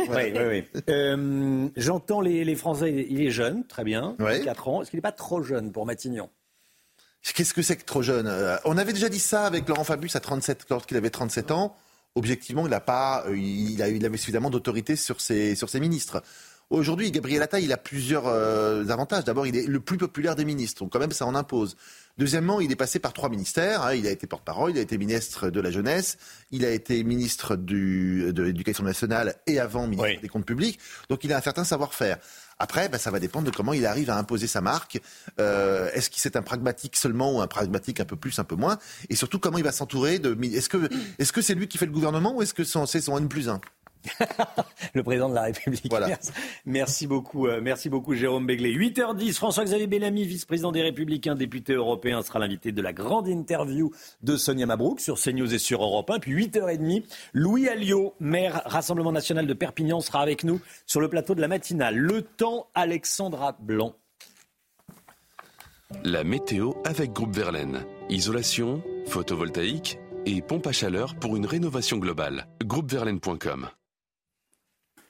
Euh, j'entends les, Français. Il est jeune, très bien, 4 ans. Est-ce qu'il n'est pas trop jeune pour Matignon? Qu'est-ce que c'est que trop jeune? Euh, On avait déjà dit ça avec Laurent Fabius à 37, lorsqu'il avait 37 ans. Objectivement, il, a pas, il, a, il avait suffisamment d'autorité sur ses, sur ses ministres. Aujourd'hui, Gabriel Attal, il a plusieurs euh, avantages. D'abord, il est le plus populaire des ministres, donc quand même, ça en impose. Deuxièmement, il est passé par trois ministères. hein. Il a été porte-parole, il a été ministre de la Jeunesse, il a été ministre du, de l'Éducation nationale et avant ministre des Comptes publics. Donc, il a un certain savoir-faire. Après, bah, ça va dépendre de comment il arrive à imposer sa marque. Euh, est-ce qu'il c'est un pragmatique seulement ou un pragmatique un peu plus, un peu moins? Et surtout, comment il va s'entourer de. Est-ce que est-ce que c'est lui qui fait le gouvernement ou est-ce que c'est son N plus 1 le président de la République. Merci, merci beaucoup, euh, merci beaucoup Jérôme Béglé. 8h10, François-Xavier Bellamy, vice-président des Républicains, député européen, sera l'invité de la grande interview de Sonia Mabrouk sur CNews et sur Europe 1. Puis 8h30, Louis Alliot, maire Rassemblement national de Perpignan, sera avec nous sur le plateau de la matinale. Le temps, Alexandra Blanc. La météo avec Groupe Verlaine. Isolation, photovoltaïque et pompe à chaleur pour une rénovation globale. Groupeverlaine.com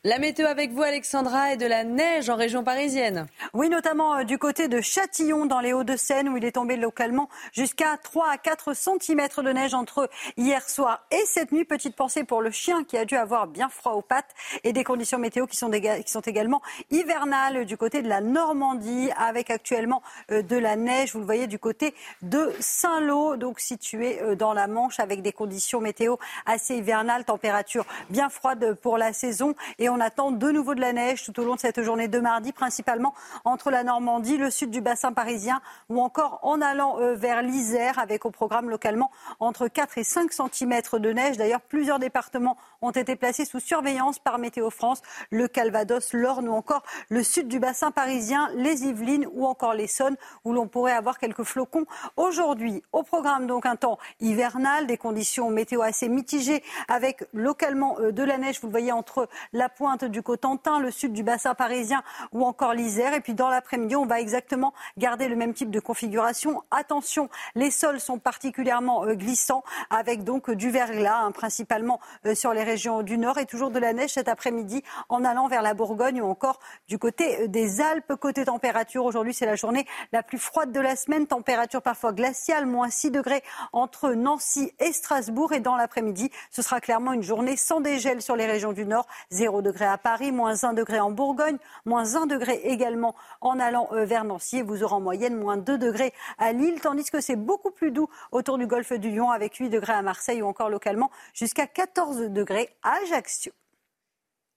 La météo avec vous, Alexandra, et de la neige en région parisienne. Oui, notamment euh, du côté de Châtillon, dans les Hauts-de-Seine, où il est tombé localement jusqu'à 3 à 4 cm de neige entre hier soir et cette nuit. Petite pensée pour le chien qui a dû avoir bien froid aux pattes et des conditions météo qui sont, qui sont également hivernales du côté de la Normandie, avec actuellement euh, de la neige. Vous le voyez du côté de Saint-Lô, donc situé euh, dans la Manche, avec des conditions météo assez hivernales, température bien froide pour la saison. Et on attend de nouveau de la neige tout au long de cette journée de mardi, principalement entre la Normandie, le sud du bassin parisien ou encore en allant euh, vers l'Isère, avec au programme localement entre 4 et 5 cm de neige. D'ailleurs, plusieurs départements ont été placés sous surveillance par Météo France, le Calvados, l'Orne ou encore le sud du bassin parisien, les Yvelines ou encore l'Essonne, où l'on pourrait avoir quelques flocons aujourd'hui. Au programme, donc, un temps hivernal, des conditions météo assez mitigées, avec localement euh, de la neige, vous le voyez, entre la pointe du Cotentin, le sud du bassin parisien ou encore l'Isère. Et puis dans l'après-midi, on va exactement garder le même type de configuration. Attention, les sols sont particulièrement euh, glissants, avec donc euh, du verglas, hein, principalement euh, sur les régions du nord, et toujours de la neige cet après-midi en allant vers la Bourgogne ou encore du côté des Alpes. Côté température, aujourd'hui, c'est la journée la plus froide de la semaine. Température parfois glaciale, moins 6 degrés entre Nancy et Strasbourg. Et dans l'après-midi, ce sera clairement une journée sans dégel sur les régions du nord. 0 degré à Paris, moins 1 degré en Bourgogne, moins 1 degré également en allant euh, vers Nancy. Et vous aurez en moyenne moins 2 degrés à Lille, tandis que c'est beaucoup plus doux autour du golfe du Lion avec 8 degrés à Marseille ou encore localement jusqu'à 14 degrés à Ajaccio.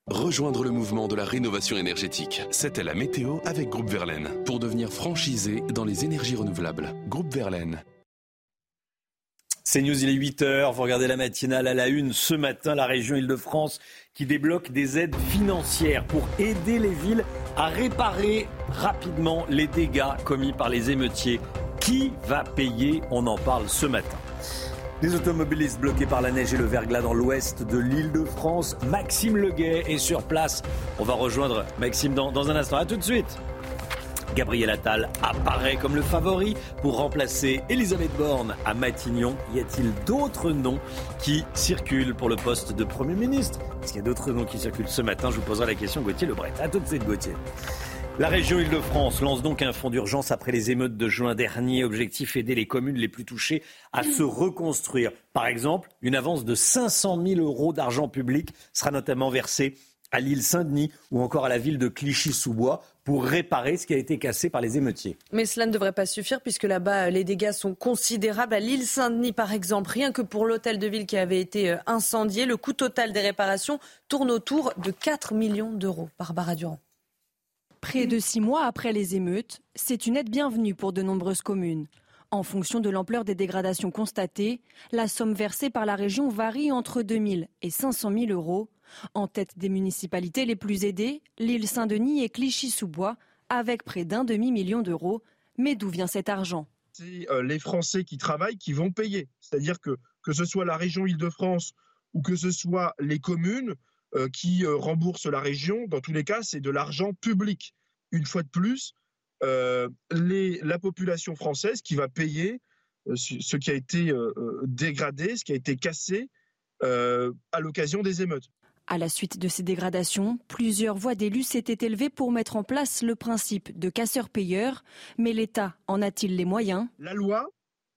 Rejoindre le mouvement de la rénovation énergétique. C'était la météo avec Groupe Verlaine pour devenir franchisé dans les énergies renouvelables. Groupe Verlaine. C'est News, il est 8h. Vous regardez la matinale à la une. Ce matin, la région Île-de-France qui débloque des aides financières pour aider les villes à réparer rapidement les dégâts commis par les émeutiers. Qui va payer? On en parle ce matin. Des automobilistes bloqués par la neige et le verglas dans l'ouest de l'île de France. Maxime Leguet est sur place. On va rejoindre Maxime dans, dans un instant. A tout de suite. Gabriel Attal apparaît comme le favori pour remplacer Elisabeth Borne à Matignon. Y a-t-il d'autres noms qui circulent pour le poste de Premier ministre? Est-ce qu'il y a d'autres noms qui circulent ce matin? Je vous poserai la question Gauthier Lebret. A tout de suite Gauthier. La région Île-de-France lance donc un fonds d'urgence après les émeutes de juin dernier. Objectif aider les communes les plus touchées à se reconstruire. Par exemple, une avance de 500 000 euros d'argent public sera notamment versée à l'île Saint-Denis ou encore à la ville de Clichy-sous-Bois pour réparer ce qui a été cassé par les émeutiers. Mais cela ne devrait pas suffire puisque là-bas, les dégâts sont considérables. À l'île Saint-Denis, par exemple, rien que pour l'hôtel de ville qui avait été euh, incendié, le coût total des réparations tourne autour de 4 millions d'euros. Barbara Durand. Près de six mois après les émeutes, c'est une aide bienvenue pour de nombreuses communes. En fonction de l'ampleur des dégradations constatées, la somme versée par la région varie entre 2 000 et 500 000 euros. En tête des municipalités les plus aidées, l'île Saint-Denis et Clichy-sous-Bois, avec près d'un demi-million d'euros. Mais d'où vient cet argent? C'est euh, les Français qui travaillent qui vont payer. C'est-à-dire que que ce soit la région Île-de-France ou que ce soit les communes euh, qui euh, remboursent la région, dans tous les cas, c'est de l'argent public. Une fois de plus, la population française qui va payer ce qui a été dégradé, ce qui a été cassé à l'occasion des émeutes. À la suite de ces dégradations, plusieurs voix d'élus s'étaient élevées pour mettre en place le principe de casseur-payeur. Mais l'État en a-t-il les moyens? La loi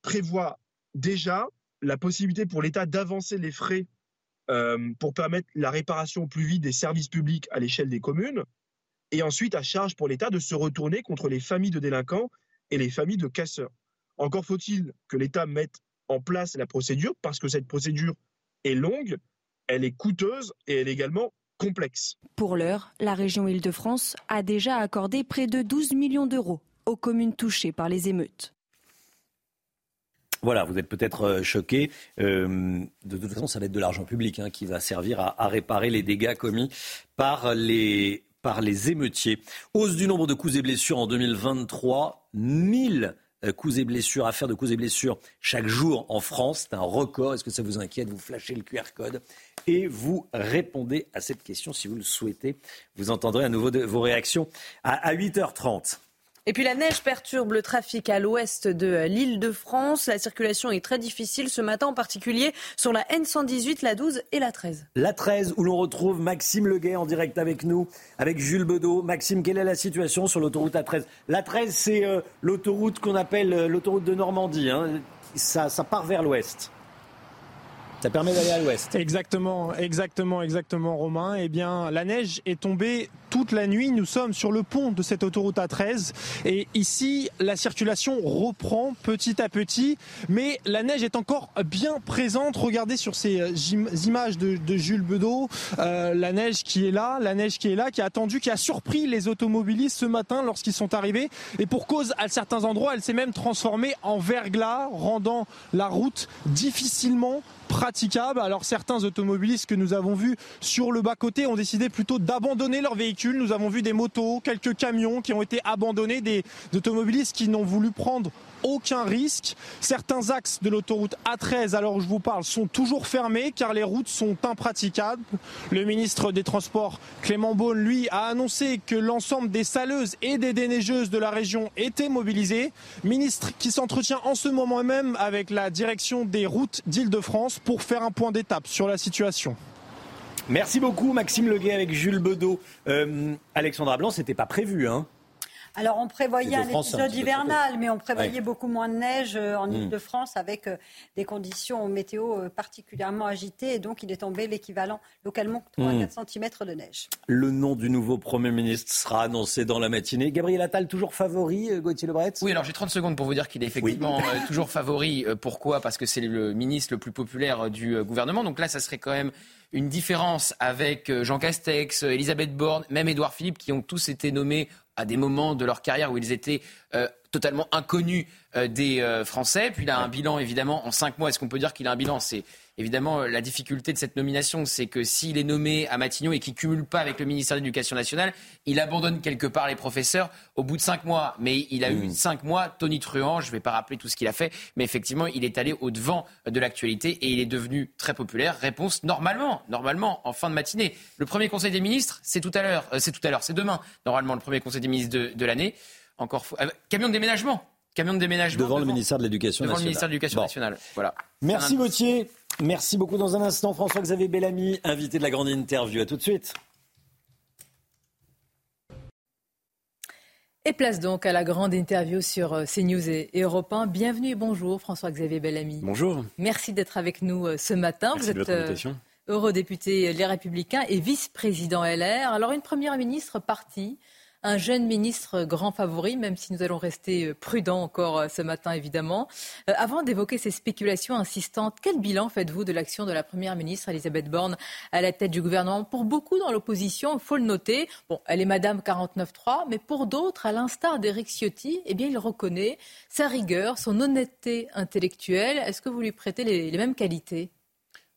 prévoit déjà la possibilité pour l'État d'avancer les frais euh, pour permettre la réparation plus vite des services publics à l'échelle des communes, et ensuite à charge pour l'État de se retourner contre les familles de délinquants et les familles de casseurs. Encore faut-il que l'État mette en place la procédure, parce que cette procédure est longue, elle est coûteuse et elle est également complexe. Pour l'heure, la région Île-de-France a déjà accordé près de 12 millions d'euros aux communes touchées par les émeutes. Voilà, vous êtes peut-être euh, choqués. Euh, de toute façon, ça va être de l'argent public hein, qui va servir à, à, réparer les dégâts commis par les, par les émeutiers. Hausse du nombre de coups et blessures en 2023, 1000 euh, coups et blessures, affaires de coups et blessures chaque jour en France. C'est un record. Est-ce que ça vous inquiète? Vous flashez le QR code et vous répondez à cette question si vous le souhaitez. Vous entendrez à nouveau vos réactions à, à 8h30. Et puis la neige perturbe le trafic à l'ouest de l'île de France. La circulation est très difficile ce matin, en particulier sur la N118, la 12 et la 13. La 13, où l'on retrouve Maxime Leguet en direct avec nous, avec Jules Bedeau. Maxime, quelle est la situation sur l'autoroute A13 La 13, c'est euh, l'autoroute qu'on appelle euh, l'autoroute de Normandie. Hein. Ça, ça part vers l'ouest. Ça permet d'aller à l'ouest. Exactement, exactement, exactement, Romain. Eh bien, la neige est tombée toute la nuit. Nous sommes sur le pont de cette autoroute A13 et ici, la circulation reprend petit à petit, mais la neige est encore bien présente. Regardez sur ces images de, de Jules Bedeau, euh, la neige qui est là, la neige qui est là, qui a attendu, qui a surpris les automobilistes ce matin lorsqu'ils sont arrivés. Et pour cause, à certains endroits, elle s'est même transformée en verglas, rendant la route difficilement praticable. Alors certains automobilistes que nous avons vus sur le bas-côté ont décidé plutôt d'abandonner leur véhicule. Nous avons vu des motos, quelques camions qui ont été abandonnés, des automobilistes qui n'ont voulu prendre aucun risque. Certains axes de l'autoroute A13, alors où je vous parle, sont toujours fermés car les routes sont impraticables. Le ministre des Transports, Clément Beaune, lui, a annoncé que l'ensemble des saleuses et des déneigeuses de la région étaient mobilisés. Ministre qui s'entretient en ce moment même avec la direction des routes d'Île-de-France pour faire un point d'étape sur la situation. Merci beaucoup Maxime Leguet avec Jules Bedeau. Euh, Alexandra Blanc, c'était pas prévu, hein alors on prévoyait un épisode hivernal, mais on prévoyait ouais. beaucoup moins de neige euh, en mmh. Ile-de-France avec euh, des conditions météo euh, particulièrement agitées. Et donc il est tombé l'équivalent localement 3 à 4 cm de neige. Le nom du nouveau Premier ministre sera annoncé dans la matinée. Gabriel Attal, toujours favori, Gauthier Lebret? Oui, alors j'ai 30 secondes pour vous dire qu'il est effectivement oui. toujours favori. Pourquoi? Parce que c'est le ministre le plus populaire du gouvernement. Donc là, ça serait quand même une différence avec Jean Castex, Elisabeth Borne, même Édouard Philippe, qui ont tous été nommés à des moments de leur carrière où ils étaient euh, totalement inconnus euh, des euh, Français. Puis il a un bilan, évidemment, en cinq mois. Est-ce qu'on peut dire qu'il a un bilan? C'est évidemment la difficulté de cette nomination, c'est que s'il est nommé à Matignon et qu'il cumule pas avec le ministère de l'Éducation nationale, il abandonne quelque part les professeurs au bout de cinq mois. Mais il a mmh. eu cinq mois, Tony Truant, je ne vais pas rappeler tout ce qu'il a fait, mais effectivement, il est allé au devant de l'actualité et il est devenu très populaire. Réponse normalement, normalement, en fin de matinée. Le premier Conseil des ministres, c'est tout à l'heure, euh, c'est tout à l'heure, c'est demain, normalement, le premier Conseil des ministres de, de l'année. Encore fou... euh, camion de déménagement. Camion de déménagement. Devant, devant le ministère de l'Éducation nationale. Devant le ministère de l'Éducation bon. nationale. Voilà. Merci un... Merci beaucoup. Dans un instant, François-Xavier Bellamy, invité de la grande interview. À tout de suite. Et place donc à la grande interview sur euh, CNews et Europe 1. Bienvenue et bonjour François-Xavier Bellamy. Bonjour. Merci d'être avec nous ce matin. Merci Vous êtes euh, eurodéputé Les Républicains et vice-président LR. Alors une première ministre partie un jeune ministre grand favori, même si nous allons rester prudents encore ce matin, évidemment. Euh, avant d'évoquer ces spéculations insistantes, quel bilan faites-vous de l'action de la Première ministre Elisabeth Borne à la tête du gouvernement? Pour beaucoup dans l'opposition, il faut le noter, bon, elle est Madame 49.3, mais pour d'autres, à l'instar d'Éric Ciotti, eh bien, il reconnaît sa rigueur, son honnêteté intellectuelle. Est-ce que vous lui prêtez les, les mêmes qualités?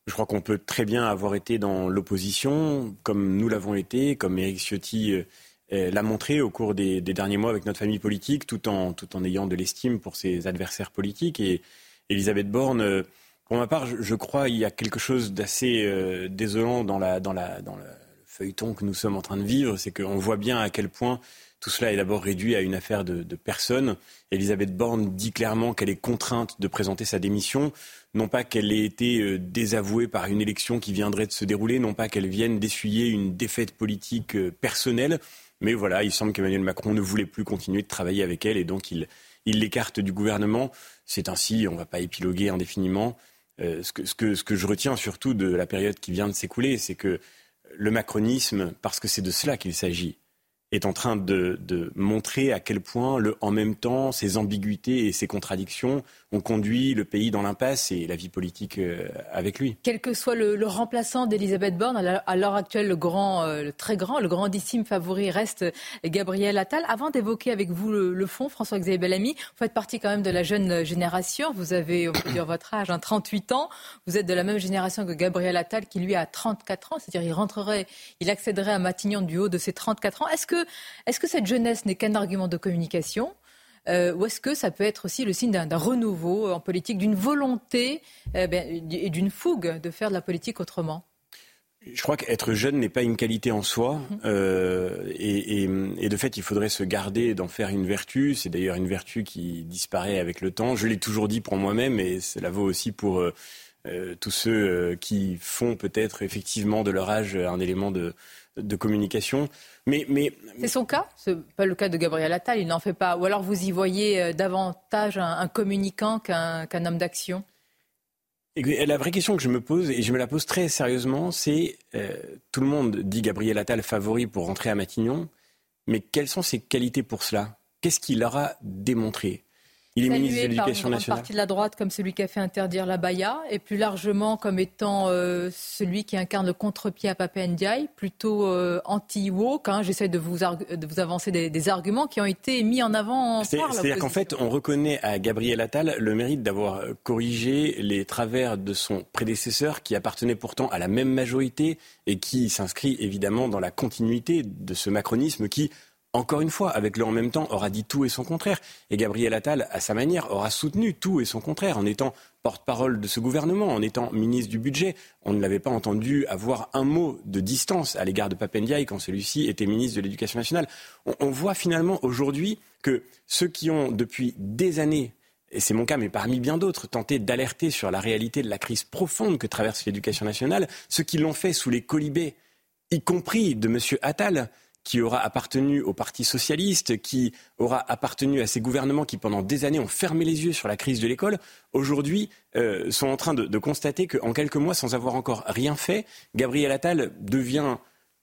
Je crois qu'on peut très bien avoir été dans l'opposition, comme nous l'avons été, comme Éric Ciotti l'a montré au cours des, derniers mois avec notre famille politique, tout en, tout en ayant de l'estime pour ses adversaires politiques. Et Elisabeth Borne, pour ma part, je, crois il y a quelque chose d'assez euh, désolant dans, la, dans, la, dans le feuilleton que nous sommes en train de vivre, c'est qu'on voit bien à quel point tout cela est d'abord réduit à une affaire de, de personnes. Elisabeth Borne dit clairement qu'elle est contrainte de présenter sa démission, non pas qu'elle ait été euh, désavouée par une élection qui viendrait de se dérouler, non pas qu'elle vienne d'essuyer une défaite politique euh, personnelle, mais voilà, il semble qu'Emmanuel Macron ne voulait plus continuer de travailler avec elle et donc il, l'écarte du gouvernement. C'est ainsi, on ne va pas épiloguer indéfiniment. Euh, ce, que, je retiens surtout de la période qui vient de s'écouler, c'est que le macronisme, parce que c'est de cela qu'il s'agit, est en train de, montrer à quel point, en même temps, ces ambiguïtés et ces contradictions ont conduit le pays dans l'impasse et la vie politique euh, avec lui. Quel que soit le, le remplaçant d'Elisabeth Borne, à l'heure actuelle, le, grand, euh, le très grand, le grandissime favori reste Gabriel Attal. Avant d'évoquer avec vous le, le fond, François-Xavier Bellamy, vous faites partie quand même de la jeune génération. Vous avez, on peut dire votre âge, hein, 38 ans. Vous êtes de la même génération que Gabriel Attal, qui lui a 34 ans. C'est-à-dire, il rentrerait, il accéderait à Matignon du haut de ses 34 ans. Est-ce que, est-ce que cette jeunesse n'est qu'un argument de communication? Euh, ou est-ce que ça peut être aussi le signe d'un renouveau en politique, d'une volonté euh, ben, et d'une fougue de faire de la politique autrement? Je crois qu'être jeune n'est pas une qualité en soi, euh, et, et, et, de fait, il faudrait se garder d'en faire une vertu. C'est d'ailleurs une vertu qui disparaît avec le temps. Je l'ai toujours dit pour moi-même, et cela vaut aussi pour euh, tous ceux euh, qui font peut-être effectivement de leur âge un élément de, de communication. Mais, mais... C'est son cas C'est pas le cas de Gabriel Attal, il n'en fait pas. Ou alors vous y voyez euh, davantage un, un communicant qu'un qu homme d'action? La vraie question que je me pose, et je me la pose très sérieusement, c'est euh, tout le monde dit Gabriel Attal favori pour rentrer à Matignon, mais quelles sont ses qualités pour cela? Qu'est-ce qu'il aura démontré? Il est ministre de l'Éducation nationale. Par une partie de la droite comme celui qui a fait interdire la baya, et plus largement comme étant euh, celui qui incarne le contre-pied à Papé Ndiaye, plutôt euh, anti-woke. Hein. J'essaie de vous, de vous avancer des, des, arguments qui ont été mis en avant C'est-à-dire qu'en fait, on reconnaît à Gabriel Attal le mérite d'avoir corrigé les travers de son prédécesseur, qui appartenait pourtant à la même majorité et qui s'inscrit évidemment dans la continuité de ce macronisme qui encore une fois, avec le en même temps, aura dit tout et son contraire. Et Gabriel Attal, à sa manière, aura soutenu tout et son contraire en étant porte-parole de ce gouvernement, en étant ministre du budget. On ne l'avait pas entendu avoir un mot de distance à l'égard de Papendiaï quand celui-ci était ministre de l'Éducation nationale. On, voit finalement aujourd'hui que ceux qui ont depuis des années et c'est mon cas, mais parmi bien d'autres, tenté d'alerter sur la réalité de la crise profonde que traverse l'éducation nationale, ceux qui l'ont fait sous les colibés, y compris de M. Attal, qui aura appartenu au Parti socialiste, qui aura appartenu à ces gouvernements qui, pendant des années, ont fermé les yeux sur la crise de l'école, aujourd'hui euh, sont en train de, de constater qu'en quelques mois, sans avoir encore rien fait, Gabriel Attal devient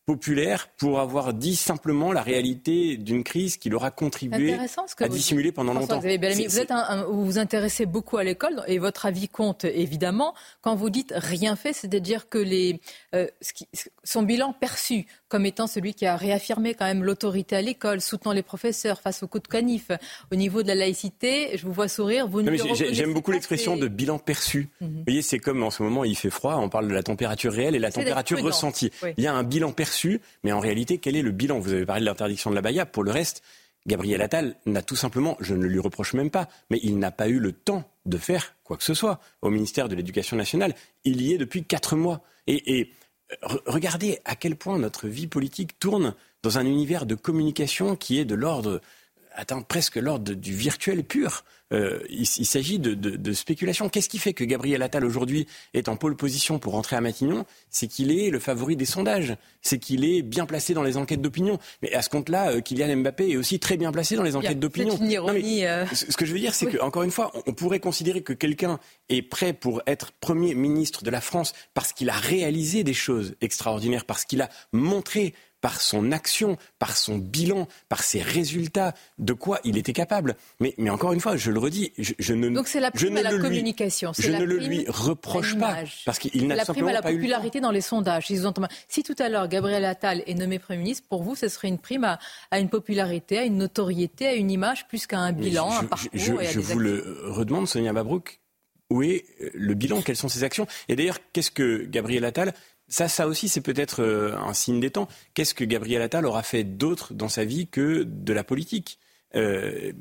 populaire pour avoir dit simplement la réalité d'une crise qui aura contribué à dissimuler pendant longtemps. Bellamy, vous, êtes un, un, vous vous intéressez beaucoup à l'école et votre avis compte évidemment. Quand vous dites rien fait, c'est-à-dire que les, euh, son bilan perçu comme étant celui qui a réaffirmé quand même l'autorité à l'école, soutenant les professeurs face au coup de canif au niveau de la laïcité, je vous vois sourire. Vous J'aime beaucoup l'expression de bilan perçu. Mm -hmm. Vous voyez, c'est comme en ce moment il fait froid, on parle de la température réelle et la température ressentie. Oui. Il y a un bilan perçu mais en réalité, quel est le bilan? Vous avez parlé de l'interdiction de la baya. Pour le reste, Gabriel Attal n'a tout simplement, je ne lui reproche même pas, mais il n'a pas eu le temps de faire quoi que ce soit au ministère de l'Éducation nationale. Il y est depuis quatre mois. Et, et regardez à quel point notre vie politique tourne dans un univers de communication qui est de l'ordre atteint presque l'ordre du virtuel pur. Euh, il, il s'agit de, de, de, spéculation. Qu'est-ce qui fait que Gabriel Attal aujourd'hui est en pôle position pour rentrer à Matignon? C'est qu'il est le favori des sondages. C'est qu'il est bien placé dans les enquêtes d'opinion. Mais à ce compte-là, euh, Kylian Mbappé est aussi très bien placé dans les enquêtes d'opinion. Euh... Ce que je veux dire, c'est oui. qu'encore une fois, on pourrait considérer que quelqu'un est prêt pour être Premier ministre de la France parce qu'il a réalisé des choses extraordinaires, parce qu'il a montré par son action, par son bilan, par ses résultats, de quoi il était capable. Mais, mais encore une fois, je le redis, je, je ne, Donc c'est la prime à la communication. je ne le lui reproche pas parce qu'il n'a la prime à la popularité dans les sondages. Si tout à l'heure Gabriel Attal est nommé Premier ministre, pour vous, ce serait une prime à, à une popularité, à une notoriété, à une image, plus qu'à un bilan, je, un parcours. Je, et à je vous le redemande, Sonia Mabrouk. Où est le bilan? Quelles sont ses actions? Et d'ailleurs, qu'est-ce que Gabriel Attal ça, ça aussi, c'est peut-être euh, un signe des temps. Qu'est-ce que Gabriel Attal aura fait d'autre dans sa vie que de la politique? Euh,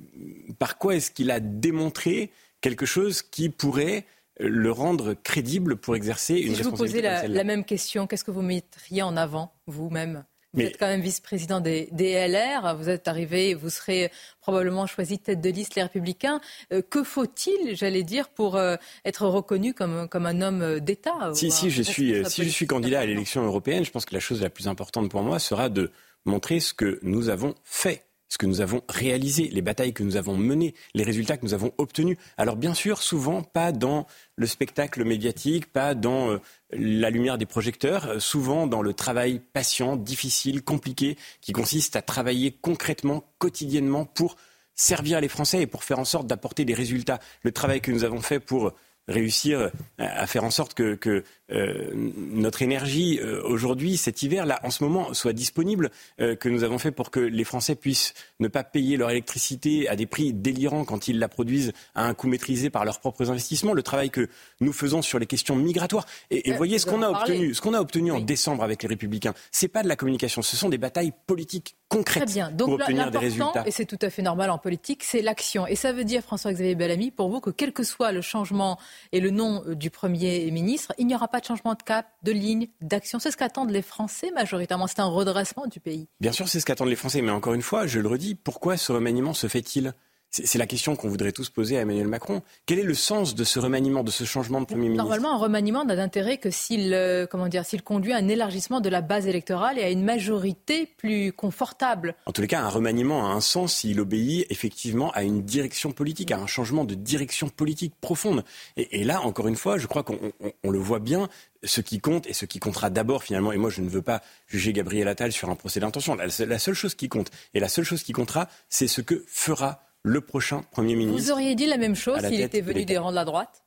Par quoi est-ce qu'il a démontré quelque chose qui pourrait le rendre crédible pour exercer une si je vous posais responsabilité. la, la même question, qu'est-ce que vous mettriez en avant vous-même? Vous êtes quand même vice-président des, des, LR, vous êtes arrivé, vous serez probablement choisi tête de liste les Républicains. Euh, que faut-il, j'allais dire, pour euh, être reconnu comme, comme un homme d'État Si, si, je suis, si je suis candidat à l'élection européenne, je pense que la chose la plus importante pour moi sera de montrer ce que nous avons fait ce que nous avons réalisé, les batailles que nous avons menées, les résultats que nous avons obtenus. Alors bien sûr, souvent pas dans le spectacle médiatique, pas dans euh, la lumière des projecteurs, euh, souvent dans le travail patient, difficile, compliqué, qui consiste à travailler concrètement, quotidiennement pour servir les Français et pour faire en sorte d'apporter des résultats. Le travail que nous avons fait pour réussir à faire en sorte que, que euh, notre énergie euh, aujourd'hui, cet hiver, là, en ce moment, soit disponible, euh, que nous avons fait pour que les Français puissent ne pas payer leur électricité à des prix délirants quand ils la produisent à un coût maîtrisé par leurs propres investissements, le travail que nous faisons sur les questions migratoires. Et, et voyez ce qu'on a obtenu, ce qu'on a obtenu oui. en décembre avec les Républicains, c'est pas de la communication, ce sont des batailles politiques concrètes Très bien. Donc, pour obtenir des résultats. Et c'est tout à fait normal en politique, c'est l'action. Et ça veut dire, François-Xavier Bellamy, pour vous, que quel que soit le changement et le nom du Premier ministre, il n'y aura pas de changement de cap, de ligne, d'action. C'est ce qu'attendent les Français majoritairement. C'est un redressement du pays. Bien sûr, c'est ce qu'attendent les Français. Mais encore une fois, je le redis, pourquoi ce remaniement se fait-il? C'est la question qu'on voudrait tous poser à Emmanuel Macron. Quel est le sens de ce remaniement, de ce changement de Premier ministre? Normalement, un remaniement n'a d'intérêt que s'il euh, comment dire, s'il conduit à un élargissement de la base électorale et à une majorité plus confortable. En tous les cas, un remaniement a un sens s'il obéit effectivement à une direction politique, à un changement de direction politique profonde. Et, et là, encore une fois, je crois qu'on on, on le voit bien, ce qui compte et ce qui comptera d'abord finalement, et moi je ne veux pas juger Gabriel Attal sur un procès d'intention, la, la, seule chose qui compte et la seule chose qui comptera, c'est ce que fera le prochain Premier ministre. Vous auriez dit la même chose s'il était venu des rangs de la droite,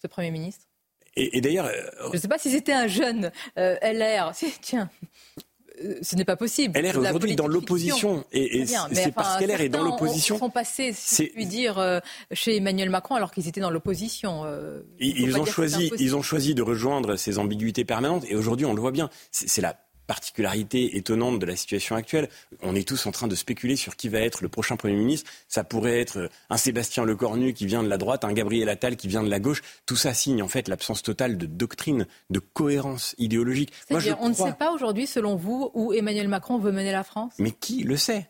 ce Premier ministre? Et, et d'ailleurs... Euh, je ne sais pas si c'était un jeune euh, LR. Tiens, euh, ce n'est pas possible. LR est aujourd'hui dans l'opposition. Et, et c'est enfin, parce qu'LR est dans l'opposition. Ils sont passés, si je puis dire, chez Emmanuel Macron alors qu'ils étaient dans l'opposition. Ils, ont choisi, ils ont choisi de rejoindre ces ambiguïtés permanentes. Et aujourd'hui, on le voit bien. C'est la particularité étonnante de la situation actuelle. On est tous en train de spéculer sur qui va être le prochain Premier ministre. Ça pourrait être un Sébastien Lecornu qui vient de la droite, un Gabriel Attal qui vient de la gauche. Tout ça signe en fait l'absence totale de doctrine, de cohérence idéologique. Moi, je on crois... ne sait pas aujourd'hui, selon vous, où Emmanuel Macron veut mener la France? Mais qui le sait?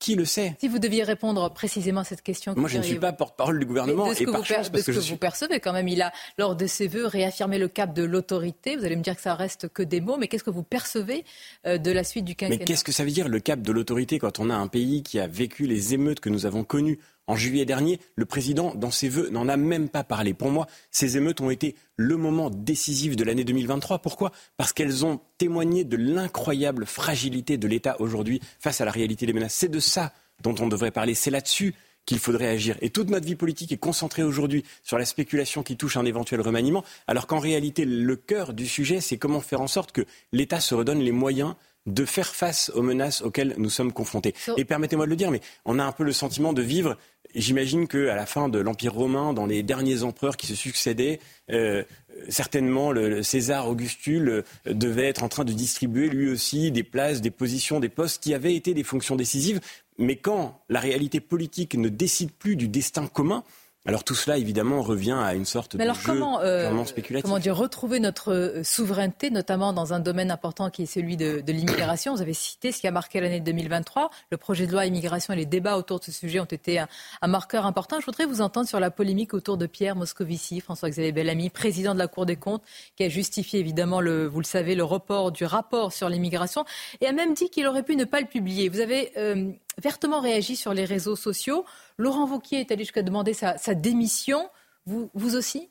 Qui le sait? Si vous deviez répondre précisément à cette question. Moi, je ne suis pas porte-parole du gouvernement. de ce et que, par vous, chance, de ce que, que je suis... vous percevez quand même, il a, lors de ses vœux, réaffirmé le cap de l'autorité. Vous allez me dire que ça reste que des mots, mais qu'est-ce que vous percevez euh, de la suite du quinquennat? Mais qu'est-ce que ça veut dire le cap de l'autorité quand on a un pays qui a vécu les émeutes que nous avons connues en juillet dernier, le président, dans ses vœux, n'en a même pas parlé. Pour moi, ces émeutes ont été le moment décisif de l'année 2023. Pourquoi? Parce qu'elles ont témoigné de l'incroyable fragilité de l'État aujourd'hui face à la réalité des menaces. C'est de ça dont on devrait parler. C'est là-dessus qu'il faudrait agir. Et toute notre vie politique est concentrée aujourd'hui sur la spéculation qui touche un éventuel remaniement, alors qu'en réalité, le cœur du sujet, c'est comment faire en sorte que l'État se redonne les moyens de faire face aux menaces auxquelles nous sommes confrontés. Et permettez-moi de le dire, mais on a un peu le sentiment de vivre. J'imagine qu'à la fin de l'Empire romain, dans les derniers empereurs qui se succédaient, euh, certainement le, le César Augustule euh, devait être en train de distribuer lui aussi des places, des positions, des postes qui avaient été des fonctions décisives. Mais quand la réalité politique ne décide plus du destin commun, alors tout cela, évidemment, revient à une sorte Mais de alors jeu comment, euh, purement spéculatif. Comment dire, retrouver notre euh, souveraineté, notamment dans un domaine important qui est celui de, de l'immigration? Vous avez cité ce qui a marqué l'année 2023. Le projet de loi immigration et les débats autour de ce sujet ont été un, un marqueur important. Je voudrais vous entendre sur la polémique autour de Pierre Moscovici, François-Xavier Bellamy, président de la Cour des comptes, qui a justifié évidemment, le, vous le savez, le report du rapport sur l'immigration et a même dit qu'il aurait pu ne pas le publier. Vous avez euh, vertement réagi sur les réseaux sociaux. Laurent Vauquier est allé jusqu'à demander sa, démission. Vous, vous aussi?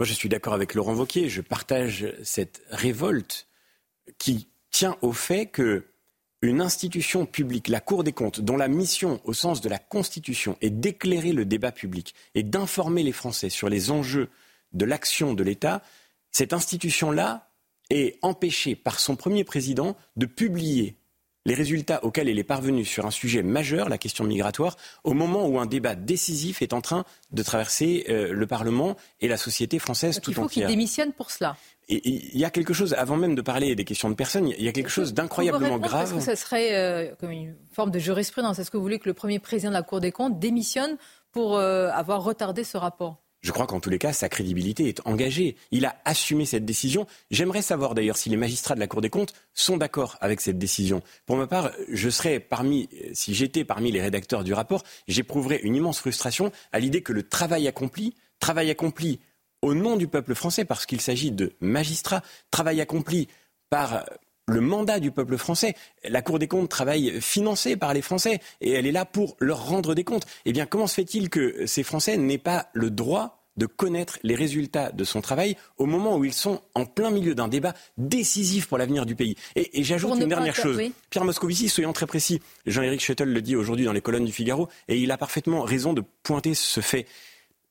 Moi, je suis d'accord avec Laurent Vauquier. Je partage cette révolte qui tient au fait que une institution publique, la Cour des comptes, dont la mission, au sens de la Constitution, est d'éclairer le débat public et d'informer les Français sur les enjeux de l'action de l'État, cette institution-là est empêchée par son premier président de publier les résultats auxquels elle est parvenue sur un sujet majeur, la question migratoire, au moment où un débat décisif est en train de traverser euh, le Parlement et la société française Donc tout Il faut entière. qu'il démissionne pour cela. Et il y a quelque chose, avant même de parler des questions de personnes, il y a quelque chose d'incroyablement grave. Est-ce que ça serait euh, comme une forme de jurisprudence Est-ce que vous voulez que le premier président de la Cour des comptes démissionne pour euh, avoir retardé ce rapport? Je crois qu'en tous les cas, sa crédibilité est engagée. Il a assumé cette décision. J'aimerais savoir d'ailleurs si les magistrats de la Cour des comptes sont d'accord avec cette décision. Pour ma part, je serais parmi, si j'étais parmi les rédacteurs du rapport, j'éprouverais une immense frustration à l'idée que le travail accompli, travail accompli au nom du peuple français, parce qu'il s'agit de magistrats, travail accompli par le mandat du peuple français. La Cour des comptes travaille financée par les Français et elle est là pour leur rendre des comptes. Eh bien, comment se fait-il que ces Français n'aient pas le droit de connaître les résultats de son travail au moment où ils sont en plein milieu d'un débat décisif pour l'avenir du pays? Et, j'ajoute une dernière chose. Pierre Moscovici, soyons très précis, Jean-Éric Schuttel le dit aujourd'hui dans les colonnes du Figaro, et il a parfaitement raison de pointer ce fait.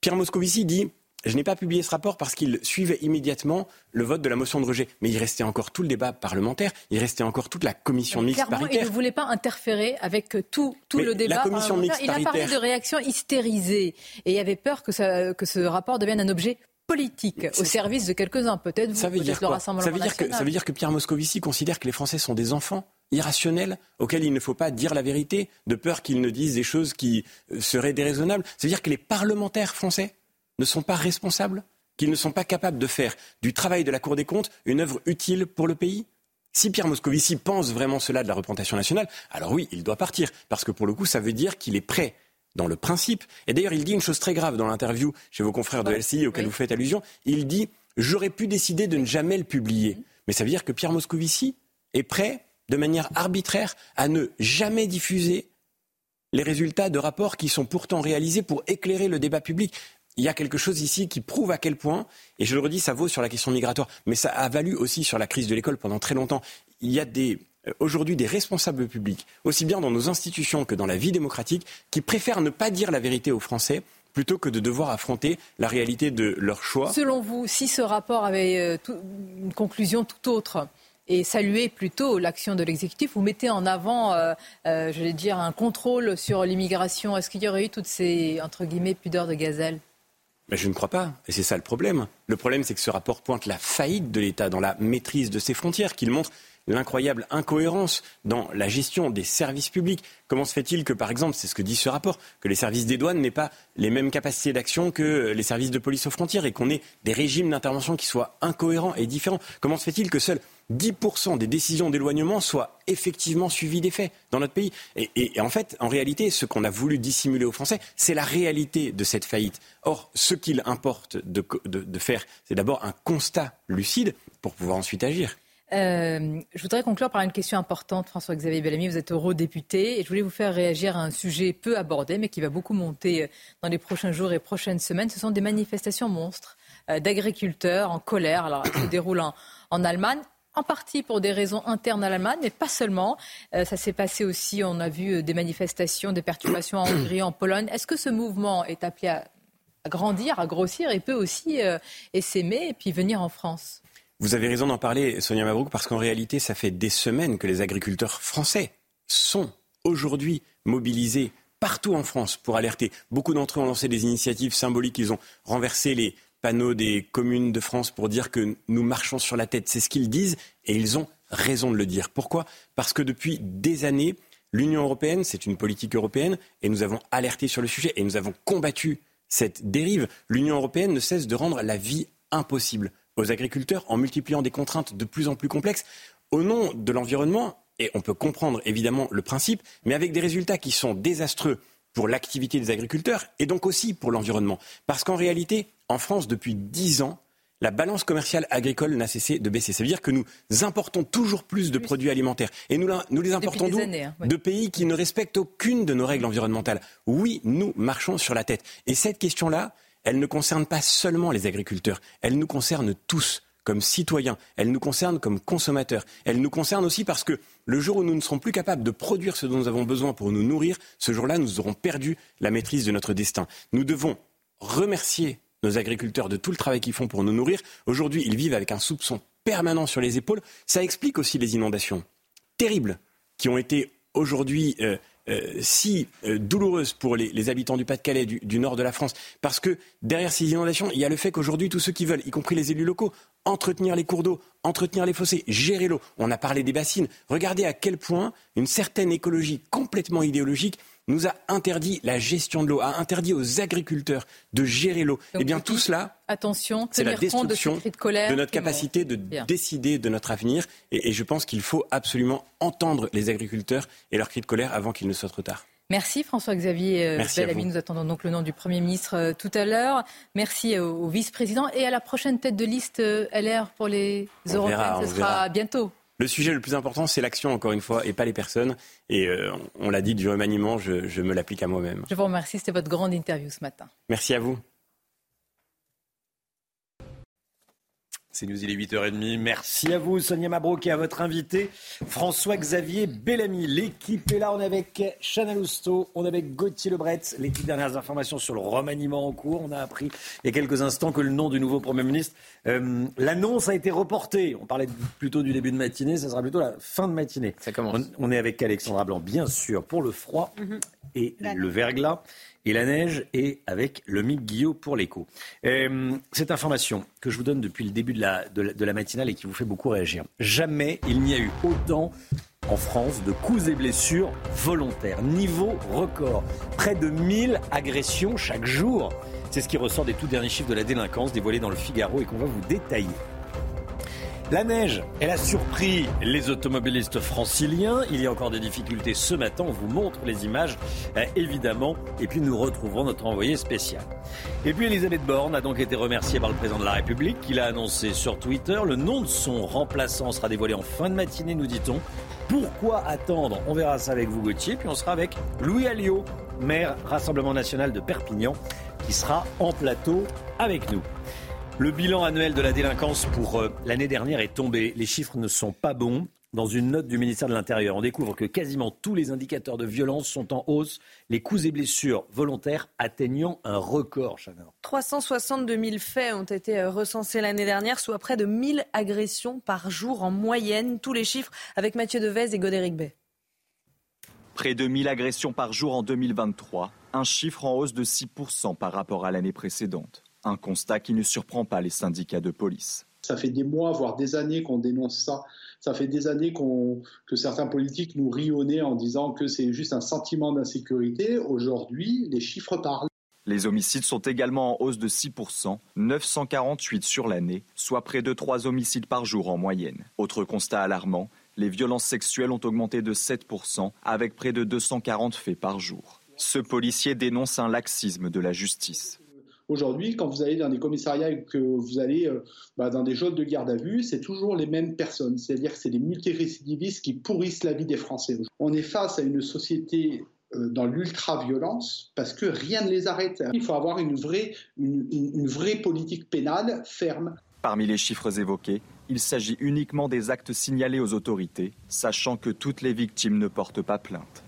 Pierre Moscovici dit je n'ai pas publié ce rapport parce qu'il suivait immédiatement le vote de la motion de rejet. Mais il restait encore tout le débat parlementaire, il restait encore toute la commission mixte Clairement, paritaire. Il ne voulait pas interférer avec tout, tout le débat. La commission mixte il a parlé de réactions hystérisées et il avait peur que, ça, que ce rapport devienne un objet politique au service de quelques-uns, peut-être vous, ça veut dire le Rassemblement ça veut dire que ça veut dire que Pierre Moscovici considère que les Français sont des enfants irrationnels auxquels il ne faut pas dire la vérité, de peur qu'ils ne disent des choses qui euh, seraient déraisonnables. Ça veut dire que les parlementaires français ne sont pas responsables qu'ils ne sont pas capables de faire du travail de la Cour des comptes une œuvre utile pour le pays si Pierre Moscovici pense vraiment cela de la représentation nationale, alors oui, il doit partir. Parce que pour le coup, ça veut dire qu'il est prêt dans le principe. Et d'ailleurs, il dit une chose très grave dans l'interview chez vos confrères de LCI auquel vous faites allusion. Il dit J'aurais pu décider de ne jamais le publier. Mais ça veut dire que Pierre Moscovici est prêt, de manière arbitraire, à ne jamais diffuser les résultats de rapports qui sont pourtant réalisés pour éclairer le débat public il y a quelque chose ici qui prouve à quel point, et je le redis, ça vaut sur la question migratoire, mais ça a valu aussi sur la crise de l'école pendant très longtemps. Il y a des, euh, aujourd'hui des responsables publics, aussi bien dans nos institutions que dans la vie démocratique, qui préfèrent ne pas dire la vérité aux Français plutôt que de devoir affronter la réalité de leur choix. Selon vous, si ce rapport avait euh, une conclusion tout autre, et saluer plutôt l'action de l'exécutif. Vous mettez en avant, euh, je vais dire, un contrôle sur l'immigration. Est-ce qu'il y aurait eu toutes ces, entre guillemets, pudeurs de gazelle? Mais je ne crois pas. Et c'est ça le problème. Le problème, c'est que ce rapport pointe la faillite de l'État dans la maîtrise de ses frontières, qu'il montre l'incroyable incohérence dans la gestion des services publics. Comment se fait-il que, par exemple, c'est ce que dit ce rapport, que les services des douanes n'aient pas les mêmes capacités d'action que les services de police aux frontières et qu'on ait des régimes d'intervention qui soient incohérents et différents? Comment se fait-il que seuls 10% des décisions d'éloignement soient effectivement suivies des faits dans notre pays. Et, en fait, en réalité, ce qu'on a voulu dissimuler aux Français, c'est la réalité de cette faillite. Or, ce qu'il importe de faire, c'est d'abord un constat lucide pour pouvoir ensuite agir. Euh, je voudrais conclure par une question importante, François-Xavier Bellamy. Vous êtes eurodéputé et je voulais vous faire réagir à un sujet peu abordé, mais qui va beaucoup monter euh, dans les prochains jours et prochaines semaines. Ce sont des manifestations monstres euh, d'agriculteurs en colère. Alors, se déroulent en, Allemagne en partie pour des raisons internes à l'Allemagne, mais pas seulement. ça s'est passé aussi, on a vu des manifestations, des perturbations en Hongrie, en Pologne. Est-ce que ce mouvement est appelé à, grandir, à grossir et peut aussi s'aimer et puis venir en France? Vous avez raison d'en parler, Sonia Mabrouk, parce qu'en réalité, ça fait des semaines que les agriculteurs français sont aujourd'hui mobilisés partout en France pour alerter. Beaucoup d'entre eux ont lancé des initiatives symboliques. Ils ont renversé les panneaux des communes de France pour dire que nous marchons sur la tête. C'est ce qu'ils disent et ils ont raison de le dire. Pourquoi? Parce que depuis des années, l'Union européenne, c'est une politique européenne et nous avons alerté sur le sujet et nous avons combattu cette dérive. L'Union européenne ne cesse de rendre la vie impossible aux agriculteurs en multipliant des contraintes de plus en plus complexes au nom de l'environnement. Et on peut comprendre évidemment le principe, mais avec des résultats qui sont désastreux pour l'activité des agriculteurs et donc aussi pour l'environnement. Parce qu'en réalité, en France, depuis dix ans, la balance commerciale agricole n'a cessé de baisser. Ça veut dire que nous importons toujours plus de produits alimentaires. Et nous, nous les importons d'où hein, De pays qui ne respectent aucune de nos règles environnementales. Oui, nous marchons sur la tête. Et cette question-là, elle ne concerne pas seulement les agriculteurs, elle nous concerne tous comme citoyens, elle nous concerne comme consommateurs, elle nous concerne aussi parce que le jour où nous ne serons plus capables de produire ce dont nous avons besoin pour nous nourrir, ce jour-là, nous aurons perdu la maîtrise de notre destin. Nous devons remercier nos agriculteurs de tout le travail qu'ils font pour nous nourrir. Aujourd'hui, ils vivent avec un soupçon permanent sur les épaules. Ça explique aussi les inondations terribles qui ont été aujourd'hui euh, si euh, douloureuse pour les, habitants du Pas-de-Calais, du, nord de la France, parce que derrière ces inondations, il y a le fait qu'aujourd'hui, tous ceux qui veulent, y compris les élus locaux, entretenir les cours d'eau, entretenir les fossés, gérer l'eau, on a parlé des bassines, regardez à quel point une certaine écologie complètement idéologique nous a interdit la gestion de l'eau, a interdit aux agriculteurs de gérer l'eau. Eh bien, tout cela, attention, c'est la destruction de, de, colère de notre capacité de décider de notre avenir. Et, et je pense qu'il faut absolument entendre les agriculteurs et leurs cris de colère avant qu'il ne soit trop tard. Merci François-Xavier euh, Bellamy. Nous attendons donc le nom du Premier ministre euh, tout à l'heure. Merci au, vice-président et à la prochaine tête de liste euh, LR pour les Européennes. Ce sera bientôt. Le sujet le plus important, c'est l'action, encore une fois, et pas les personnes. Et on l'a dit, du remaniement, je, je me l'applique à moi-même. Je vous remercie. C'était votre grande interview ce matin. Merci à vous. C'est nous, il est 8h30. Merci à vous, Sonia Mabrouk, et à votre invité, François-Xavier Bellamy. L'équipe est là. On est avec Chana Lousteau, on est avec Gauthier Lebret. Les toutes dernières informations sur le remaniement en cours. On a appris il y a quelques instants que le nom du nouveau Premier ministre, euh, l'annonce a été reportée. On parlait plutôt du début de matinée, ça sera plutôt la fin de matinée. Ça commence. On, est avec Alexandra Blanc, bien sûr, pour le froid mhm. et le verglas et la neige et avec le Mick Guillot pour l'écho. Euh, cette information que je vous donne depuis le début de la, matinale et qui vous fait beaucoup réagir. Jamais il n'y a eu autant en France de coups et blessures volontaires. Niveau record. Près de 1000 agressions chaque jour. C'est ce qui ressort des tout derniers chiffres de la délinquance dévoilés dans le Figaro et qu'on va vous détailler. La neige, elle a surpris les automobilistes franciliens. Il y a encore des difficultés ce matin. On vous montre les images, euh, évidemment. Et puis nous retrouverons notre envoyé spécial. Et puis Elisabeth Borne a donc été remerciée par le président de la République, qui l'a annoncé sur Twitter. Le nom de son remplaçant sera dévoilé en fin de matinée, nous dit-on. Pourquoi attendre? On verra ça avec vous, Gauthier. Puis on sera avec Louis Alliot, maire Rassemblement national de Perpignan, qui sera en plateau avec nous. Le bilan annuel de la délinquance pour euh, l'année dernière est tombé. Les chiffres ne sont pas bons. Dans une note du ministère de l'Intérieur, on découvre que quasiment tous les indicateurs de violence sont en hausse, les coups et blessures volontaires atteignant un record, Chana. 362 000 faits ont été euh, recensés l'année dernière, soit près de 1000 agressions par jour en moyenne. Tous les chiffres avec Mathieu Devez et Godéric Bay. Près de 1000 agressions par jour en 2023, un chiffre en hausse de 6% par rapport à l'année précédente. Un constat qui ne surprend pas les syndicats de police. Ça fait des mois, voire des années qu'on dénonce ça. Ça fait des années que certains politiques nous rionnaient en disant que c'est juste un sentiment d'insécurité. Aujourd'hui, les chiffres parlent. Les homicides sont également en hausse de 6%, 948 sur l'année, soit près de 3 homicides par jour en moyenne. Autre constat alarmant, les violences sexuelles ont augmenté de 7%, avec près de 240 faits par jour. Ce policier dénonce un laxisme de la justice. Aujourd'hui, quand vous allez dans des commissariats et que vous allez euh, bah, dans des zones de garde à vue, c'est toujours les mêmes personnes. C'est-à-dire que c'est des multirécidivistes qui pourrissent la vie des Français. On est face à une société euh, dans l'ultra-violence parce que rien ne les arrête. Il faut avoir une vraie, une vraie politique pénale ferme. Parmi les chiffres évoqués, il s'agit uniquement des actes signalés aux autorités, sachant que toutes les victimes ne portent pas plainte.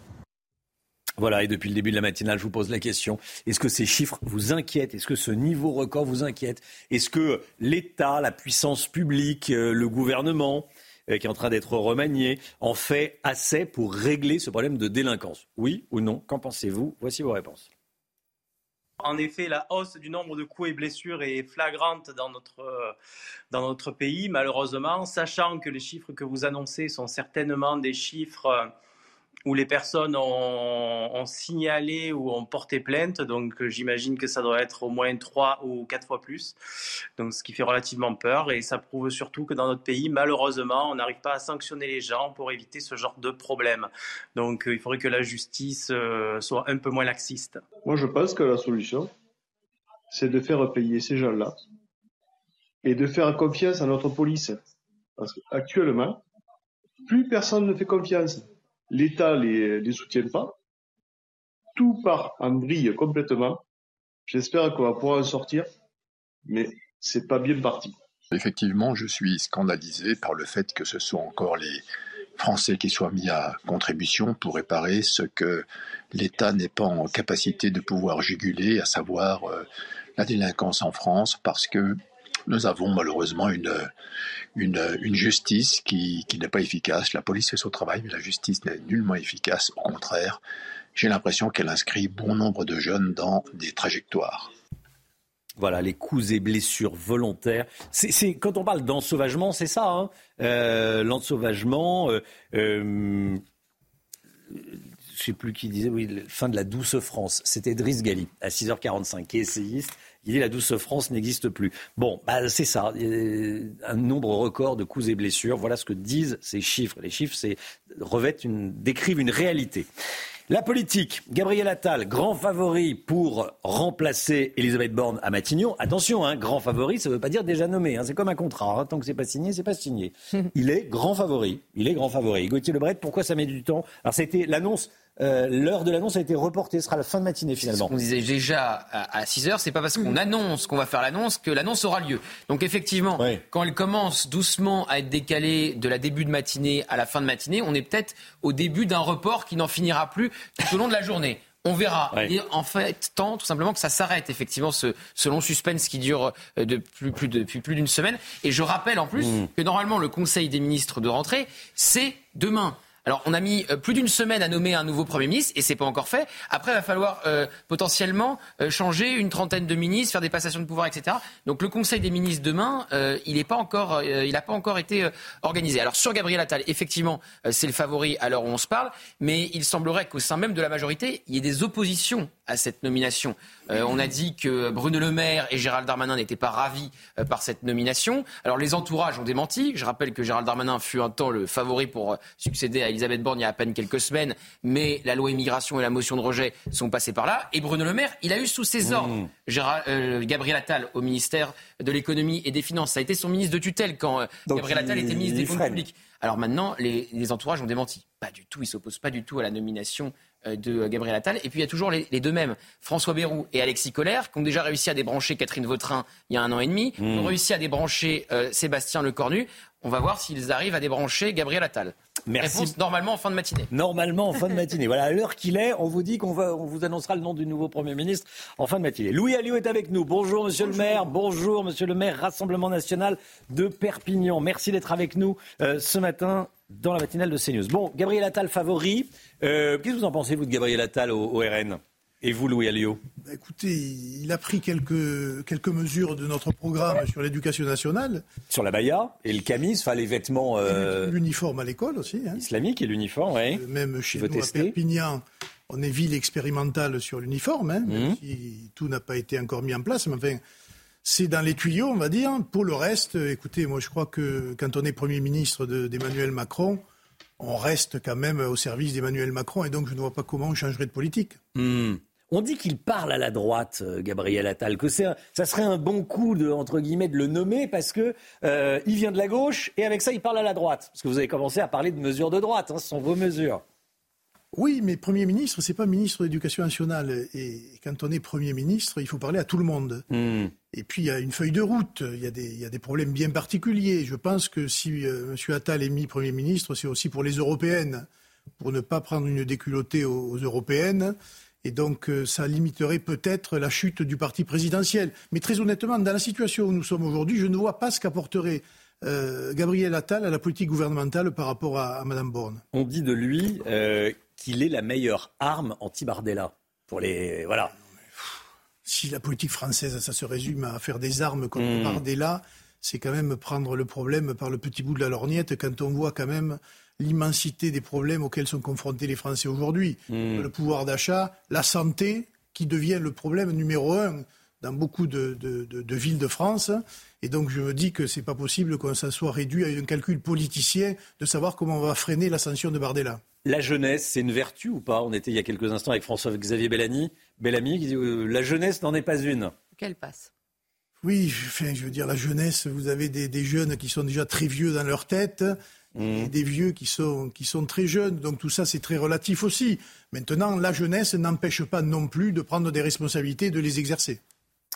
Voilà, et depuis le début de la matinale, je vous pose la question, est-ce que ces chiffres vous inquiètent? Est-ce que ce niveau record vous inquiète? Est-ce que l'État, la puissance publique, euh, le gouvernement, euh, qui est en train d'être remanié, en fait assez pour régler ce problème de délinquance? Oui ou non? Qu'en pensez-vous? Voici vos réponses. En effet, la hausse du nombre de coups et blessures est flagrante dans notre, euh, dans notre pays, malheureusement, sachant que les chiffres que vous annoncez sont certainement des chiffres où les personnes ont, signalé ou ont porté plainte. Donc euh, j'imagine que ça doit être au moins trois ou quatre fois plus. Donc ce qui fait relativement peur et ça prouve surtout que dans notre pays, malheureusement, on n'arrive pas à sanctionner les gens pour éviter ce genre de problème. Donc euh, il faudrait que la justice euh, soit un peu moins laxiste. Moi je pense que la solution, c'est de faire payer ces gens-là et de faire confiance à notre police. Parce qu'actuellement, plus personne ne fait confiance l'État les, les soutient pas. Tout part en brille complètement. J'espère qu'on va pouvoir en sortir, mais c'est pas bien parti. Effectivement, je suis scandalisé par le fait que ce sont encore les Français qui soient mis à contribution pour réparer ce que l'État n'est pas en capacité de pouvoir juguler, à savoir euh, la délinquance en France, parce que nous avons malheureusement une, justice qui, n'est pas efficace. La police fait son travail, mais la justice n'est nullement efficace. Au contraire, j'ai l'impression qu'elle inscrit bon nombre de jeunes dans des trajectoires. Voilà, les coups et blessures volontaires. Quand on parle d'ensauvagement, c'est ça. Hein euh, l'ensauvagement, euh, euh, sais plus qui disait, oui, fin de la douce France. C'était Driss Gali, à 6h45, qui est essayiste. Il dit la douce France n'existe plus. Bon, bah, c'est ça. Un nombre record de coups et blessures. Voilà ce que disent ces chiffres. Les chiffres revêtent une, décrivent une réalité. La politique, Gabriel Attal, grand favori pour remplacer Elisabeth Borne à Matignon. Attention, hein, grand favori, ça ne veut pas dire déjà nommé. Hein, c'est comme un contrat. Hein, tant que c'est pas signé, c'est pas signé. Il est grand favori. Il est grand favori. Gauthier Lebret, pourquoi ça met du temps? Alors, c'était l'annonce euh, l'heure de l'annonce a été reportée. Ce sera la fin de matinée finalement. On disait déjà à, 6 heures, c'est pas parce qu'on annonce qu'on va faire l'annonce que l'annonce aura lieu. Donc effectivement, quand elle commence doucement à être décalée de la début de matinée à la fin de matinée, on est peut-être au début d'un report qui n'en finira plus tout au long de la journée. On verra. Il en fait tant tout simplement que ça s'arrête effectivement ce, long suspense qui dure euh, depuis plus d'une semaine. Et je rappelle en plus mm. que normalement le Conseil des ministres de rentrée, c'est demain. Alors, on a mis euh, plus d'une semaine à nommer un nouveau Premier ministre et c'est pas encore fait. Après, il va falloir euh, potentiellement euh, changer une trentaine de ministres, faire des passations de pouvoir, etc. Donc, le Conseil des ministres demain, il n'a pas encore, il pas encore été organisé. Alors, sur Gabriel Attal, effectivement, c'est le favori à l'heure où on se parle, mais il semblerait qu'au sein même de la majorité, il y ait des oppositions à cette nomination. Euh, on a dit que Bruno Le Maire et Gérald Darmanin n'étaient pas ravis euh, par cette nomination. Alors les entourages ont démenti. Je rappelle que Gérald Darmanin fut un temps le favori pour euh, succéder à Elisabeth Borne il y a à peine quelques semaines, mais la loi immigration et la motion de rejet sont passés par là. Et Bruno Le Maire, il a eu sous ses ordres mmh. Gabriel Attal au ministère de l'économie et des finances. Ça a été son ministre de tutelle quand Gabriel Attal était ministre des Comptes publics. Alors maintenant, les, les entourages ont démenti. Pas du tout, ils s'opposent pas du tout à la nomination de Gabriel Attal. Et puis il y a toujours les, deux mêmes, François Bayrou et Alexis Collère, qui ont déjà réussi à débrancher Catherine Vautrin il y a un an et demi, qui ont hmm. réussi à débrancher euh, Sébastien Lecornu. On va voir s'ils arrivent à débrancher Gabriel Attal. Merci. Réponse normalement en fin de matinée. Normalement en fin de matinée. voilà, à l'heure qu'il est, on vous dit qu'on va, on vous annoncera le nom du nouveau Premier ministre en fin de matinée. Louis Alliot est avec nous. Bonjour Monsieur le maire. Bonjour Monsieur le maire, Rassemblement national de Perpignan. Merci d'être avec nous euh, ce matin dans la matinale de CNews. Bon, Gabriel Attal favori. Euh, qu'est-ce que vous en pensez, vous, de Gabriel Attal au, RN et vous, Louis Alliot? Bah, Écoutez, il a pris quelques, quelques mesures de notre programme sur l'éducation nationale. Sur la baya et le camis, enfin les vêtements. Euh, l'uniforme à l'école aussi. Hein. Islamique et l'uniforme, oui. Euh, même chez nous, à Perpignan, on est ville expérimentale sur l'uniforme, hein, même mmh. si tout n'a pas été encore mis en place. Mais enfin, c'est dans les tuyaux, on va dire. Pour le reste, écoutez, moi je crois que quand on est Premier ministre d'Emmanuel Macron, on reste quand même au service d'Emmanuel Macron et donc je ne vois pas comment on changerait de politique. Hmm. On dit qu'il parle à la droite, euh, Gabriel Attal, que ça serait un bon coup de entre guillemets de le nommer parce que euh, il vient de la gauche et avec ça il parle à la droite. Parce que vous avez commencé à parler de mesures de droite, hein, ce sont vos mesures. Oui, mais Premier ministre, c'est pas ministre de l'Éducation nationale. Et quand on est Premier ministre, il faut parler à tout le monde. Hmm. Et puis, il y a une feuille de route, il y a des, il y a des problèmes bien particuliers. Je pense que si euh, M. Attal est mis Premier ministre, c'est aussi pour les européennes, pour ne pas prendre une déculottée aux, européennes. Et donc, euh, ça limiterait peut-être la chute du parti présidentiel. Mais très honnêtement, dans la situation où nous sommes aujourd'hui, je ne vois pas ce qu'apporterait euh, Gabriel Attal à la politique gouvernementale par rapport à, Mme Borne. On dit de lui qu'il est la meilleure arme anti-Bardella. Pour les. Voilà. Si la politique française, ça se résume à faire des armes contre hmm. Bardella, c'est quand même prendre le problème par le petit bout de la lorgnette quand on voit quand même l'immensité des problèmes auxquels sont confrontés les Français aujourd'hui. Hmm. Le pouvoir d'achat, la santé, qui devient le problème numéro un dans beaucoup de, villes de France. Et donc je me dis que ce n'est pas possible que ça soit réduit à un calcul politicien de savoir comment on va freiner l'ascension de Bardella. La jeunesse, c'est une vertu ou pas? On était il y a quelques instants avec François-Xavier Bellamy, Bellamy qui dit euh, la jeunesse n'en est pas une. Quelle passe Oui, enfin, je veux dire, la jeunesse, vous avez des, jeunes qui sont déjà très vieux dans leur tête. Et mmh. des vieux qui sont, qui sont très jeunes. Donc tout ça, c'est très relatif aussi. Maintenant, la jeunesse n'empêche pas non plus de prendre des responsabilités, de les exercer.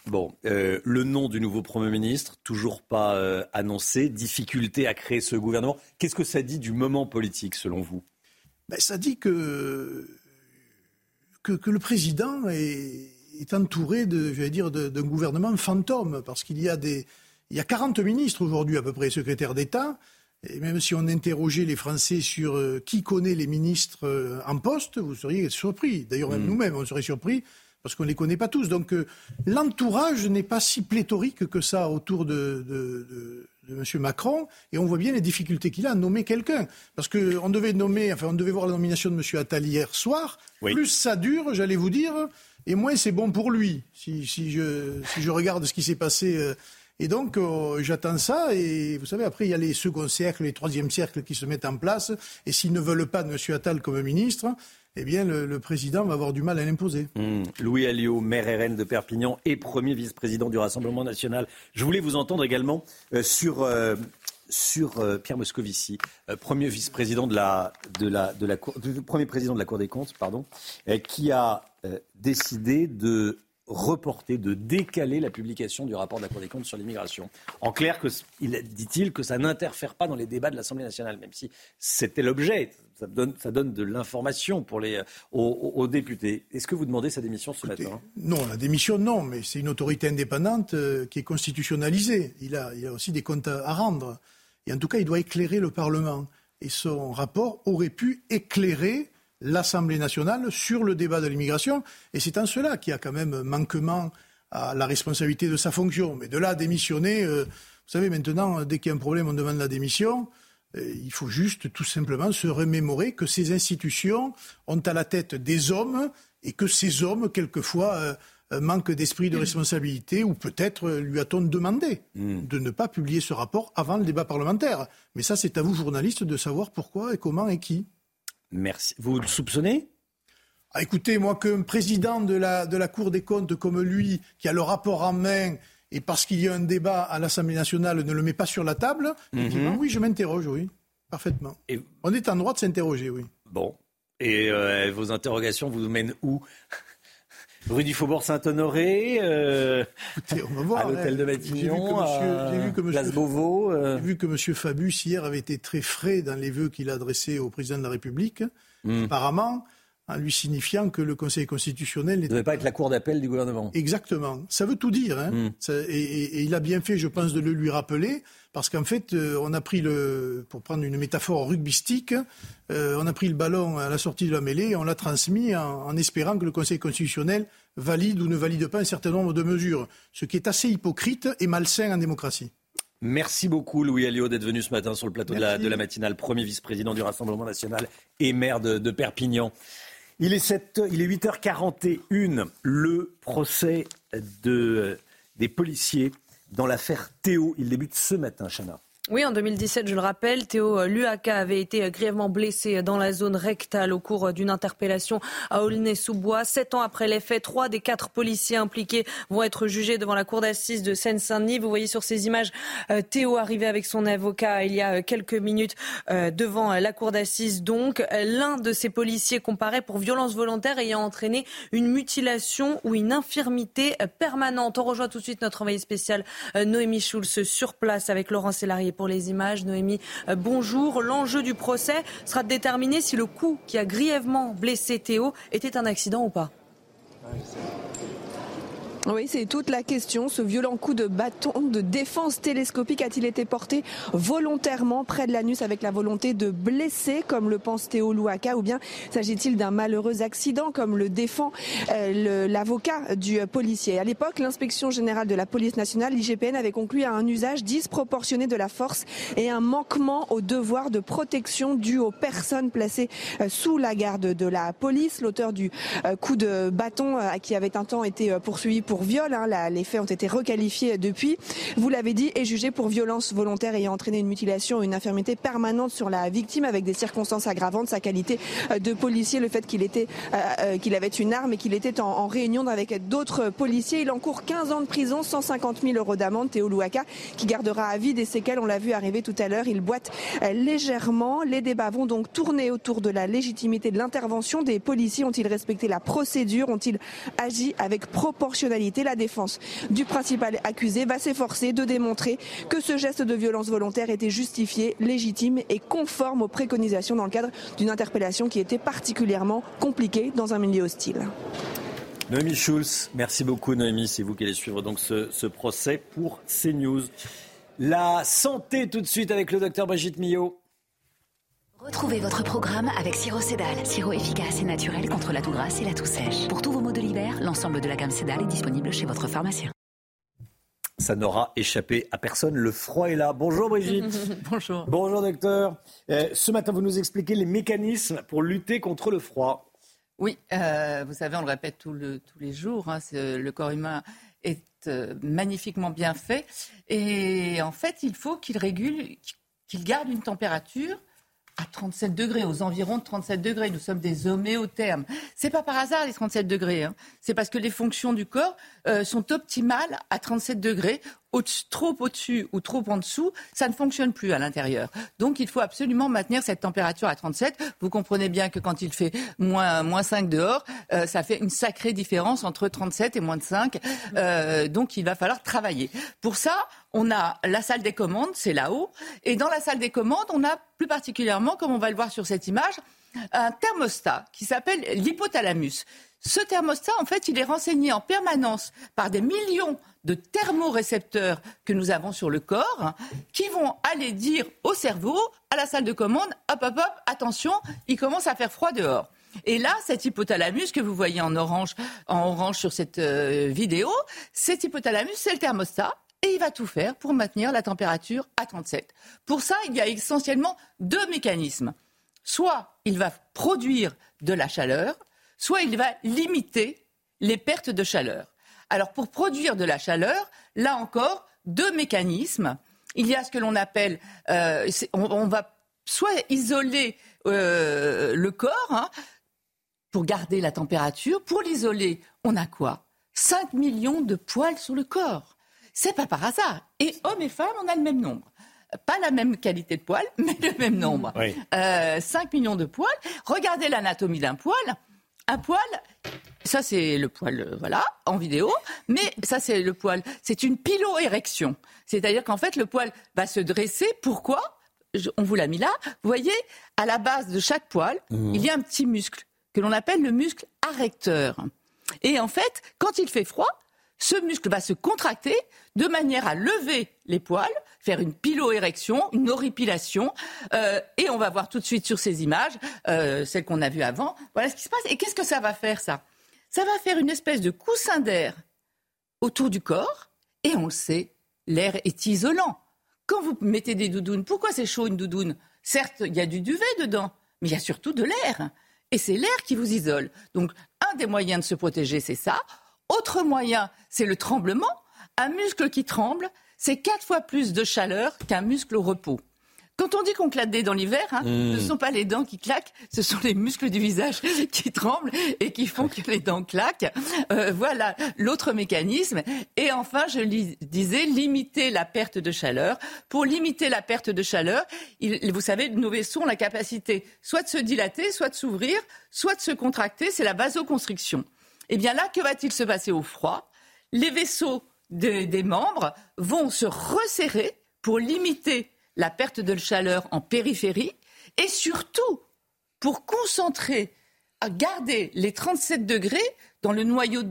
Bon, euh, le nom du nouveau Premier ministre, toujours pas euh, annoncé, difficulté à créer ce gouvernement. Qu'est-ce que ça dit du moment politique, selon vous? Ben, ça dit que, que, le président est, est entouré de, dire, d'un gouvernement fantôme, parce qu'il y a des, il y a 40 ministres aujourd'hui à peu près secrétaires d'État. Et même si on interrogeait les Français sur euh, qui connaît les ministres en poste, vous seriez surpris. D'ailleurs, même hmm. nous-mêmes, on serait surpris parce qu'on ne les connaît pas tous. Donc euh, l'entourage n'est pas si pléthorique que ça autour de, de M. Macron, et on voit bien les difficultés qu'il a à nommer quelqu'un. Parce qu'on devait nommer, enfin, on devait voir la nomination de M. Attal hier soir. Plus ça dure, j'allais vous dire, et moins c'est bon pour lui, si, si, je, si je regarde ce qui s'est passé. Euh, et donc, euh, j'attends ça. Et vous savez, après, il y a les seconds cercles, les troisièmes cercles qui se mettent en place. Et s'ils ne veulent pas de M. Attal comme ministre, eh bien, le, président va avoir du mal à l'imposer. Mmh. Louis Alliot, maire RN de Perpignan et premier vice-président du Rassemblement national. Je voulais vous entendre également euh, sur, euh, sur Pierre Moscovici, premier vice-président de la cour, premier président de la Cour des comptes, pardon, qui a décidé de reporter, de décaler la publication du rapport de la Cour des comptes sur l'immigration. En clair, dit-il que ça n'interfère pas dans les débats de l'Assemblée nationale, même si c'était l'objet. Ça donne, ça donne de l'information pour les, aux, députés. Est-ce que vous demandez sa démission ce matin? Non, la démission, non, mais c'est une autorité indépendante euh, qui est constitutionnalisée. Il a, il a aussi des comptes à rendre. Et en tout cas, il doit éclairer le Parlement. Et son rapport aurait pu éclairer l'Assemblée nationale sur le débat de l'immigration. Et c'est en cela qu'il y a quand même manquement à la responsabilité de sa fonction. Mais de là à démissionner, euh, vous savez, maintenant, dès qu'il y a un problème, on demande la démission. Euh, il faut juste tout simplement se remémorer que ces institutions ont à la tête des hommes et que ces hommes, quelquefois, euh, manquent d'esprit de responsabilité ou peut-être lui a-t-on demandé hmm. de ne pas publier ce rapport avant le débat parlementaire. Mais ça, c'est à vous, journalistes, de savoir pourquoi et comment et qui. Merci. Vous le soupçonnez? Ah, Écoutez, moi, qu'un président de la, de la Cour des comptes comme lui, qui a le rapport en main, et parce qu'il y a un débat à l'Assemblée nationale, ne le met pas sur la table, mhm. oui, je m'interroge, oui, parfaitement. On est en droit de s'interroger, oui. Bon. Et euh, vos interrogations vous mènent où? Rue du Faubourg Saint-Honoré, euh, à l'hôtel de Matignon, à Place Beauvau. Euh. J'ai vu que M. Fabius, hier, avait été très frais dans les vœux qu'il a adressés au président de la République. Hmm. Apparemment, en lui signifiant que le Conseil constitutionnel ne devait pas être la cour d'appel du gouvernement. Exactement. Ça veut tout dire. Hein. Hmm. et, il a bien fait, je pense, de le lui rappeler, parce qu'en fait, euh, on a pris le, pour prendre une métaphore rugbystique, euh, on a pris le ballon à la sortie de la mêlée et on l'a transmis en, espérant que le Conseil constitutionnel valide ou ne valide pas un certain nombre de mesures, ce qui est assez hypocrite et malsain en démocratie. Merci beaucoup Louis Alliot d'être venu ce matin sur le plateau de la, de la, matinale, premier vice-président du Rassemblement national et maire de Perpignan. Il est, 7, il est 8h41. Le procès de, des policiers dans l'affaire Théo, il débute ce matin, Chana. Oui, en 2017, je le rappelle, Théo Luaka avait été grièvement blessé dans la zone rectale au cours d'une interpellation à Aulnay-sous-Bois. Sept ans après les faits, trois des quatre policiers impliqués vont être jugés devant la cour d'assises de Seine-Saint-Denis. Vous voyez sur ces images euh, Théo arrivé avec son avocat il y a quelques minutes euh, devant la cour d'assises. Donc, l'un de ces policiers comparaît pour violence volontaire ayant entraîné une mutilation ou une infirmité permanente. On rejoint tout de suite notre envoyé spécial euh, Noémie Schulz sur place avec Laurent Sélarié les images. Noémie, euh, bonjour. L'enjeu du procès sera de déterminer si le coup qui a grièvement blessé Théo était un accident ou pas. Oui, c'est toute la question. Ce violent coup de bâton de défense télescopique a-t-il été porté volontairement près de l'anus avec la volonté de blesser, comme le pense Théo Louaka, ou bien s'agit-il d'un malheureux accident, comme le défend euh, l'avocat du policier? À l'époque, l'inspection générale de la police nationale, l'IGPN, avait conclu à un usage disproportionné de la force et un manquement au devoir de protection dû aux personnes placées euh, sous la garde de la police. L'auteur du euh, coup de bâton, qui avait un temps été poursuivi pour viol. Hein, les faits ont été requalifiés depuis. Vous l'avez dit, est jugé pour violence volontaire ayant entraîné une mutilation une infirmité permanente sur la victime avec des circonstances aggravantes. Sa qualité euh, de policier, le fait qu'il était, euh, euh, qu'il avait une arme et qu'il était en, réunion avec d'autres policiers. Il encourt 15 ans de prison, 150 000 euros d'amende. Théo Louaka, qui gardera à vie des séquelles. On l'a vu arriver tout à l'heure. Il boite légèrement. Les débats vont donc tourner autour de la légitimité de l'intervention des policiers. Ont-ils respecté la procédure? Ont-ils agi avec proportionnalité? La défense du principal accusé va s'efforcer de démontrer que ce geste de violence volontaire était justifié, légitime et conforme aux préconisations dans le cadre d'une interpellation qui était particulièrement compliquée dans un milieu hostile. Noémie Schulz, merci beaucoup Noémie, c'est vous qui allez suivre donc ce, ce procès pour CNews. La santé tout de suite avec le docteur Brigitte Millot. Retrouvez votre programme avec Siro Cédal, sirop efficace et naturel contre la toux grasse et la toux sèche. Pour tous vos maux de l'hiver, l'ensemble de la gamme Cédal est disponible chez votre pharmacien. Ça n'aura échappé à personne. Le froid est là. Bonjour Brigitte. Bonjour. Bonjour docteur. Euh, ce matin, vous nous expliquez les mécanismes pour lutter contre le froid. Oui, euh, vous savez, on le répète tous les jours, hein, le corps humain est euh, magnifiquement bien fait. Et en fait, il faut qu'il régule, qu'il garde une température à 37 degrés, aux environs de 37 degrés. Nous sommes des homéothermes. C'est pas par hasard les 37 degrés. Hein. C'est parce que les fonctions du corps euh, sont optimales à 37 degrés. Trop au-dessus ou trop en dessous, ça ne fonctionne plus à l'intérieur. Donc il faut absolument maintenir cette température à 37. Vous comprenez bien que quand il fait moins, moins 5 dehors, euh, ça fait une sacrée différence entre 37 et moins de 5. Euh, donc il va falloir travailler. Pour ça, on a la salle des commandes, c'est là-haut. Et dans la salle des commandes, on a plus particulièrement, comme on va le voir sur cette image, un thermostat qui s'appelle l'hypothalamus. Ce thermostat, en fait, il est renseigné en permanence par des millions de thermorécepteurs que nous avons sur le corps, qui vont aller dire au cerveau, à la salle de commande, hop, hop, hop, attention, il commence à faire froid dehors. Et là, cet hypothalamus que vous voyez en orange, en orange sur cette euh, vidéo, cet hypothalamus, c'est le thermostat et il va tout faire pour maintenir la température à 37. Pour ça, il y a essentiellement deux mécanismes. Soit il va produire de la chaleur, soit il va limiter les pertes de chaleur. Alors pour produire de la chaleur, là encore, deux mécanismes. Il y a ce que l'on appelle, euh, on, va soit isoler euh, le corps hein, pour garder la température. Pour l'isoler, on a quoi? 5 millions de poils sur le corps. C'est pas par hasard. Et hommes et femmes, on a le même nombre. Pas la même qualité de poils, mais le même nombre. 5 euh, millions de poils. Regardez l'anatomie d'un poil. Un poil, ça c'est le poil, euh, voilà, en vidéo, mais ça c'est le poil. C'est une piloérection. C'est-à-dire qu'en fait, le poil va se dresser. Pourquoi? On vous l'a mis là. Vous voyez, à la base de chaque poil, mmh. il y a un petit muscle que l'on appelle le muscle arrecteur. Et en fait, quand il fait froid, ce muscle va se contracter de manière à lever les poils, faire une piloérection, une horripilation, euh, et on va voir tout de suite sur ces images, euh, celles qu'on a vues avant, voilà ce qui se passe. Et qu'est-ce que ça va faire, ça? Ça va faire une espèce de coussin d'air autour du corps, et on le sait, l'air est isolant. Quand vous mettez des doudounes, pourquoi c'est chaud une doudoune? Certes, il y a du duvet dedans, mais il y a surtout de l'air. Et c'est l'air qui vous isole. Donc, un des moyens de se protéger, c'est ça. Autre moyen, c'est le tremblement. Un muscle qui tremble, c'est quatre fois plus de chaleur qu'un muscle au repos. Quand on dit qu'on claque des dents l'hiver, hein, ce ne hmm. sont pas les dents qui claquent, ce sont les muscles du visage qui tremblent et qui font que les dents claquent. Euh, voilà l'autre mécanisme. Et enfin, je disais, limiter la perte de chaleur. Pour limiter la perte de chaleur, vous savez, nos vaisseaux ont la capacité soit de se dilater, soit de s'ouvrir, soit de se contracter. C'est la vasoconstriction. Eh bien là, que va-t-il se passer au froid? Les vaisseaux des membres vont se resserrer pour limiter la perte de chaleur en périphérie et surtout pour concentrer, à garder les 37 degrés dans le noyau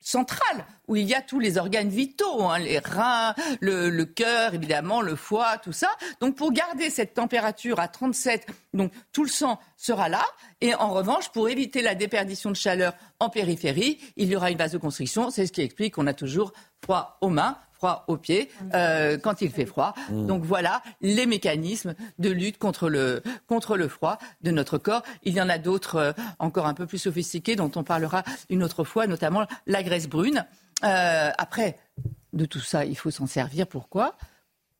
centrale où il y a tous les organes vitaux, hein, les reins, le, cœur, évidemment, le foie, tout ça. Donc pour garder cette température à 37, donc tout le sang sera là. Et en revanche, pour éviter la déperdition de chaleur en périphérie, il y aura une vasoconstriction. C'est ce qui explique qu'on a toujours froid aux mains, froid aux pieds euh, quand il fait froid. Mmh. Donc voilà les mécanismes de lutte contre le, contre le froid de notre corps. Il y en a d'autres euh, encore un peu plus sophistiqués dont on parlera une autre fois, notamment la graisse brune. Euh, après, de tout ça, il faut s'en servir. Pourquoi?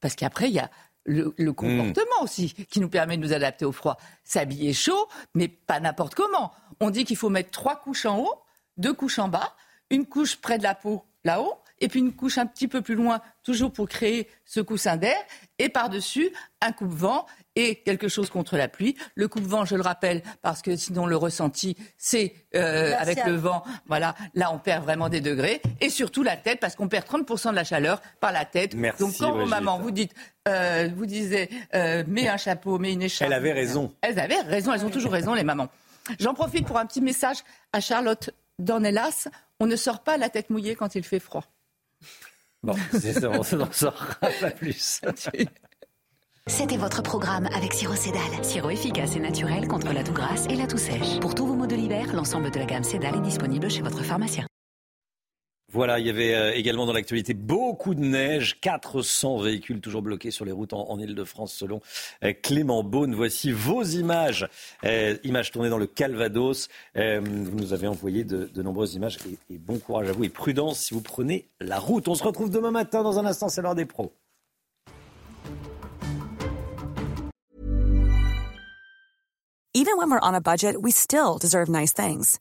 Parce qu'après, il y a le, le, comportement mmh. aussi qui nous permet de nous adapter au froid. S'habiller chaud, mais pas n'importe comment. On dit qu'il faut mettre trois couches en haut, deux couches en bas, une couche près de la peau là-haut, et puis une couche un petit peu plus loin, toujours pour créer ce coussin d'air, et par-dessus un coupe-vent et quelque chose contre la pluie. Le coupe-vent, je le rappelle, parce que sinon le ressenti, c'est euh, avec le vent. Voilà, là on perd vraiment des degrés. Et surtout la tête, parce qu'on perd 30% de la chaleur par la tête. Merci, Donc quand vos mamans vous dites, euh, vous disiez, euh, mets un chapeau, mets une écharpe. Elle avait raison. Elles avaient raison, elles ont toujours raison, les mamans. J'en profite pour un petit message à Charlotte Dornelas. On ne sort pas la tête mouillée quand il fait froid. Bon, c'est on n'en saura pas plus. C'était votre programme avec Siro Cédal. Sirop efficace et naturel contre la toux grasse et la toux sèche. Pour tous vos maux de l'hiver, l'ensemble de la gamme Cédal est disponible chez votre pharmacien. Voilà, il y avait euh, également dans l'actualité beaucoup de neige, 400 véhicules toujours bloqués sur les routes en, Ile-de-France selon euh, Clément Beaune. Voici vos images, euh, images tournées dans le Calvados. vous nous avez envoyé de, nombreuses images et, bon courage à vous et prudence si vous prenez la route. On se retrouve demain matin dans un instant, c'est l'heure des pros. Even when we're on a budget, we still deserve nice things.